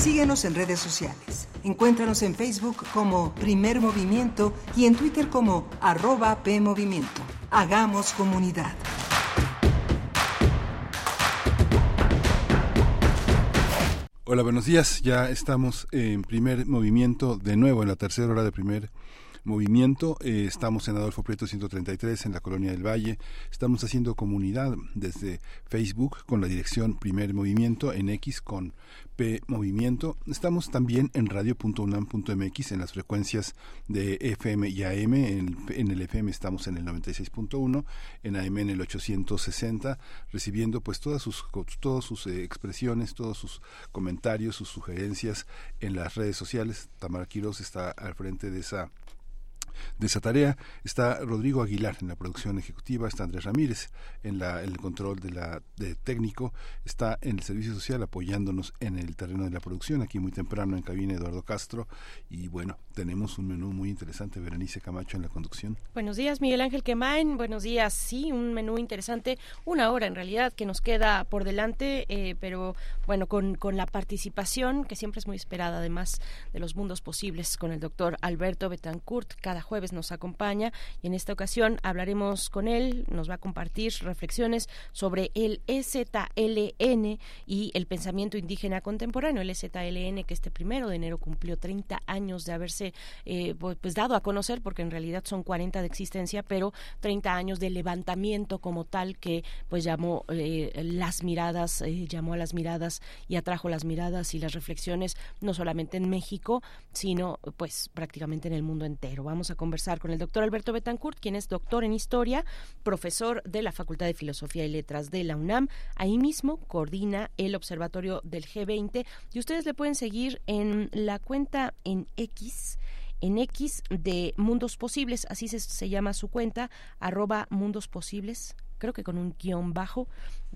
Síguenos en redes sociales. Encuéntranos en Facebook como Primer Movimiento y en Twitter como arroba PMovimiento. Hagamos comunidad. Hola, buenos días. Ya estamos en primer movimiento de nuevo, en la tercera hora de primer movimiento. Eh, estamos en Adolfo Prieto 133 en la Colonia del Valle. Estamos haciendo comunidad desde Facebook con la dirección Primer Movimiento, en X con P Movimiento. Estamos también en radio.unam.mx en las frecuencias de FM y AM. En, en el FM estamos en el 96.1, en AM en el 860, recibiendo pues todas sus, todas sus eh, expresiones, todos sus comentarios, sus sugerencias en las redes sociales. Tamara Quiroz está al frente de esa de esa tarea. Está Rodrigo Aguilar en la producción ejecutiva, está Andrés Ramírez en, la, el control de la de técnico, está en el servicio social apoyándonos en el terreno de la producción, aquí muy temprano en cabina Eduardo Castro. Y bueno, tenemos un menú muy interesante, Berenice Camacho en la conducción. Buenos días, Miguel Ángel Quemain. Buenos días, sí, un menú interesante, una hora en realidad que nos queda por delante, eh, pero bueno, con, con la participación que siempre es muy esperada, además de los mundos posibles, con el doctor Alberto Betancourt, cada jueves nos acompaña y en esta ocasión hablaremos con él, nos va a compartir reflexiones sobre el EZLN y el pensamiento indígena contemporáneo, el EZLN que este primero de enero cumplió 30 años de haberse eh, pues dado a conocer, porque en realidad son 40 de existencia, pero 30 años de levantamiento como tal que pues llamó eh, las miradas, eh, llamó a las miradas y atrajo las miradas y las reflexiones no solamente en México, sino pues prácticamente en el mundo entero. Vamos a conversar con el doctor Alberto Betancourt, quien es doctor en historia, profesor de la Facultad de Filosofía y Letras de la UNAM. Ahí mismo coordina el observatorio del G20 y ustedes le pueden seguir en la cuenta en X en X de Mundos Posibles, así se, se, llama su cuenta, arroba Mundos Posibles, creo que con un guion bajo,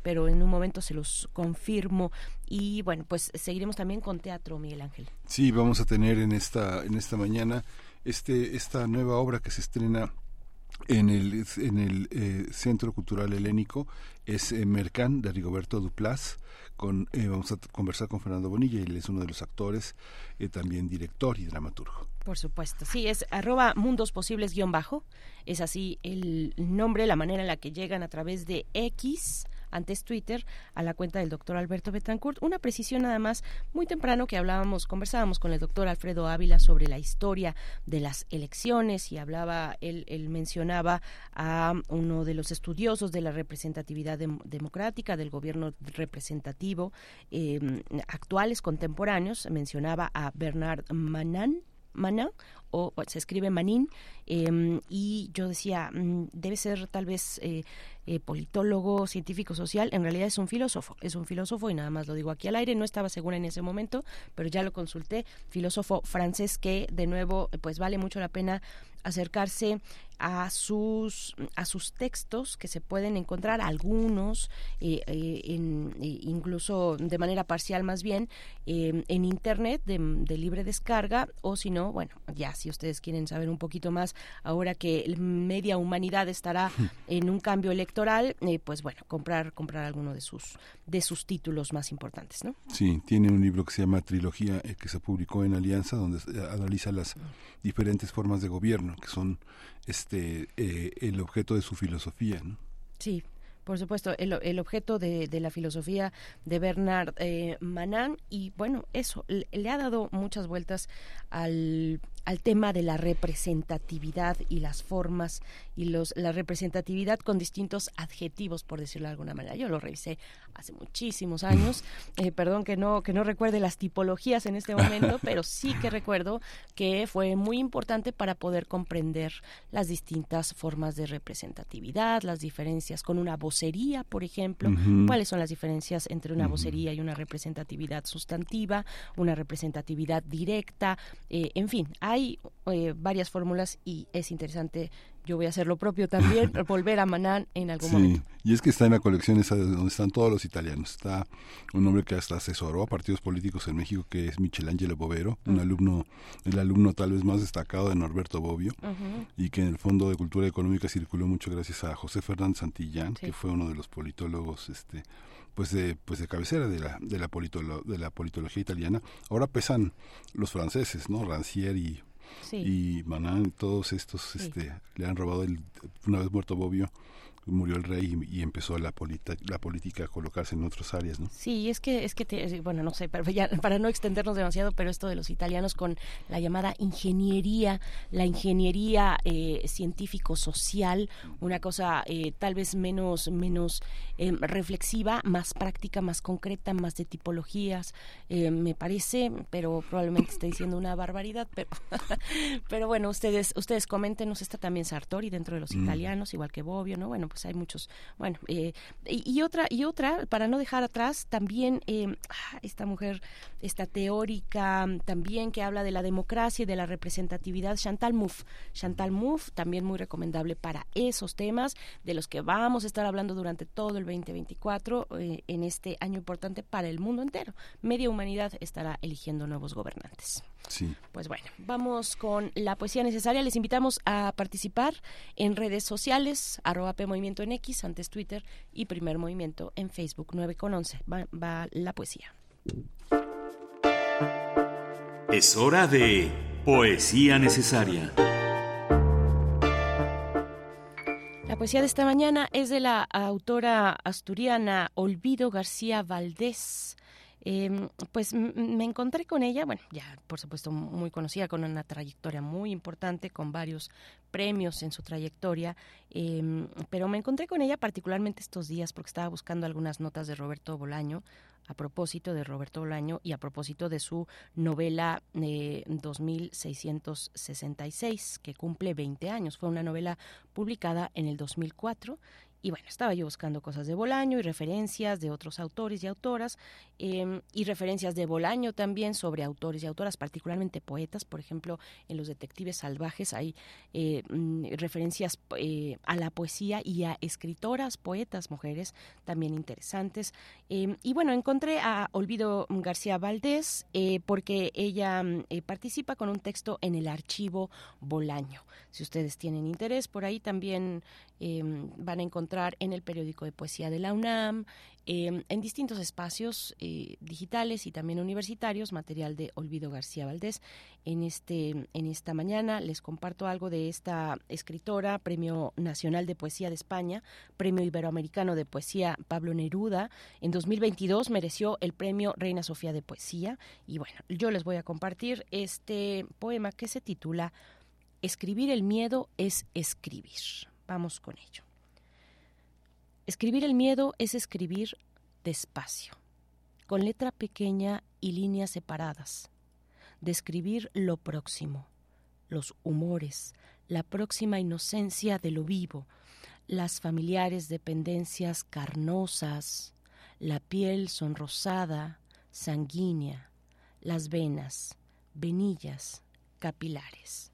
pero en un momento se los confirmo. Y bueno, pues seguiremos también con teatro, Miguel Ángel. Sí, vamos a tener en esta, en esta mañana este, esta nueva obra que se estrena en el, en el eh, Centro Cultural Helénico es eh, Mercán de Rigoberto Duplas. Con, eh, vamos a conversar con Fernando Bonilla, él es uno de los actores, eh, también director y dramaturgo. Por supuesto, sí, es arroba mundos posibles guion bajo, es así el nombre, la manera en la que llegan a través de X antes Twitter, a la cuenta del doctor Alberto Betancourt. Una precisión nada más, muy temprano que hablábamos, conversábamos con el doctor Alfredo Ávila sobre la historia de las elecciones y hablaba, él, él mencionaba a uno de los estudiosos de la representatividad de, democrática, del gobierno representativo, eh, actuales, contemporáneos, mencionaba a Bernard Manan, Manan o se escribe Manin, eh, y yo decía, mmm, debe ser tal vez eh, eh, politólogo, científico social, en realidad es un filósofo, es un filósofo y nada más lo digo aquí al aire, no estaba segura en ese momento, pero ya lo consulté, filósofo francés que de nuevo pues vale mucho la pena acercarse a sus a sus textos que se pueden encontrar algunos eh, eh, en, eh, incluso de manera parcial más bien en internet de, de, libre descarga o si no bueno ya si ustedes quieren saber un poquito más ahora que media humanidad estará en un cambio electoral pues bueno comprar comprar alguno de sus de sus títulos más importantes no sí tiene un libro que se llama trilogía que se publicó en Alianza donde analiza las diferentes formas de gobierno que son este eh, el objeto de su filosofía, ¿no? Sí, por supuesto, el, el objeto de, de, la filosofía de Bernard eh, Manan y bueno, eso, le, le, ha dado muchas vueltas al, al tema de la representatividad y las formas y los la representatividad con distintos adjetivos, por decirlo de alguna manera. Yo lo revisé hace muchísimos años. Eh, perdón que no que no recuerde las tipologías en este momento, pero sí que recuerdo que fue muy importante para poder comprender las distintas formas de representatividad, las diferencias con una vocería, por ejemplo, cuáles son las diferencias entre una vocería y una representatividad sustantiva, una representatividad directa, eh, en fin, hay eh, varias fórmulas y es interesante yo voy a hacer lo propio también, volver a Manán en algún sí, momento. Y es que está en la colección esa donde están todos los italianos. Está un hombre que hasta asesoró a partidos políticos en México, que es Michelangelo Bovero, un alumno, el alumno tal vez más destacado de Norberto Bobbio, y que en el Fondo de Cultura Económica circuló mucho gracias a José Fernández Santillán, que fue uno de los politólogos este pues de pues de cabecera de la de la de la politología italiana. Ahora pesan los franceses, ¿no? Rancière y y Manan, todos estos este, le han robado, el, una vez muerto Bobbio, murió el rey y, empezó la, la política a colocarse en otras áreas, ¿no? Sí, es que, es que bueno, no sé, pero ya, para no extendernos demasiado, pero esto de los italianos con la llamada ingeniería, la ingeniería eh, científico-social, una cosa eh, tal vez menos, menos em, reflexiva, más práctica, más concreta, más de tipologías, eh, me parece, pero probablemente esté diciendo una barbaridad, pero, pero bueno, ustedes, ustedes coméntenos, está también Sartori dentro de los mm. italianos, igual que Bobbio, ¿no? Bueno, pues hay muchos. Bueno, eh, y, otra, y otra, para no dejar atrás, también eh, ah, esta mujer, esta teórica también que habla de la democracia y de la representatividad, Chantal Mouffe. Chantal Mouffe, también muy recomendable para esos temas de los que vamos a estar hablando durante todo el 2024 eh, en este año importante para el mundo entero. Media humanidad estará eligiendo nuevos gobernantes. Sí. Pues bueno, vamos con la poesía necesaria. Les invitamos a participar en redes sociales, arroba P Movimiento en X, antes Twitter, y Primer Movimiento en Facebook, 9 con 11. Va, va la poesía. Es hora de poesía necesaria. La poesía de esta mañana es de la autora asturiana Olvido García Valdés. Em, pues me encontré con ella, bueno, ya por supuesto muy conocida, con una trayectoria muy importante, con varios premios en su trayectoria, em, pero me encontré con ella particularmente estos días porque estaba buscando algunas notas de Roberto Bolaño, a propósito de Roberto Bolaño y a propósito de su novela eh, 2666, que cumple 20 años. Fue una novela publicada en el 2004 y bueno, estaba yo buscando cosas de Bolaño y referencias de otros autores y autoras, em, y referencias de Bolaño también sobre autores y autoras, particularmente poetas. Por ejemplo, en Los Detectives Salvajes hay eh, mm, referencias eh, a la poesía y a escritoras, poetas, mujeres también interesantes. Em, y bueno, encontré a Olvido García Valdés eh, porque ella mm, participa con un texto en el archivo Bolaño. Si ustedes tienen interés, por ahí también Em, van a encontrar en el periódico de poesía de la UNAM, em, en distintos espacios eh, digitales y también universitarios, material de Olvido García Valdés. En, este, en esta mañana les comparto algo de esta escritora, Premio Nacional de Poesía de España, Premio Iberoamericano de Poesía Pablo Neruda. En 2022 mereció el Premio Reina Sofía de Poesía. Y bueno, yo les voy a compartir este poema que se titula Escribir el miedo es escribir. Vamos con ello. Escribir el miedo es escribir despacio, con letra pequeña y líneas separadas. Describir lo próximo, los humores, la próxima inocencia de lo vivo, las familiares dependencias carnosas, la piel sonrosada, sanguínea, las venas, venillas, capilares.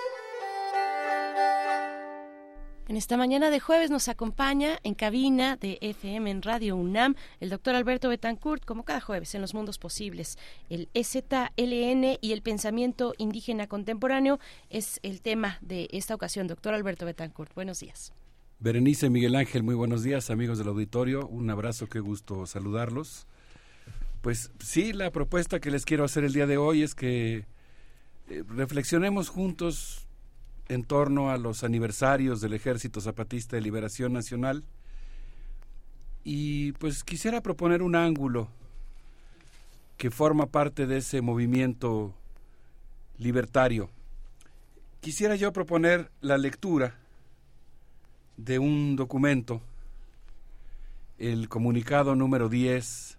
Esta mañana de jueves nos acompaña en cabina de FM en Radio UNAM el doctor Alberto Betancourt, como cada jueves en los mundos posibles. El EZLN y el pensamiento indígena contemporáneo es el tema de esta ocasión. Doctor Alberto Betancourt, buenos días. Berenice Miguel Ángel, muy buenos días, amigos del auditorio. Un abrazo, qué gusto saludarlos. Pues sí, la propuesta que les quiero hacer el día de hoy es que eh, reflexionemos juntos en torno a los aniversarios del Ejército Zapatista de Liberación Nacional y pues quisiera proponer un ángulo que forma parte de ese movimiento libertario. Quisiera yo proponer la lectura de un documento, el comunicado número 10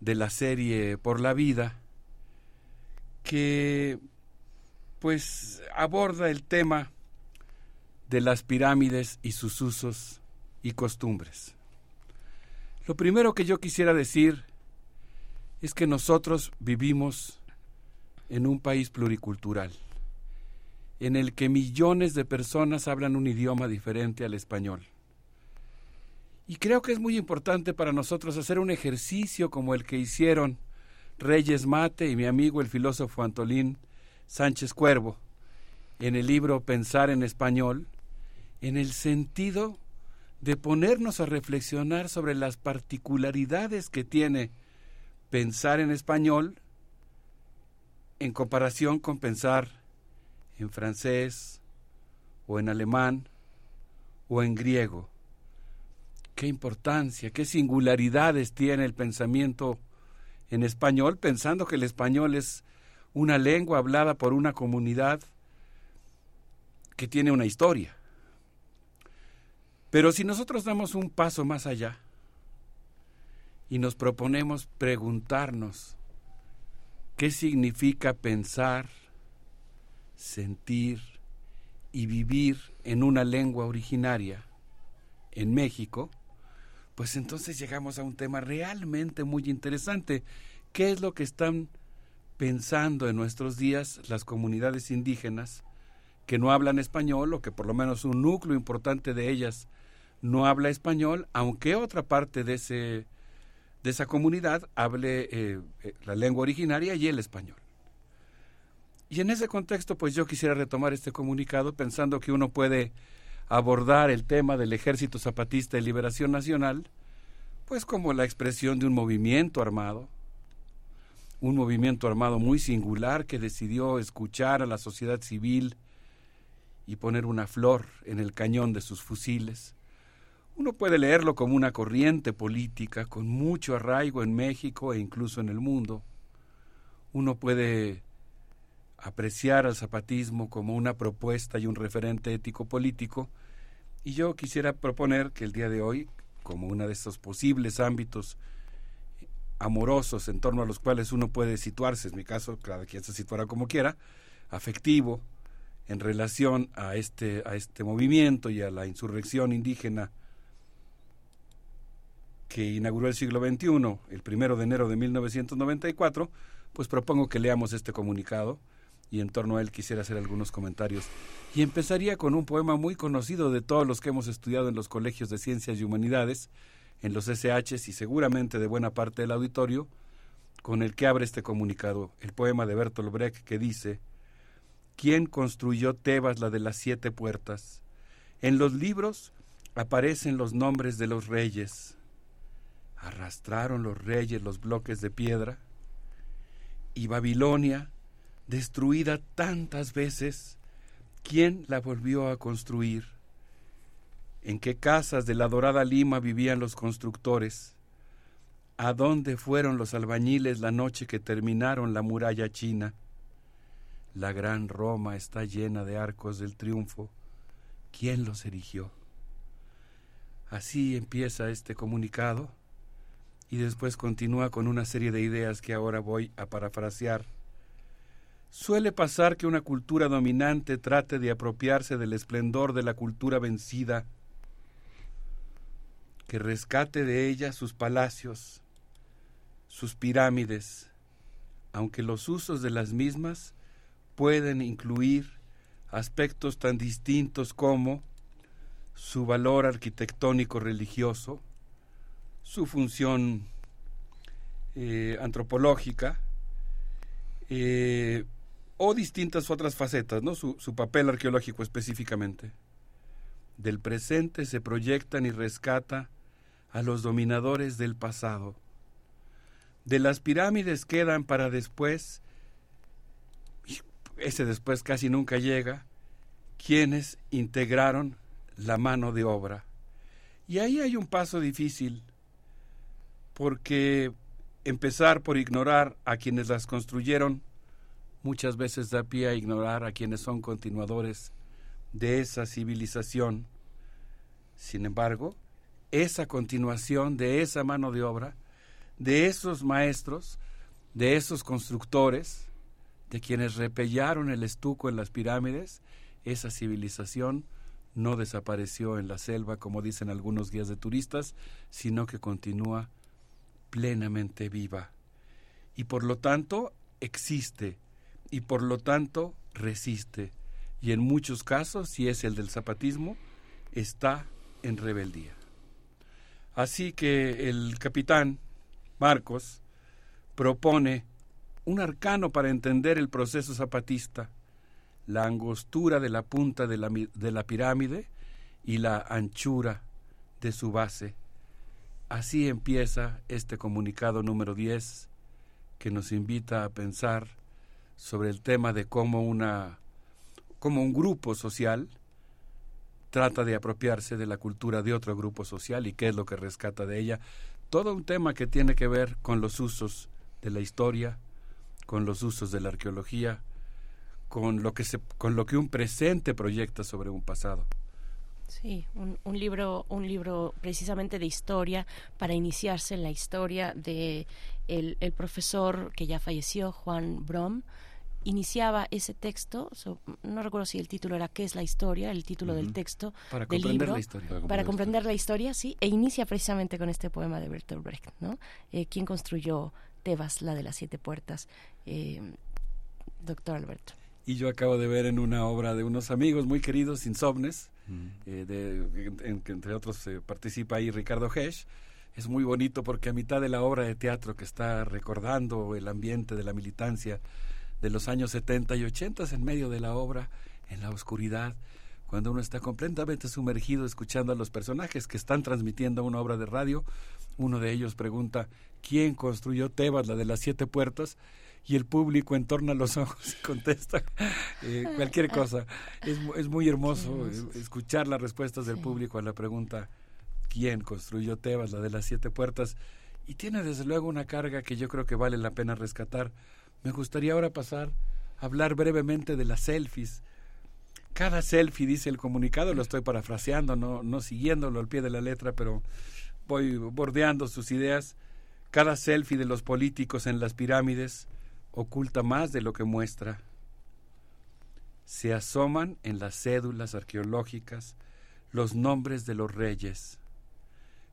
de la serie Por la Vida, que pues aborda el tema de las pirámides y sus usos y costumbres. Lo primero que yo quisiera decir es que nosotros vivimos en un país pluricultural, en el que millones de personas hablan un idioma diferente al español. Y creo que es muy importante para nosotros hacer un ejercicio como el que hicieron Reyes Mate y mi amigo el filósofo Antolín Sánchez Cuervo en el libro Pensar en Español, en el sentido de ponernos a reflexionar sobre las particularidades que tiene pensar en español en comparación con pensar en francés o en alemán o en griego. Qué importancia, qué singularidades tiene el pensamiento en español, pensando que el español es una lengua hablada por una comunidad que tiene una historia. Pero si nosotros damos un paso más allá y nos proponemos preguntarnos qué significa pensar, sentir y vivir en una lengua originaria en México, pues entonces llegamos a un tema realmente muy interesante. ¿Qué es lo que están pensando en nuestros días las comunidades indígenas que no hablan español o que por lo menos un núcleo importante de ellas no habla español, aunque otra parte de, ese, de esa comunidad hable eh, eh, la lengua originaria y el español. Y en ese contexto, pues yo quisiera retomar este comunicado pensando que uno puede abordar el tema del Ejército Zapatista de Liberación Nacional, pues como la expresión de un movimiento armado, un movimiento armado muy singular que decidió escuchar a la sociedad civil y poner una flor en el cañón de sus fusiles, uno puede leerlo como una corriente política con mucho arraigo en México e incluso en el mundo. Uno puede apreciar al zapatismo como una propuesta y un referente ético político, y yo quisiera proponer que el día de hoy, como uno de estos posibles ámbitos amorosos en torno a los cuales uno puede situarse, en mi caso, cada quien se situará como quiera, afectivo, en relación a este, a este movimiento y a la insurrección indígena que inauguró el siglo XXI, el primero de enero de 1994, pues propongo que leamos este comunicado y en torno a él quisiera hacer algunos comentarios. Y empezaría con un poema muy conocido de todos los que hemos estudiado en los colegios de ciencias y humanidades, en los SHs y seguramente de buena parte del auditorio, con el que abre este comunicado, el poema de Bertolt Brecht que dice, ¿Quién construyó Tebas la de las siete puertas? En los libros aparecen los nombres de los reyes, arrastraron los reyes los bloques de piedra, y Babilonia, destruida tantas veces, ¿quién la volvió a construir? ¿En qué casas de la dorada Lima vivían los constructores? ¿A dónde fueron los albañiles la noche que terminaron la muralla china? La gran Roma está llena de arcos del triunfo. ¿Quién los erigió? Así empieza este comunicado y después continúa con una serie de ideas que ahora voy a parafrasear. Suele pasar que una cultura dominante trate de apropiarse del esplendor de la cultura vencida, que rescate de ella sus palacios, sus pirámides, aunque los usos de las mismas pueden incluir aspectos tan distintos como su valor arquitectónico religioso, su función eh, antropológica eh, o distintas otras facetas, ¿no? Su, su papel arqueológico específicamente. Del presente se proyectan y rescata a los dominadores del pasado. De las pirámides quedan para después, ese después casi nunca llega, quienes integraron la mano de obra. Y ahí hay un paso difícil, porque empezar por ignorar a quienes las construyeron muchas veces da pie a ignorar a quienes son continuadores de esa civilización. Sin embargo, esa continuación de esa mano de obra, de esos maestros, de esos constructores, de quienes repellaron el estuco en las pirámides, esa civilización no desapareció en la selva, como dicen algunos guías de turistas, sino que continúa plenamente viva y por lo tanto existe y por lo tanto resiste y en muchos casos, si es el del zapatismo, está en rebeldía. Así que el capitán Marcos propone un arcano para entender el proceso zapatista, la angostura de la punta de la, de la pirámide y la anchura de su base. Así empieza este comunicado número 10 que nos invita a pensar sobre el tema de cómo una cómo un grupo social trata de apropiarse de la cultura de otro grupo social y qué es lo que rescata de ella. Todo un tema que tiene que ver con los usos de la historia, con los usos de la arqueología, con lo que se, con lo que un presente proyecta sobre un pasado. Sí, un, libro, un libro precisamente de historia para iniciarse en la historia de el, profesor que ya falleció, Juan Brom, iniciaba ese texto, no recuerdo si el título era ¿Qué es la historia? El título del texto para del comprender libro, la historia. Para, comprender la historia, sí, e inicia precisamente con este poema de Bertolt Brecht, ¿no? Eh, ¿Quién construyó Tebas, la de las siete puertas? Eh, doctor Alberto. y yo acabo de ver en una obra de unos amigos muy queridos, Insomnes, Mm. eh, de, en, que entre otros eh, participa ahí Ricardo Hesch. Es muy bonito porque a mitad de la obra de teatro que está recordando el ambiente de la militancia de los años 70 y 80, en medio de la obra, en la oscuridad, cuando uno está completamente sumergido escuchando a los personajes que están transmitiendo una obra de radio, uno de ellos pregunta, ¿quién construyó Tebas, la de las siete puertas? y el público entorna los ojos y contesta eh, cualquier cosa. Es, es muy hermoso eh, escuchar las respuestas del público a la pregunta ¿quién construyó Tebas, la de las siete puertas? Y tiene desde luego una carga que yo creo que vale la pena rescatar. Me gustaría ahora pasar a hablar brevemente de las selfies. Cada selfie, dice el comunicado, lo estoy parafraseando, no, no siguiéndolo al pie de la letra, pero voy bordeando sus ideas. Cada selfie de los políticos en las pirámides oculta más de lo que muestra. Se asoman en las cédulas arqueológicas los nombres de los reyes,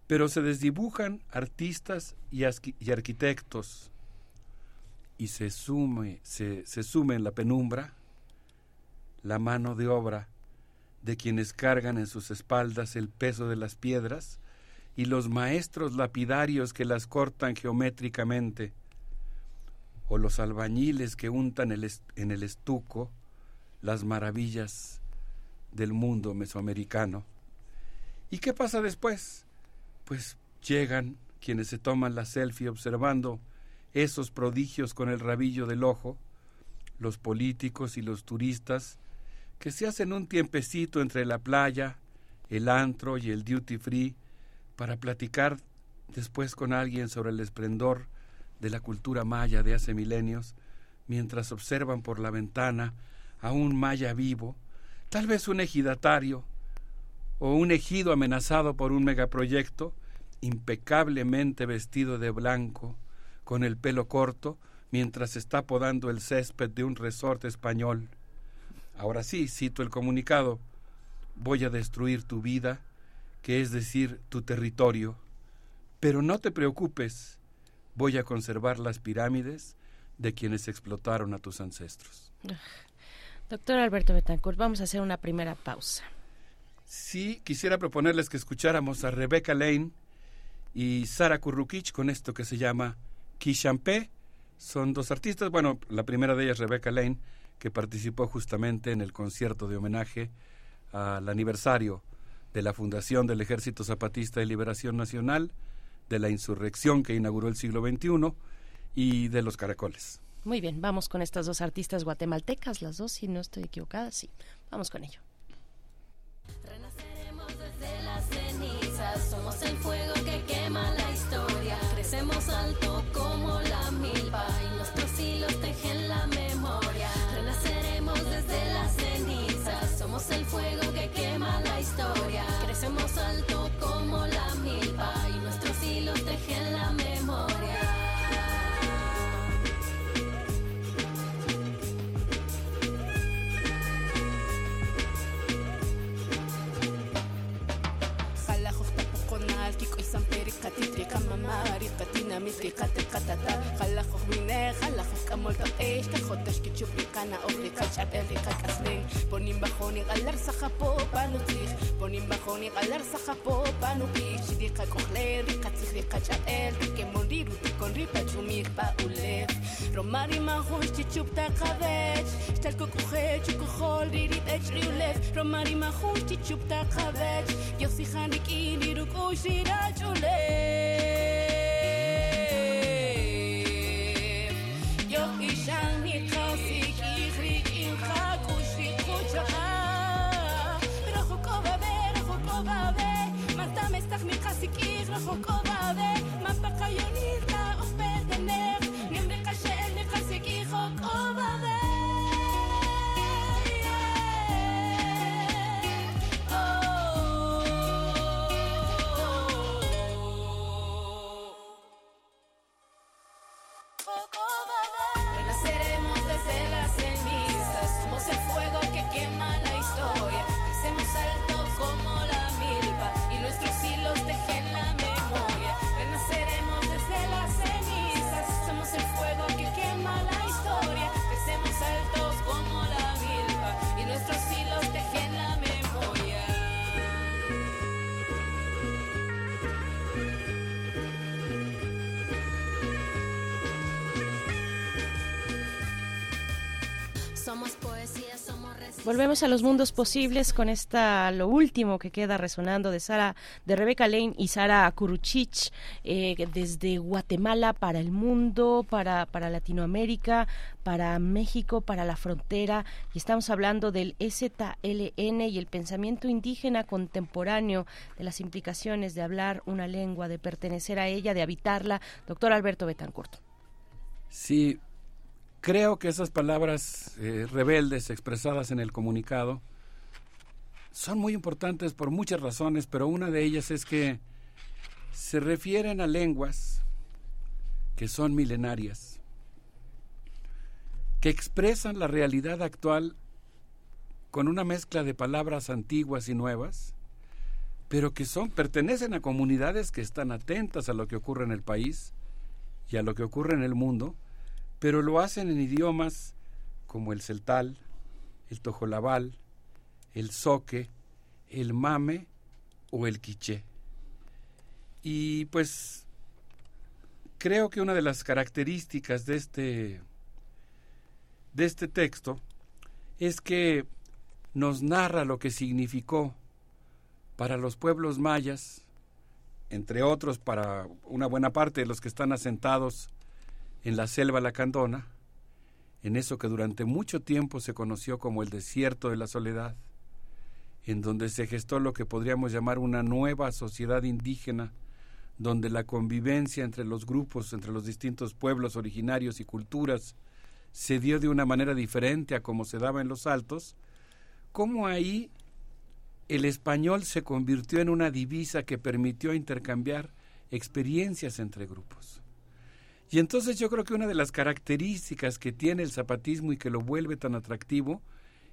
pero se desdibujan artistas y, y arquitectos y se sume, se, se sume en la penumbra la mano de obra de quienes cargan en sus espaldas el peso de las piedras y los maestros lapidarios que las cortan geométricamente o los albañiles que untan el en el estuco las maravillas del mundo mesoamericano. ¿Y qué pasa después? Pues llegan quienes se toman la selfie observando esos prodigios con el rabillo del ojo, los políticos y los turistas que se hacen un tiempecito entre la playa, el antro y el duty free para platicar después con alguien sobre el esplendor de la cultura maya de hace milenios, mientras observan por la ventana a un maya vivo, tal vez un ejidatario o un ejido amenazado por un megaproyecto, impecablemente vestido de blanco, con el pelo corto, mientras está podando el césped de un resorte español. Ahora sí, cito el comunicado, voy a destruir tu vida, que es decir, tu territorio, pero no te preocupes, voy a conservar las pirámides de quienes explotaron a tus ancestros. Doctor Alberto Betancourt, vamos a hacer una primera pausa. Sí, quisiera proponerles que escucháramos a Rebecca Lane y Sara Kurrukich con esto que se llama Kishampé. Son dos artistas, bueno, la primera de ellas Rebecca Lane, que participó justamente en el concierto de homenaje al aniversario de la fundación del Ejército Zapatista de Liberación Nacional, de la insurrección que inauguró el siglo XXI y de los caracoles. Muy bien, vamos con estas dos artistas guatemaltecas, las dos, si no estoy equivocada, sí. Vamos con ello. Renaceremos desde las cenizas, somos el fuego mitliqa tilqatata qalajoq winej qalajoq k'amoltaq q'ix tajotax kichupnikana ojriqa ch'ab'el riqa k'asnen ponin bajoni q'alar sajapopa nutzij ponin bajoni q'alar sajapopa nupix riqa k'ojlen riqa tzij riqa ch'ab'el rikemon rirutikon ripa chumijpa ulej romari majox chichuptaqa b'ech xtalkok'ujej ukojol ririb'ech riulej romari majox chichuptaqa b'ech yosiján rik'in riruk'ux rirach'ulej mestach mi khasi ki rachoko babe Volvemos a los mundos posibles con esta lo último que queda resonando de Sara, de Rebeca Lane y Sara Kuruchich eh, desde Guatemala para el mundo, para, para Latinoamérica, para México, para la frontera. Y estamos hablando del EZLN y el pensamiento indígena contemporáneo, de las implicaciones de hablar una lengua, de pertenecer a ella, de habitarla. Doctor Alberto Betancourt. Sí, Creo que esas palabras eh, rebeldes expresadas en el comunicado son muy importantes por muchas razones, pero una de ellas es que se refieren a lenguas que son milenarias, que expresan la realidad actual con una mezcla de palabras antiguas y nuevas, pero que son pertenecen a comunidades que están atentas a lo que ocurre en el país y a lo que ocurre en el mundo pero lo hacen en idiomas como el celtal, el tojolabal, el soque, el mame o el quiché. Y pues creo que una de las características de este de este texto es que nos narra lo que significó para los pueblos mayas, entre otros para una buena parte de los que están asentados en la selva lacandona, en eso que durante mucho tiempo se conoció como el desierto de la soledad, en donde se gestó lo que podríamos llamar una nueva sociedad indígena, donde la convivencia entre los grupos, entre los distintos pueblos originarios y culturas, se dio de una manera diferente a como se daba en los altos, cómo ahí el español se convirtió en una divisa que permitió intercambiar experiencias entre grupos. Y entonces yo creo que una de las características que tiene el zapatismo y que lo vuelve tan atractivo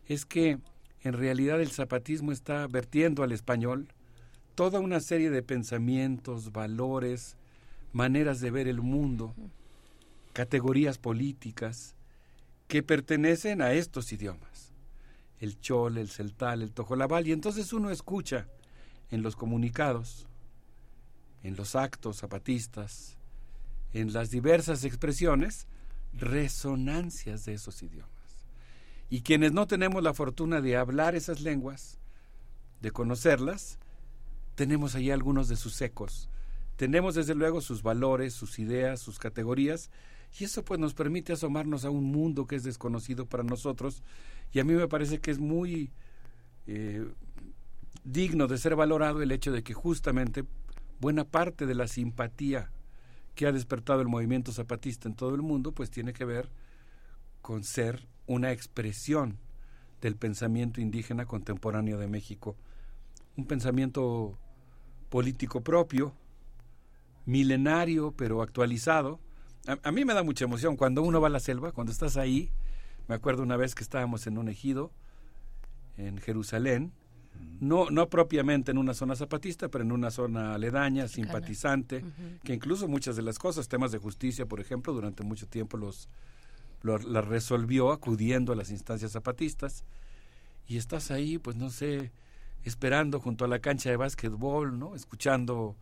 es que en realidad el zapatismo está vertiendo al español toda una serie de pensamientos, valores, maneras de ver el mundo, categorías políticas que pertenecen a estos idiomas, el chol, el celtal, el tojolabal, y entonces uno escucha en los comunicados, en los actos zapatistas, en las diversas expresiones resonancias de esos idiomas. Y quienes no tenemos la fortuna de hablar esas lenguas, de conocerlas, tenemos ahí algunos de sus ecos. Tenemos desde luego sus valores, sus ideas, sus categorías, y eso pues nos permite asomarnos a un mundo que es desconocido para nosotros, y a mí me parece que es muy eh, digno de ser valorado el hecho de que justamente buena parte de la simpatía que ha despertado el movimiento zapatista en todo el mundo, pues tiene que ver con ser una expresión del pensamiento indígena contemporáneo de México, un pensamiento político propio, milenario pero actualizado. A, mí me da mucha emoción cuando uno va a la selva, cuando estás ahí. Me acuerdo una vez que estábamos en un ejido en Jerusalén no, no propiamente en una zona zapatista, pero en una zona aledaña, simpatizante, que incluso muchas de las cosas, temas de justicia, por ejemplo, durante mucho tiempo los, las resolvió acudiendo a las instancias zapatistas. Y estás ahí, pues no sé, esperando junto a la cancha de básquetbol, ¿no? Escuchando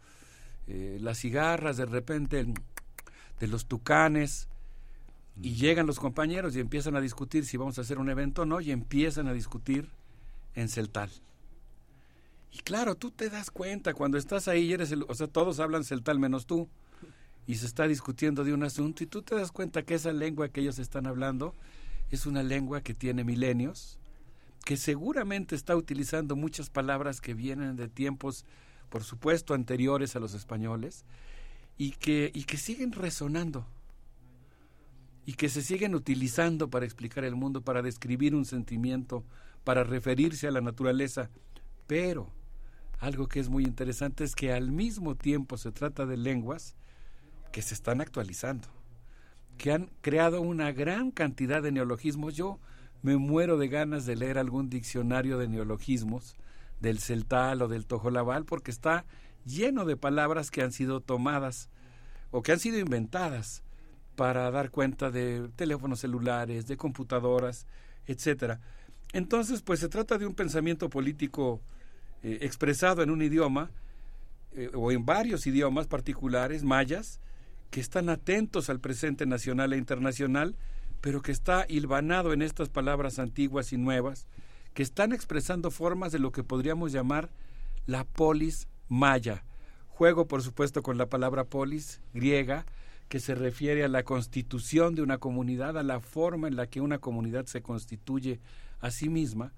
eh, las cigarras, de repente de los tucanes, y llegan los compañeros y empiezan a discutir si vamos a hacer un evento o no, y empiezan a discutir en Celtal. Y claro, tú te das cuenta cuando estás ahí, eres el, o sea, todos hablan celtal menos tú, y se está discutiendo de un asunto, y tú te das cuenta que esa lengua que ellos están hablando es una lengua que tiene milenios, que seguramente está utilizando muchas palabras que vienen de tiempos, por supuesto, anteriores a los españoles, y que, y que siguen resonando, y que se siguen utilizando para explicar el mundo, para describir un sentimiento, para referirse a la naturaleza, pero algo que es muy interesante es que al mismo tiempo se trata de lenguas que se están actualizando, que han creado una gran cantidad de neologismos. Yo me muero de ganas de leer algún diccionario de neologismos del celtal o del tojolabal porque está lleno de palabras que han sido tomadas o que han sido inventadas para dar cuenta de teléfonos celulares, de computadoras, etcétera. Entonces, pues se trata de un pensamiento político eh, expresado en un idioma eh, o en varios idiomas particulares, mayas, que están atentos al presente nacional e internacional, pero que está hilvanado en estas palabras antiguas y nuevas, que están expresando formas de lo que podríamos llamar la polis maya. Juego, por supuesto, con la palabra polis griega, que se refiere a la constitución de una comunidad, a la forma en la que una comunidad se constituye a sí misma,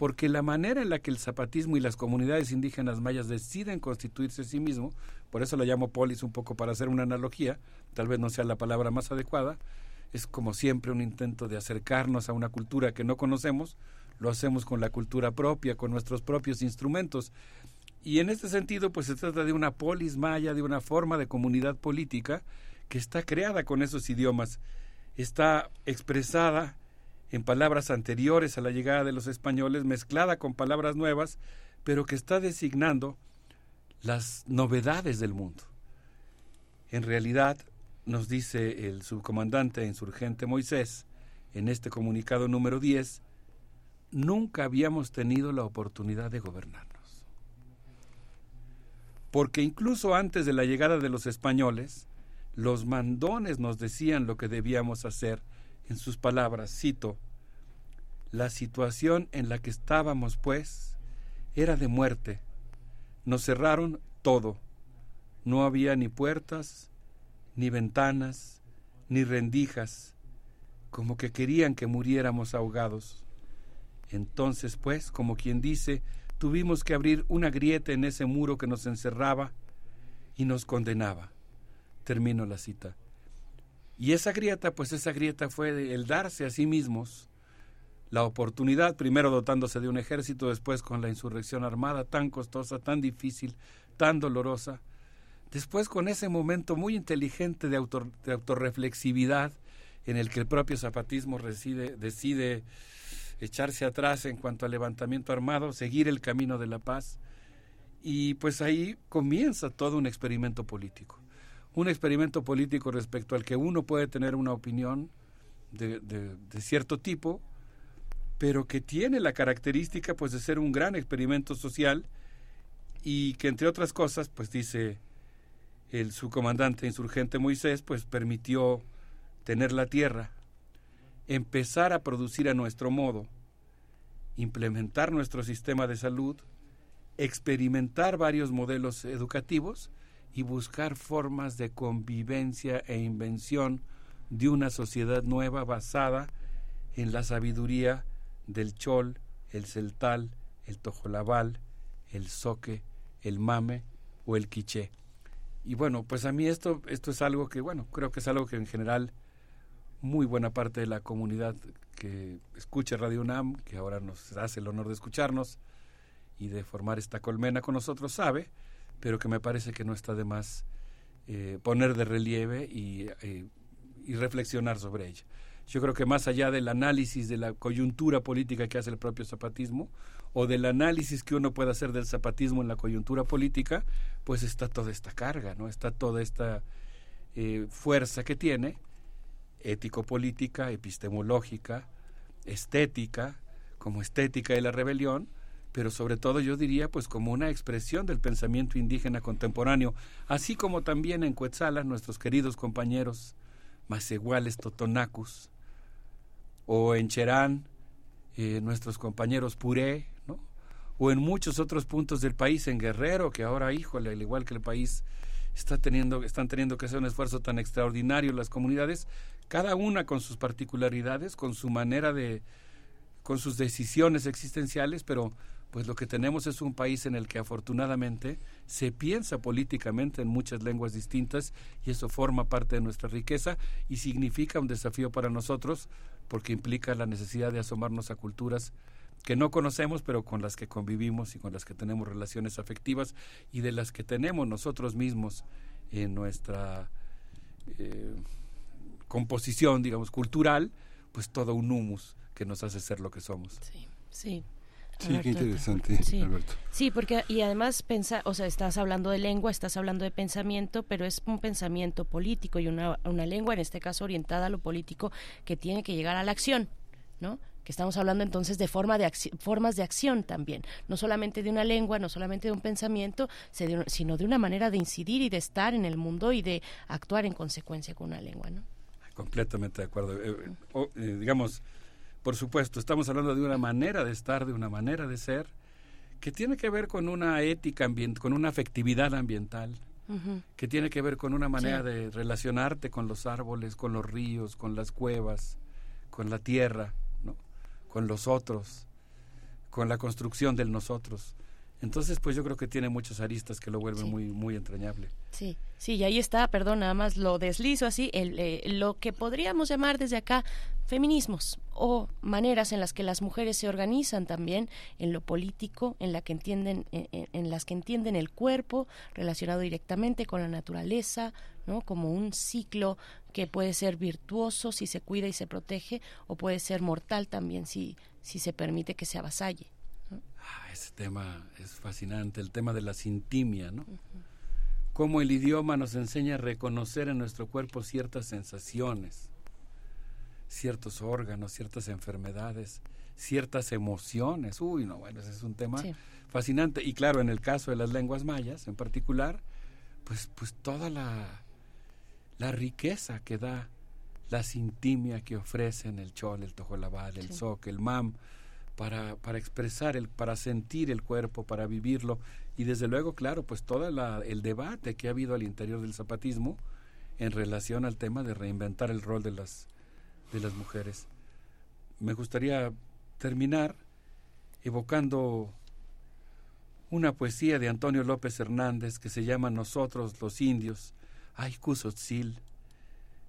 porque la manera en la que el zapatismo y las comunidades indígenas mayas deciden constituirse a sí mismo, por eso lo llamo polis un poco para hacer una analogía, tal vez no sea la palabra más adecuada, es como siempre un intento de acercarnos a una cultura que no conocemos, lo hacemos con la cultura propia, con nuestros propios instrumentos. Y en este sentido, pues se trata de una polis maya, de una forma de comunidad política que está creada con esos idiomas, está expresada en palabras anteriores a la llegada de los españoles, mezclada con palabras nuevas, pero que está designando las novedades del mundo. En realidad, nos dice el subcomandante insurgente Moisés en este comunicado número 10, nunca habíamos tenido la oportunidad de gobernarnos. Porque incluso antes de la llegada de los españoles, los mandones nos decían lo que debíamos hacer. En sus palabras, cito, la situación en la que estábamos, pues, era de muerte. Nos cerraron todo. No había ni puertas, ni ventanas, ni rendijas, como que querían que muriéramos ahogados. Entonces, pues, como quien dice, tuvimos que abrir una grieta en ese muro que nos encerraba y nos condenaba. Termino la cita. Y esa grieta, pues esa grieta fue el darse a sí mismos la oportunidad, primero dotándose de un ejército, después con la insurrección armada tan costosa, tan difícil, tan dolorosa, después con ese momento muy inteligente de, autor, de autorreflexividad en el que el propio zapatismo decide echarse atrás en cuanto al levantamiento armado, seguir el camino de la paz, y pues ahí comienza todo un experimento político un experimento político respecto al que uno puede tener una opinión de, cierto tipo, pero que tiene la característica pues de ser un gran experimento social y que entre otras cosas pues dice el subcomandante insurgente Moisés pues permitió tener la tierra, empezar a producir a nuestro modo, implementar nuestro sistema de salud, experimentar varios modelos educativos y buscar formas de convivencia e invención de una sociedad nueva basada en la sabiduría del chol, el celtal, el tojolabal, el soque, el mame o el quiché. Y bueno, pues a mí esto, esto es algo que, bueno, creo que es algo que en general muy buena parte de la comunidad que escucha Radio UNAM, que ahora nos hace el honor de escucharnos y de formar esta colmena con nosotros, sabe, pero que me parece que no está de más eh, poner de relieve y, eh, y, reflexionar sobre ella. Yo creo que más allá del análisis de la coyuntura política que hace el propio zapatismo, o del análisis que uno puede hacer del zapatismo en la coyuntura política, pues está toda esta carga, ¿no? Está toda esta eh, fuerza que tiene, ético-política, epistemológica, estética, como estética de la rebelión, pero sobre todo yo diría pues como una expresión del pensamiento indígena contemporáneo, así como también en Cuetzala nuestros queridos compañeros macehuales totonacus, o en Cherán eh, nuestros compañeros puré, ¿no? o en muchos otros puntos del país, en Guerrero, que ahora, híjole, al igual que el país está teniendo, están teniendo que hacer un esfuerzo tan extraordinario las comunidades, cada una con sus particularidades, con su manera de, con sus decisiones existenciales, pero pues lo que tenemos es un país en el que afortunadamente se piensa políticamente en muchas lenguas distintas y eso forma parte de nuestra riqueza y significa un desafío para nosotros porque implica la necesidad de asomarnos a culturas que no conocemos pero con las que convivimos y con las que tenemos relaciones afectivas y de las que tenemos nosotros mismos en nuestra eh, composición, digamos, cultural, pues todo un humus que nos hace ser lo que somos. Sí, sí. Sí, qué interesante, sí. Alberto. Sí, porque y además pensa, o sea, estás hablando de lengua, estás hablando de pensamiento, pero es un pensamiento político y una, una lengua, en este caso orientada a lo político, que tiene que llegar a la acción, ¿no? que estamos hablando entonces de, forma de formas de acción también, no solamente de una lengua, no solamente de un pensamiento, sino de una manera de incidir y de estar en el mundo y de actuar en consecuencia con una lengua, ¿no? Completamente de acuerdo. Eh, o, eh, digamos, por supuesto, estamos hablando de una manera de estar, de una manera de ser, que tiene que ver con una ética, con una afectividad ambiental, que tiene que ver con una manera Sí. de relacionarte con los árboles, con los ríos, con las cuevas, con la tierra, ¿no? con los otros, con la construcción del nosotros. Entonces, pues yo creo que tiene muchas aristas que lo vuelven Sí. muy, muy entrañable. Sí, sí, y ahí está, perdón, nada más lo deslizo así, el, eh, lo que podríamos llamar desde acá feminismos o maneras en las que las mujeres se organizan también en lo político, en la que entienden, en, en- en las que entienden el cuerpo relacionado directamente con la naturaleza, ¿no? Como un ciclo que puede ser virtuoso si se cuida y se protege, o puede ser mortal también si, si se permite que se avasalle. Ah, ese tema es fascinante, el tema de la sintimia, ¿no? Cómo el idioma nos enseña a reconocer en nuestro cuerpo ciertas sensaciones, ciertos órganos, ciertas enfermedades, ciertas emociones. Uy, no, bueno, ese es un tema Sí. fascinante. Y claro, en el caso de las lenguas mayas en particular, pues, pues toda la, la riqueza que da la sintimia que ofrecen el chol, el tojolabal, el Sí. soc, el mam, para, para expresar, el, para sentir el cuerpo, para vivirlo. Y desde luego, claro, pues todo el debate que ha habido al interior del zapatismo en relación al tema de reinventar el rol de las, de las mujeres. Me gustaría terminar evocando una poesía de Antonio López Hernández que se llama Nosotros los indios, Ay Cusotzil.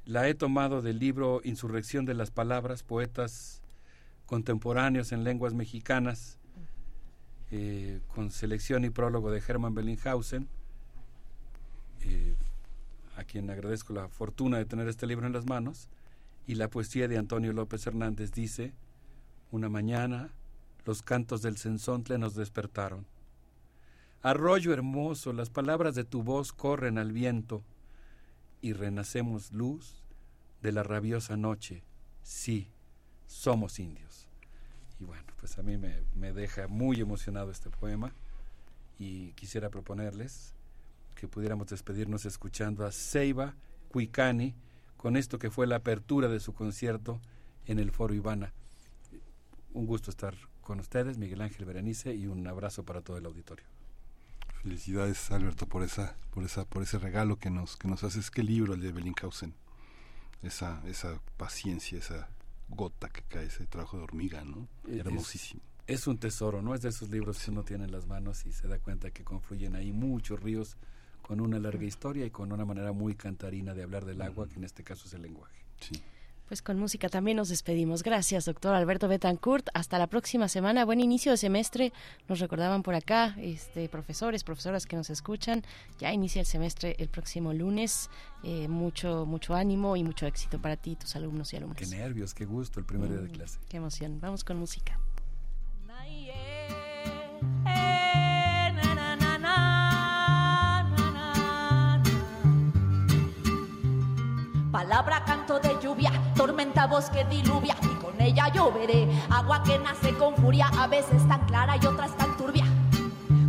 La he tomado del libro Insurrección de las Palabras, Poetas Contemporáneos en Lenguas Mexicanas, eh, con selección y prólogo de Hermann Bellinghausen, eh, a quien agradezco la fortuna de tener este libro en las manos, y la poesía de Antonio López Hernández dice, una mañana los cantos del censontle nos despertaron. Arroyo hermoso, las palabras de tu voz corren al viento y renacemos luz de la rabiosa noche. Sí, somos indios. Y bueno, pues a mí me, me deja muy emocionado este poema y quisiera proponerles que pudiéramos despedirnos escuchando a Seiba Cuicani con esto que fue la apertura de su concierto en el Foro Ivana. Un gusto estar con ustedes, Miguel Ángel Berenice, y un abrazo para todo el auditorio. Felicidades Alberto por esa, por esa, por ese regalo que nos, que nos haces. Qué libro el de Bellinghausen. Esa, esa paciencia, esa gota que cae, ese trabajo de hormiga, ¿no? Es- Hermosísimo. Es un tesoro, ¿no? Es de esos libros que uno tiene en las manos y se da cuenta que confluyen ahí muchos ríos con una larga historia y con una manera muy cantarina de hablar del agua, que en este caso es el lenguaje. Sí. Pues con música también nos despedimos. Gracias, doctor Alberto Betancourt. Hasta la próxima semana. Buen inicio de semestre. Nos recordaban por acá, este, profesores, profesoras que nos escuchan. Ya inicia el semestre el próximo lunes. Eh, mucho, mucho ánimo y mucho éxito para ti, tus alumnos y alumnas. Qué nervios, qué gusto el primer día de Mm, clase. Qué emoción. Vamos con música. Palabra canto de lluvia, tormenta voz que diluvia y con ella lloveré. Agua que nace con furia, a veces tan clara y otras tan turbia.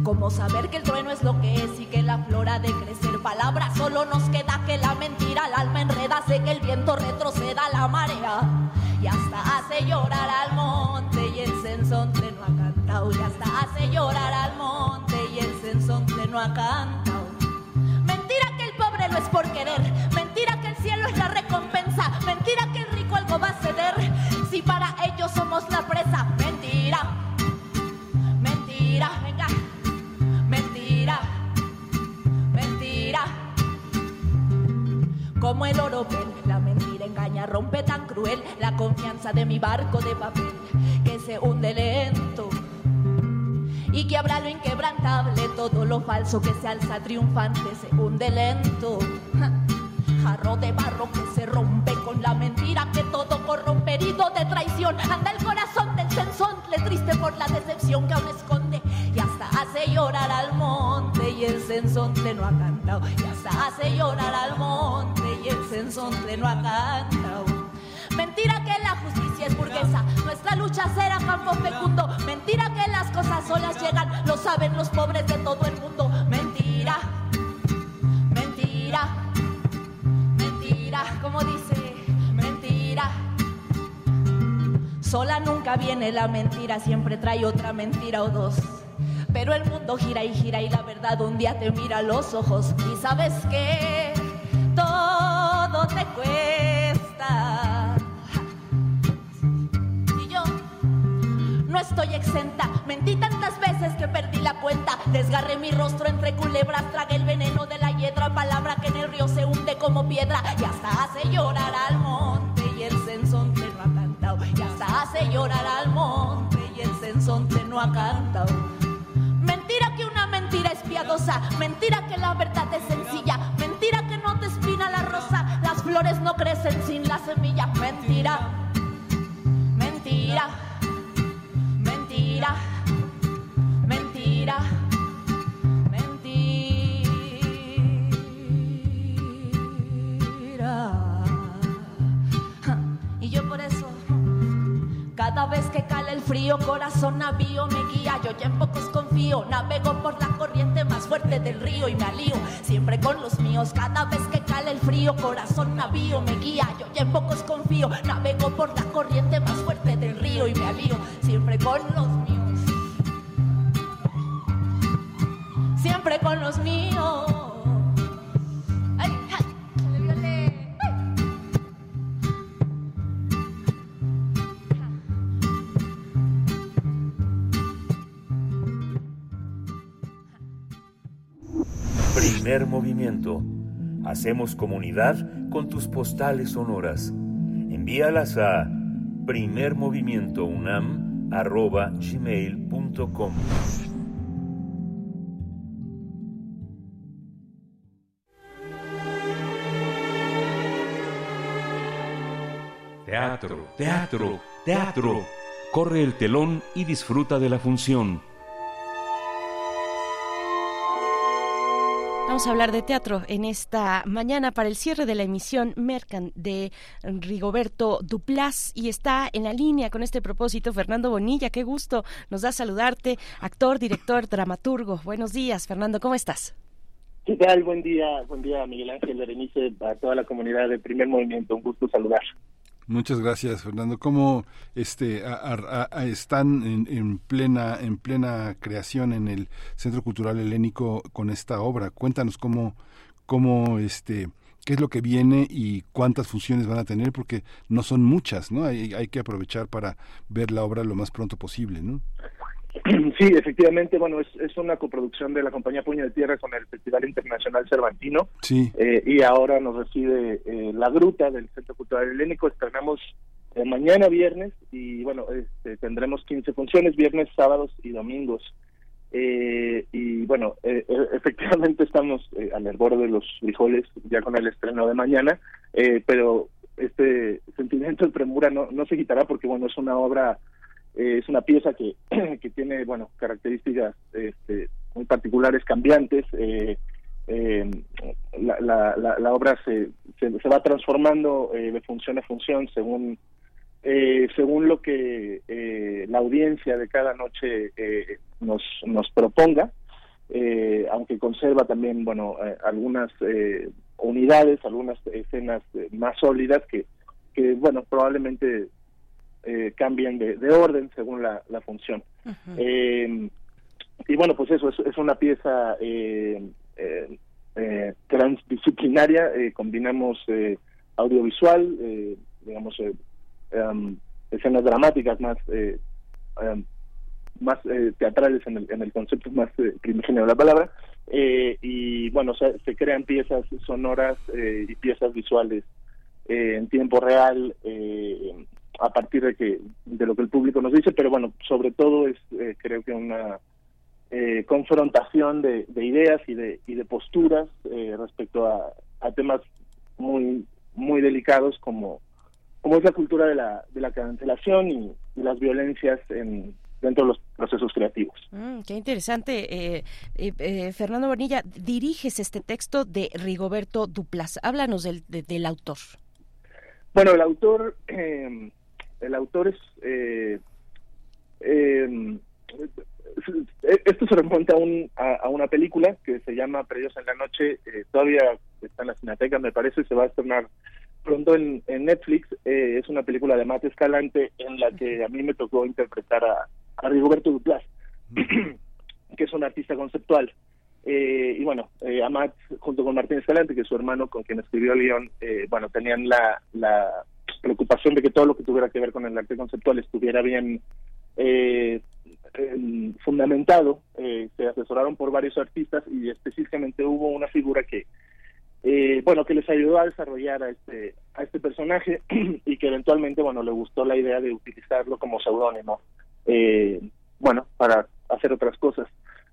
Como saber que el trueno es lo que es y que la flora de crecer. Palabra solo nos queda que la mentira, el alma enreda, hace que el viento retroceda la marea. Y hasta hace llorar al monte y el sensonte no ha cantado. Y hasta hace llorar al monte y el sensonte no ha cantado. Mentira que el pobre lo es por querer. Mentira que el cielo es la recompensa. Mentira que rico algo va a ceder. Si para ellos somos la presa. Mentira. Mentira. Venga. Mentira. Mentira. Como el oropel, la mentira engaña, rompe tan cruel la confianza de mi barco de papel que se hunde lento y que habrá lo inquebrantable, todo lo falso que se alza triunfante se hunde lento. Ja, Jarro de barro que se rompe con la mentira que todo corrompe, herido de traición. Anda el corazón del sensontle triste por la decepción que aún esconde y hasta hace llorar al monte y el sensontle no ha cantado. Y hasta hace llorar al monte y el sensontle no ha cantado. Mentira que la justicia es burguesa, nuestra lucha será campo fecundo. Mentira que las cosas solas llegan, lo saben los pobres de todo el mundo. Viene la mentira, siempre trae otra mentira o dos. Pero el mundo gira y gira y la verdad un día te mira los ojos y sabes que todo te cuesta. Y yo no estoy exenta, mentí tantas veces que perdí la cuenta. Desgarré mi rostro entre culebras, tragué el veneno de la hiedra, palabra que en el río se hunde como piedra y hasta hace llorar al monte hace llorar al monte y el sensonte no ha cantado. Mentira que una mentira es piadosa, mentira que la verdad es sencilla, mentira que no te espina la rosa, las flores no crecen sin la semilla, mentira, mentira, mentira, mentira, mentira. Cada vez que cala el frío, corazón navío me guía. Yo ya en pocos confío, navego por la corriente más fuerte del río y me alío siempre con los míos. Cada vez que cala el frío, corazón navío me guía. Yo ya en pocos confío, navego por la corriente más fuerte del río y me alío siempre con los míos. Siempre con los míos. Primer movimiento. Hacemos comunidad con tus postales sonoras. Envíalas a primermovimientounam.gmail.com Teatro, teatro, teatro. Corre el telón y disfruta de la función. Vamos a hablar de teatro en esta mañana para el cierre de la emisión Mercan de Rigoberto Duplas y está en la línea con este propósito Fernando Bonilla. Qué gusto nos da saludarte, actor, director, dramaturgo. Buenos días, Fernando, ¿cómo estás? ¿Qué tal? Buen día, buen día Miguel Ángel Berenice, a toda la comunidad de Primer Movimiento. Un gusto saludar. Muchas gracias, Fernando. ¿Cómo este, están en, en plena en plena creación en el Centro Cultural Helénico con esta obra? Cuéntanos cómo cómo este qué es lo que viene y cuántas funciones van a tener porque no son muchas, ¿no? Hay, hay que aprovechar para ver la obra lo más pronto posible, ¿no? Sí, efectivamente, bueno, es, es una coproducción de la compañía Puño de Tierra con el Festival Internacional Cervantino Sí. eh, y ahora nos recibe eh, La Gruta del Centro Cultural Helénico. Estrenamos eh, mañana viernes y bueno, este, tendremos 15 funciones, viernes, sábados y domingos. Eh, y bueno, eh, eh, efectivamente estamos eh, al hervor de los frijoles ya con el estreno de mañana, eh, pero este sentimiento de premura no, no se quitará porque bueno, es una obra eh, es una pieza que, que tiene bueno características este, muy particulares, cambiantes. eh, eh, la, la, la, la obra se, se, se va transformando eh, de función a función según según lo que la audiencia de cada noche nos, nos proponga, aunque conserva también bueno algunas unidades, algunas escenas más sólidas que, que bueno probablemente eh, cambien de, de orden según la, la función. Eh, y bueno, pues eso es, es una pieza eh, eh, eh, transdisciplinaria, combinamos eh, audiovisual, eh, digamos, em, escenas dramáticas más eh, em, más eh, teatrales en el, en el concepto más eh, primigenio de la palabra, eh, y bueno, se, se crean piezas sonoras eh, y piezas visuales en tiempo real eh, a partir de que de lo que el público nos dice, pero bueno, sobre todo es eh, creo que una eh, confrontación de, de ideas y de, y de posturas eh, respecto a, a temas muy muy delicados como como es la cultura de la, de la cancelación y, y las violencias en, dentro de los procesos creativos. Mm, qué interesante. Eh, eh, eh, Fernando Bonilla, diriges este texto de Rigoberto Duplas. Háblanos del, de- del autor. Bueno, el autor, eh, el autor es, eh, eh, esto se remonta a, un, a, a una película que se llama Perdidos en la Noche, eh, todavía está en la Cineteca, me parece, se va a estrenar pronto en, en Netflix. Eh, es una película de Matt Escalante en la que a mí me tocó interpretar a, a Rigoberto Duplas, que es un artista conceptual. Eh, y bueno, eh, Amat, junto con Martín Escalante, que es su hermano con quien escribió León, eh, bueno, tenían la, la preocupación de que todo lo que tuviera que ver con el arte conceptual estuviera bien eh, em, fundamentado. Eh, se asesoraron por varios artistas y específicamente hubo una figura que, eh, bueno, que les ayudó a desarrollar a este, a este personaje y que eventualmente, bueno, le gustó la idea de utilizarlo como seudónimo, eh, bueno, para hacer otras cosas.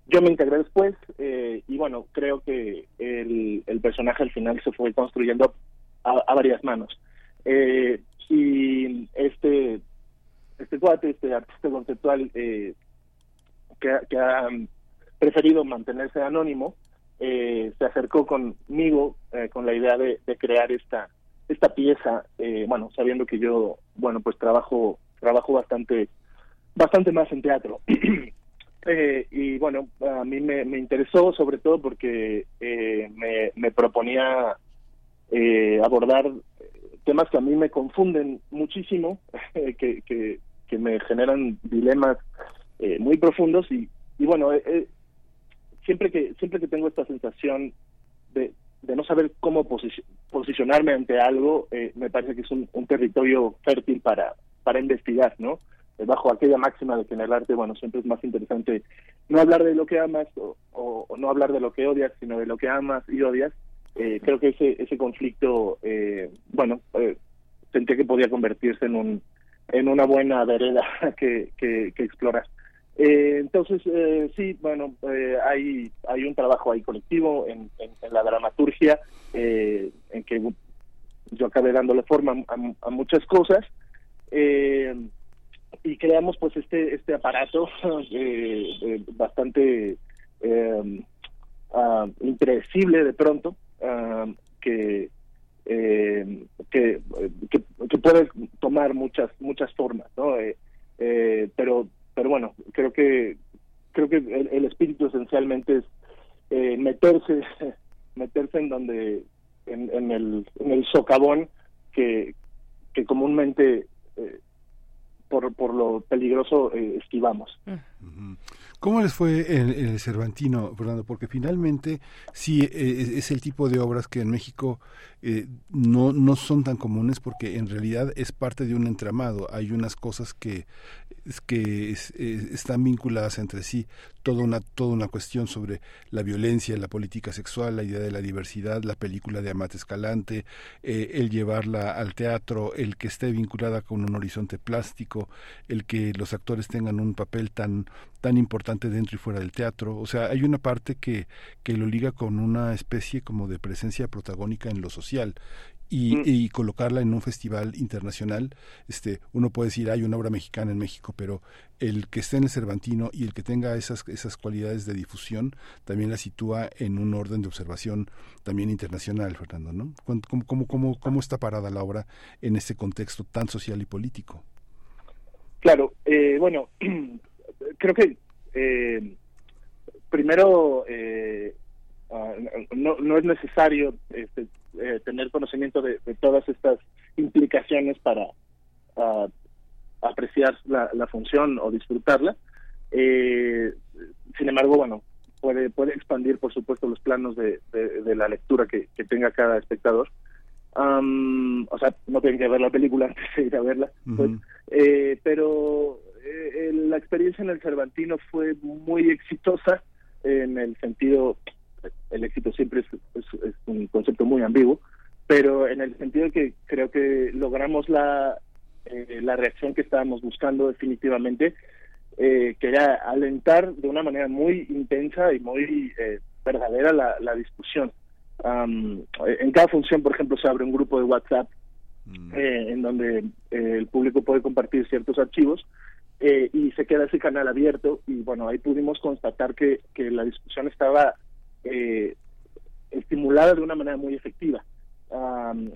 Yo me integré después eh, y bueno, creo que el, personaje al final se fue construyendo a varias manos. Eh, y este este cuate, este artista conceptual eh, que, ha- um, preferido mantenerse anónimo, eh, se acercó conmigo eh, con la idea de, de crear esta esta pieza, eh, bueno, sabiendo que yo, bueno, pues trabajo trabajo bastante bastante más en teatro. Eh, y bueno, a mí me, me interesó sobre todo porque me, me proponía abordar temas que a mí me confunden muchísimo, que, que, que me generan dilemas eh, muy profundos y, y bueno, eh, eh, siempre que siempre que tengo esta sensación de, de no saber cómo posi- posicionarme ante algo, eh, me parece que es un, territorio fértil para, para investigar, ¿no? Eh, Bajo aquella máxima de que en el arte, bueno, siempre es más interesante no hablar de lo que amas o no hablar de lo que odias, sino de lo que amas y odias. Eh, creo que ese, ese conflicto, eh, bueno, eh, sentía que podía convertirse en un en una buena vereda que, que, que explorar. Eh, entonces, eh, sí, bueno, eh, hay, hay un trabajo ahí colectivo en, la dramaturgia, en que yo acabé dándole forma a, muchas cosas. Y creamos pues este este aparato bastante eh, ah, impredecible de pronto ah, que, eh, que, que que puede tomar muchas muchas formas no Eh, eh, pero pero bueno creo que creo que el, el espíritu esencialmente es eh, meterse meterse en donde en, en el en el socavón que que comúnmente eh, por, por lo peligroso eh, esquivamos. ¿Cómo les fue el Cervantino, Fernando? Porque finalmente sí eh, es, el tipo de obras que en México eh, no, no son tan comunes porque en realidad es parte de un entramado. Hay unas cosas que, que es- están vinculadas entre sí. Toda una, toda una cuestión sobre la violencia, la política sexual, la idea de la diversidad, la película de Amate Escalante, eh, el llevarla al teatro, el que esté vinculada con un horizonte plástico, el que los actores tengan un papel tan tan importante dentro y fuera del teatro. O sea, hay una parte que, que lo liga con una especie como de presencia protagónica en lo social. Y, Mm. y colocarla en un festival internacional, este, uno puede decir hay una obra mexicana en México, pero el que esté en el Cervantino y el que tenga esas, esas cualidades de difusión también la sitúa en un orden de observación también internacional, Fernando, ¿no? ¿Cómo, cómo, cómo, cómo está parada la obra en ese contexto tan social y político? Claro, eh, bueno, creo que eh, primero eh, ah, no, no es necesario este, eh, tener conocimiento de, de todas estas implicaciones para ah, apreciar la, la función o disfrutarla. Eh, sin embargo, bueno, puede puede expandir, por supuesto, los planos de, de- de la lectura que, que tenga cada espectador. Am, o sea, no tienen que ver la película antes de ir a verla. pues, eh, pero eh, eh, la experiencia en el Cervantino fue muy exitosa en el sentido, el éxito siempre es, es- es un concepto muy ambiguo, pero en el sentido de que creo que logramos la, eh, la reacción que estábamos buscando definitivamente, eh, que era alentar de una manera muy intensa y muy eh, verdadera la, la discusión. Am, en cada función, por ejemplo, se abre un grupo de WhatsApp eh, en donde el público puede compartir ciertos archivos eh, y se queda ese canal abierto y bueno, ahí pudimos constatar que, que la discusión estaba eh, estimulada de una manera muy efectiva. Am,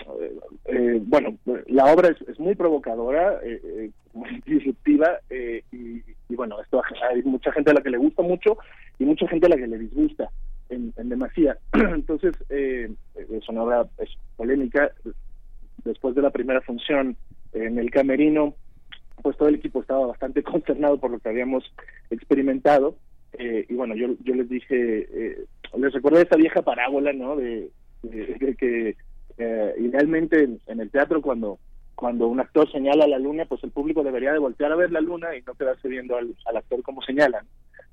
eh, bueno, la obra es, muy provocadora, eh, eh, muy disruptiva eh, y, bueno, esto hay mucha gente a la que le gusta mucho y mucha gente a la que le disgusta en, en demasía. Entonces, es una obra polémica, después de la primera función en el camerino, pues todo el equipo estaba bastante consternado por lo que habíamos experimentado. Eh, y bueno, yo, yo les dije, eh, les recordé esa vieja parábola, ¿no? De, que eh, idealmente en, el teatro cuando cuando un actor señala la luna, pues el público debería de voltear a ver la luna y no quedarse viendo al, al actor como señalan.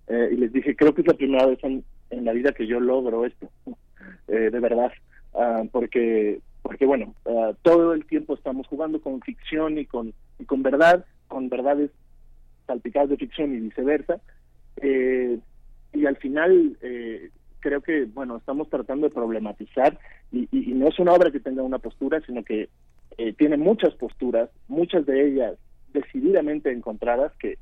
Eh, y les dije, creo que es la primera vez en, en la vida que yo logro esto, eh, de verdad, Ah, porque porque bueno, ah, todo el tiempo estamos jugando con ficción y con y con verdad, con verdades salpicadas de ficción y viceversa. Eh, y al final eh, creo que bueno estamos tratando de problematizar y, y- y no es una obra que tenga una postura, sino que eh, tiene muchas posturas, muchas de ellas decididamente encontradas que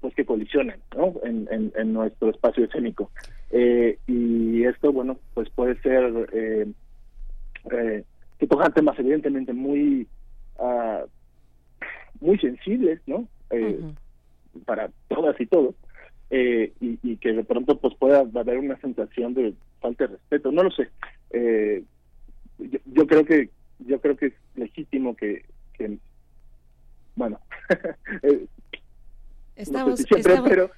pues que colisionan ¿no? en, en, en nuestro espacio escénico. Eh, y esto bueno pues puede ser eh, eh, que tocan temas evidentemente muy ah, muy sensibles no Eh, para todas y todos eh, y, y que de pronto pues pueda haber una sensación de falta de respeto. No lo sé. Eh, yo, yo creo que yo creo que es legítimo que, que bueno eh, Estamos, no sé si siempre, estamos- pero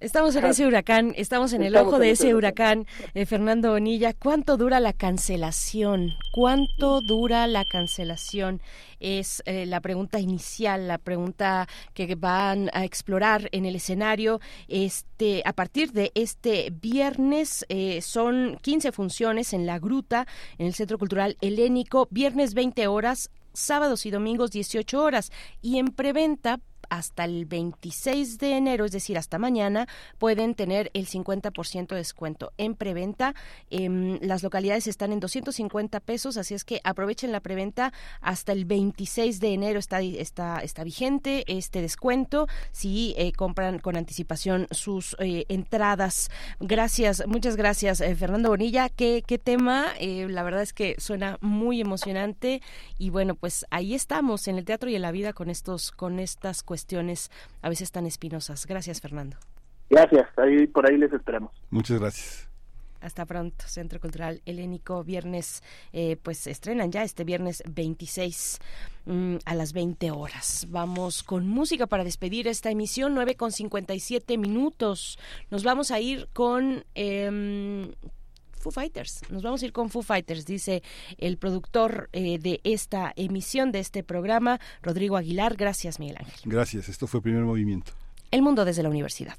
estamos en ese huracán, estamos en el estamos ojo de ese ese huracán. Eh, Fernando Bonilla, ¿cuánto dura la cancelación? ¿Cuánto dura la cancelación? Es eh, la pregunta inicial, la pregunta que van a explorar en el escenario. Este, a partir de este viernes eh, son 15 funciones en la Gruta, en el Centro Cultural Helénico, viernes 20 horas, sábados y domingos 18 horas y en preventa hasta el 26 de enero, es decir, hasta mañana, pueden tener el 50% de descuento en preventa. Em, las localidades están en 250 pesos, así es que aprovechen la preventa hasta el 26 de enero está, está, vigente este descuento si eh, compran con anticipación sus eh, entradas. Gracias, muchas gracias, eh, Fernando Bonilla. ¿Qué, qué tema? La verdad es que suena muy emocionante y bueno, pues ahí estamos en el teatro y en la vida con estos, con estas cuestiones a veces tan espinosas. Gracias, Fernando. gracias ahí por ahí les esperamos Muchas gracias. Hasta pronto, Centro Cultural Helénico, viernes, eh, pues estrenan ya este viernes 26 mm, a las 20 horas. Vamos con música para despedir esta emisión, 9 con 57 minutos. Nos vamos a ir con... em, Foo Fighters. Nos vamos a ir con Foo Fighters, dice el productor eh, de esta emisión, de este programa, Rodrigo Aguilar. Gracias, Miguel Ángel. Gracias. Esto fue Primer Movimiento. El mundo desde la universidad.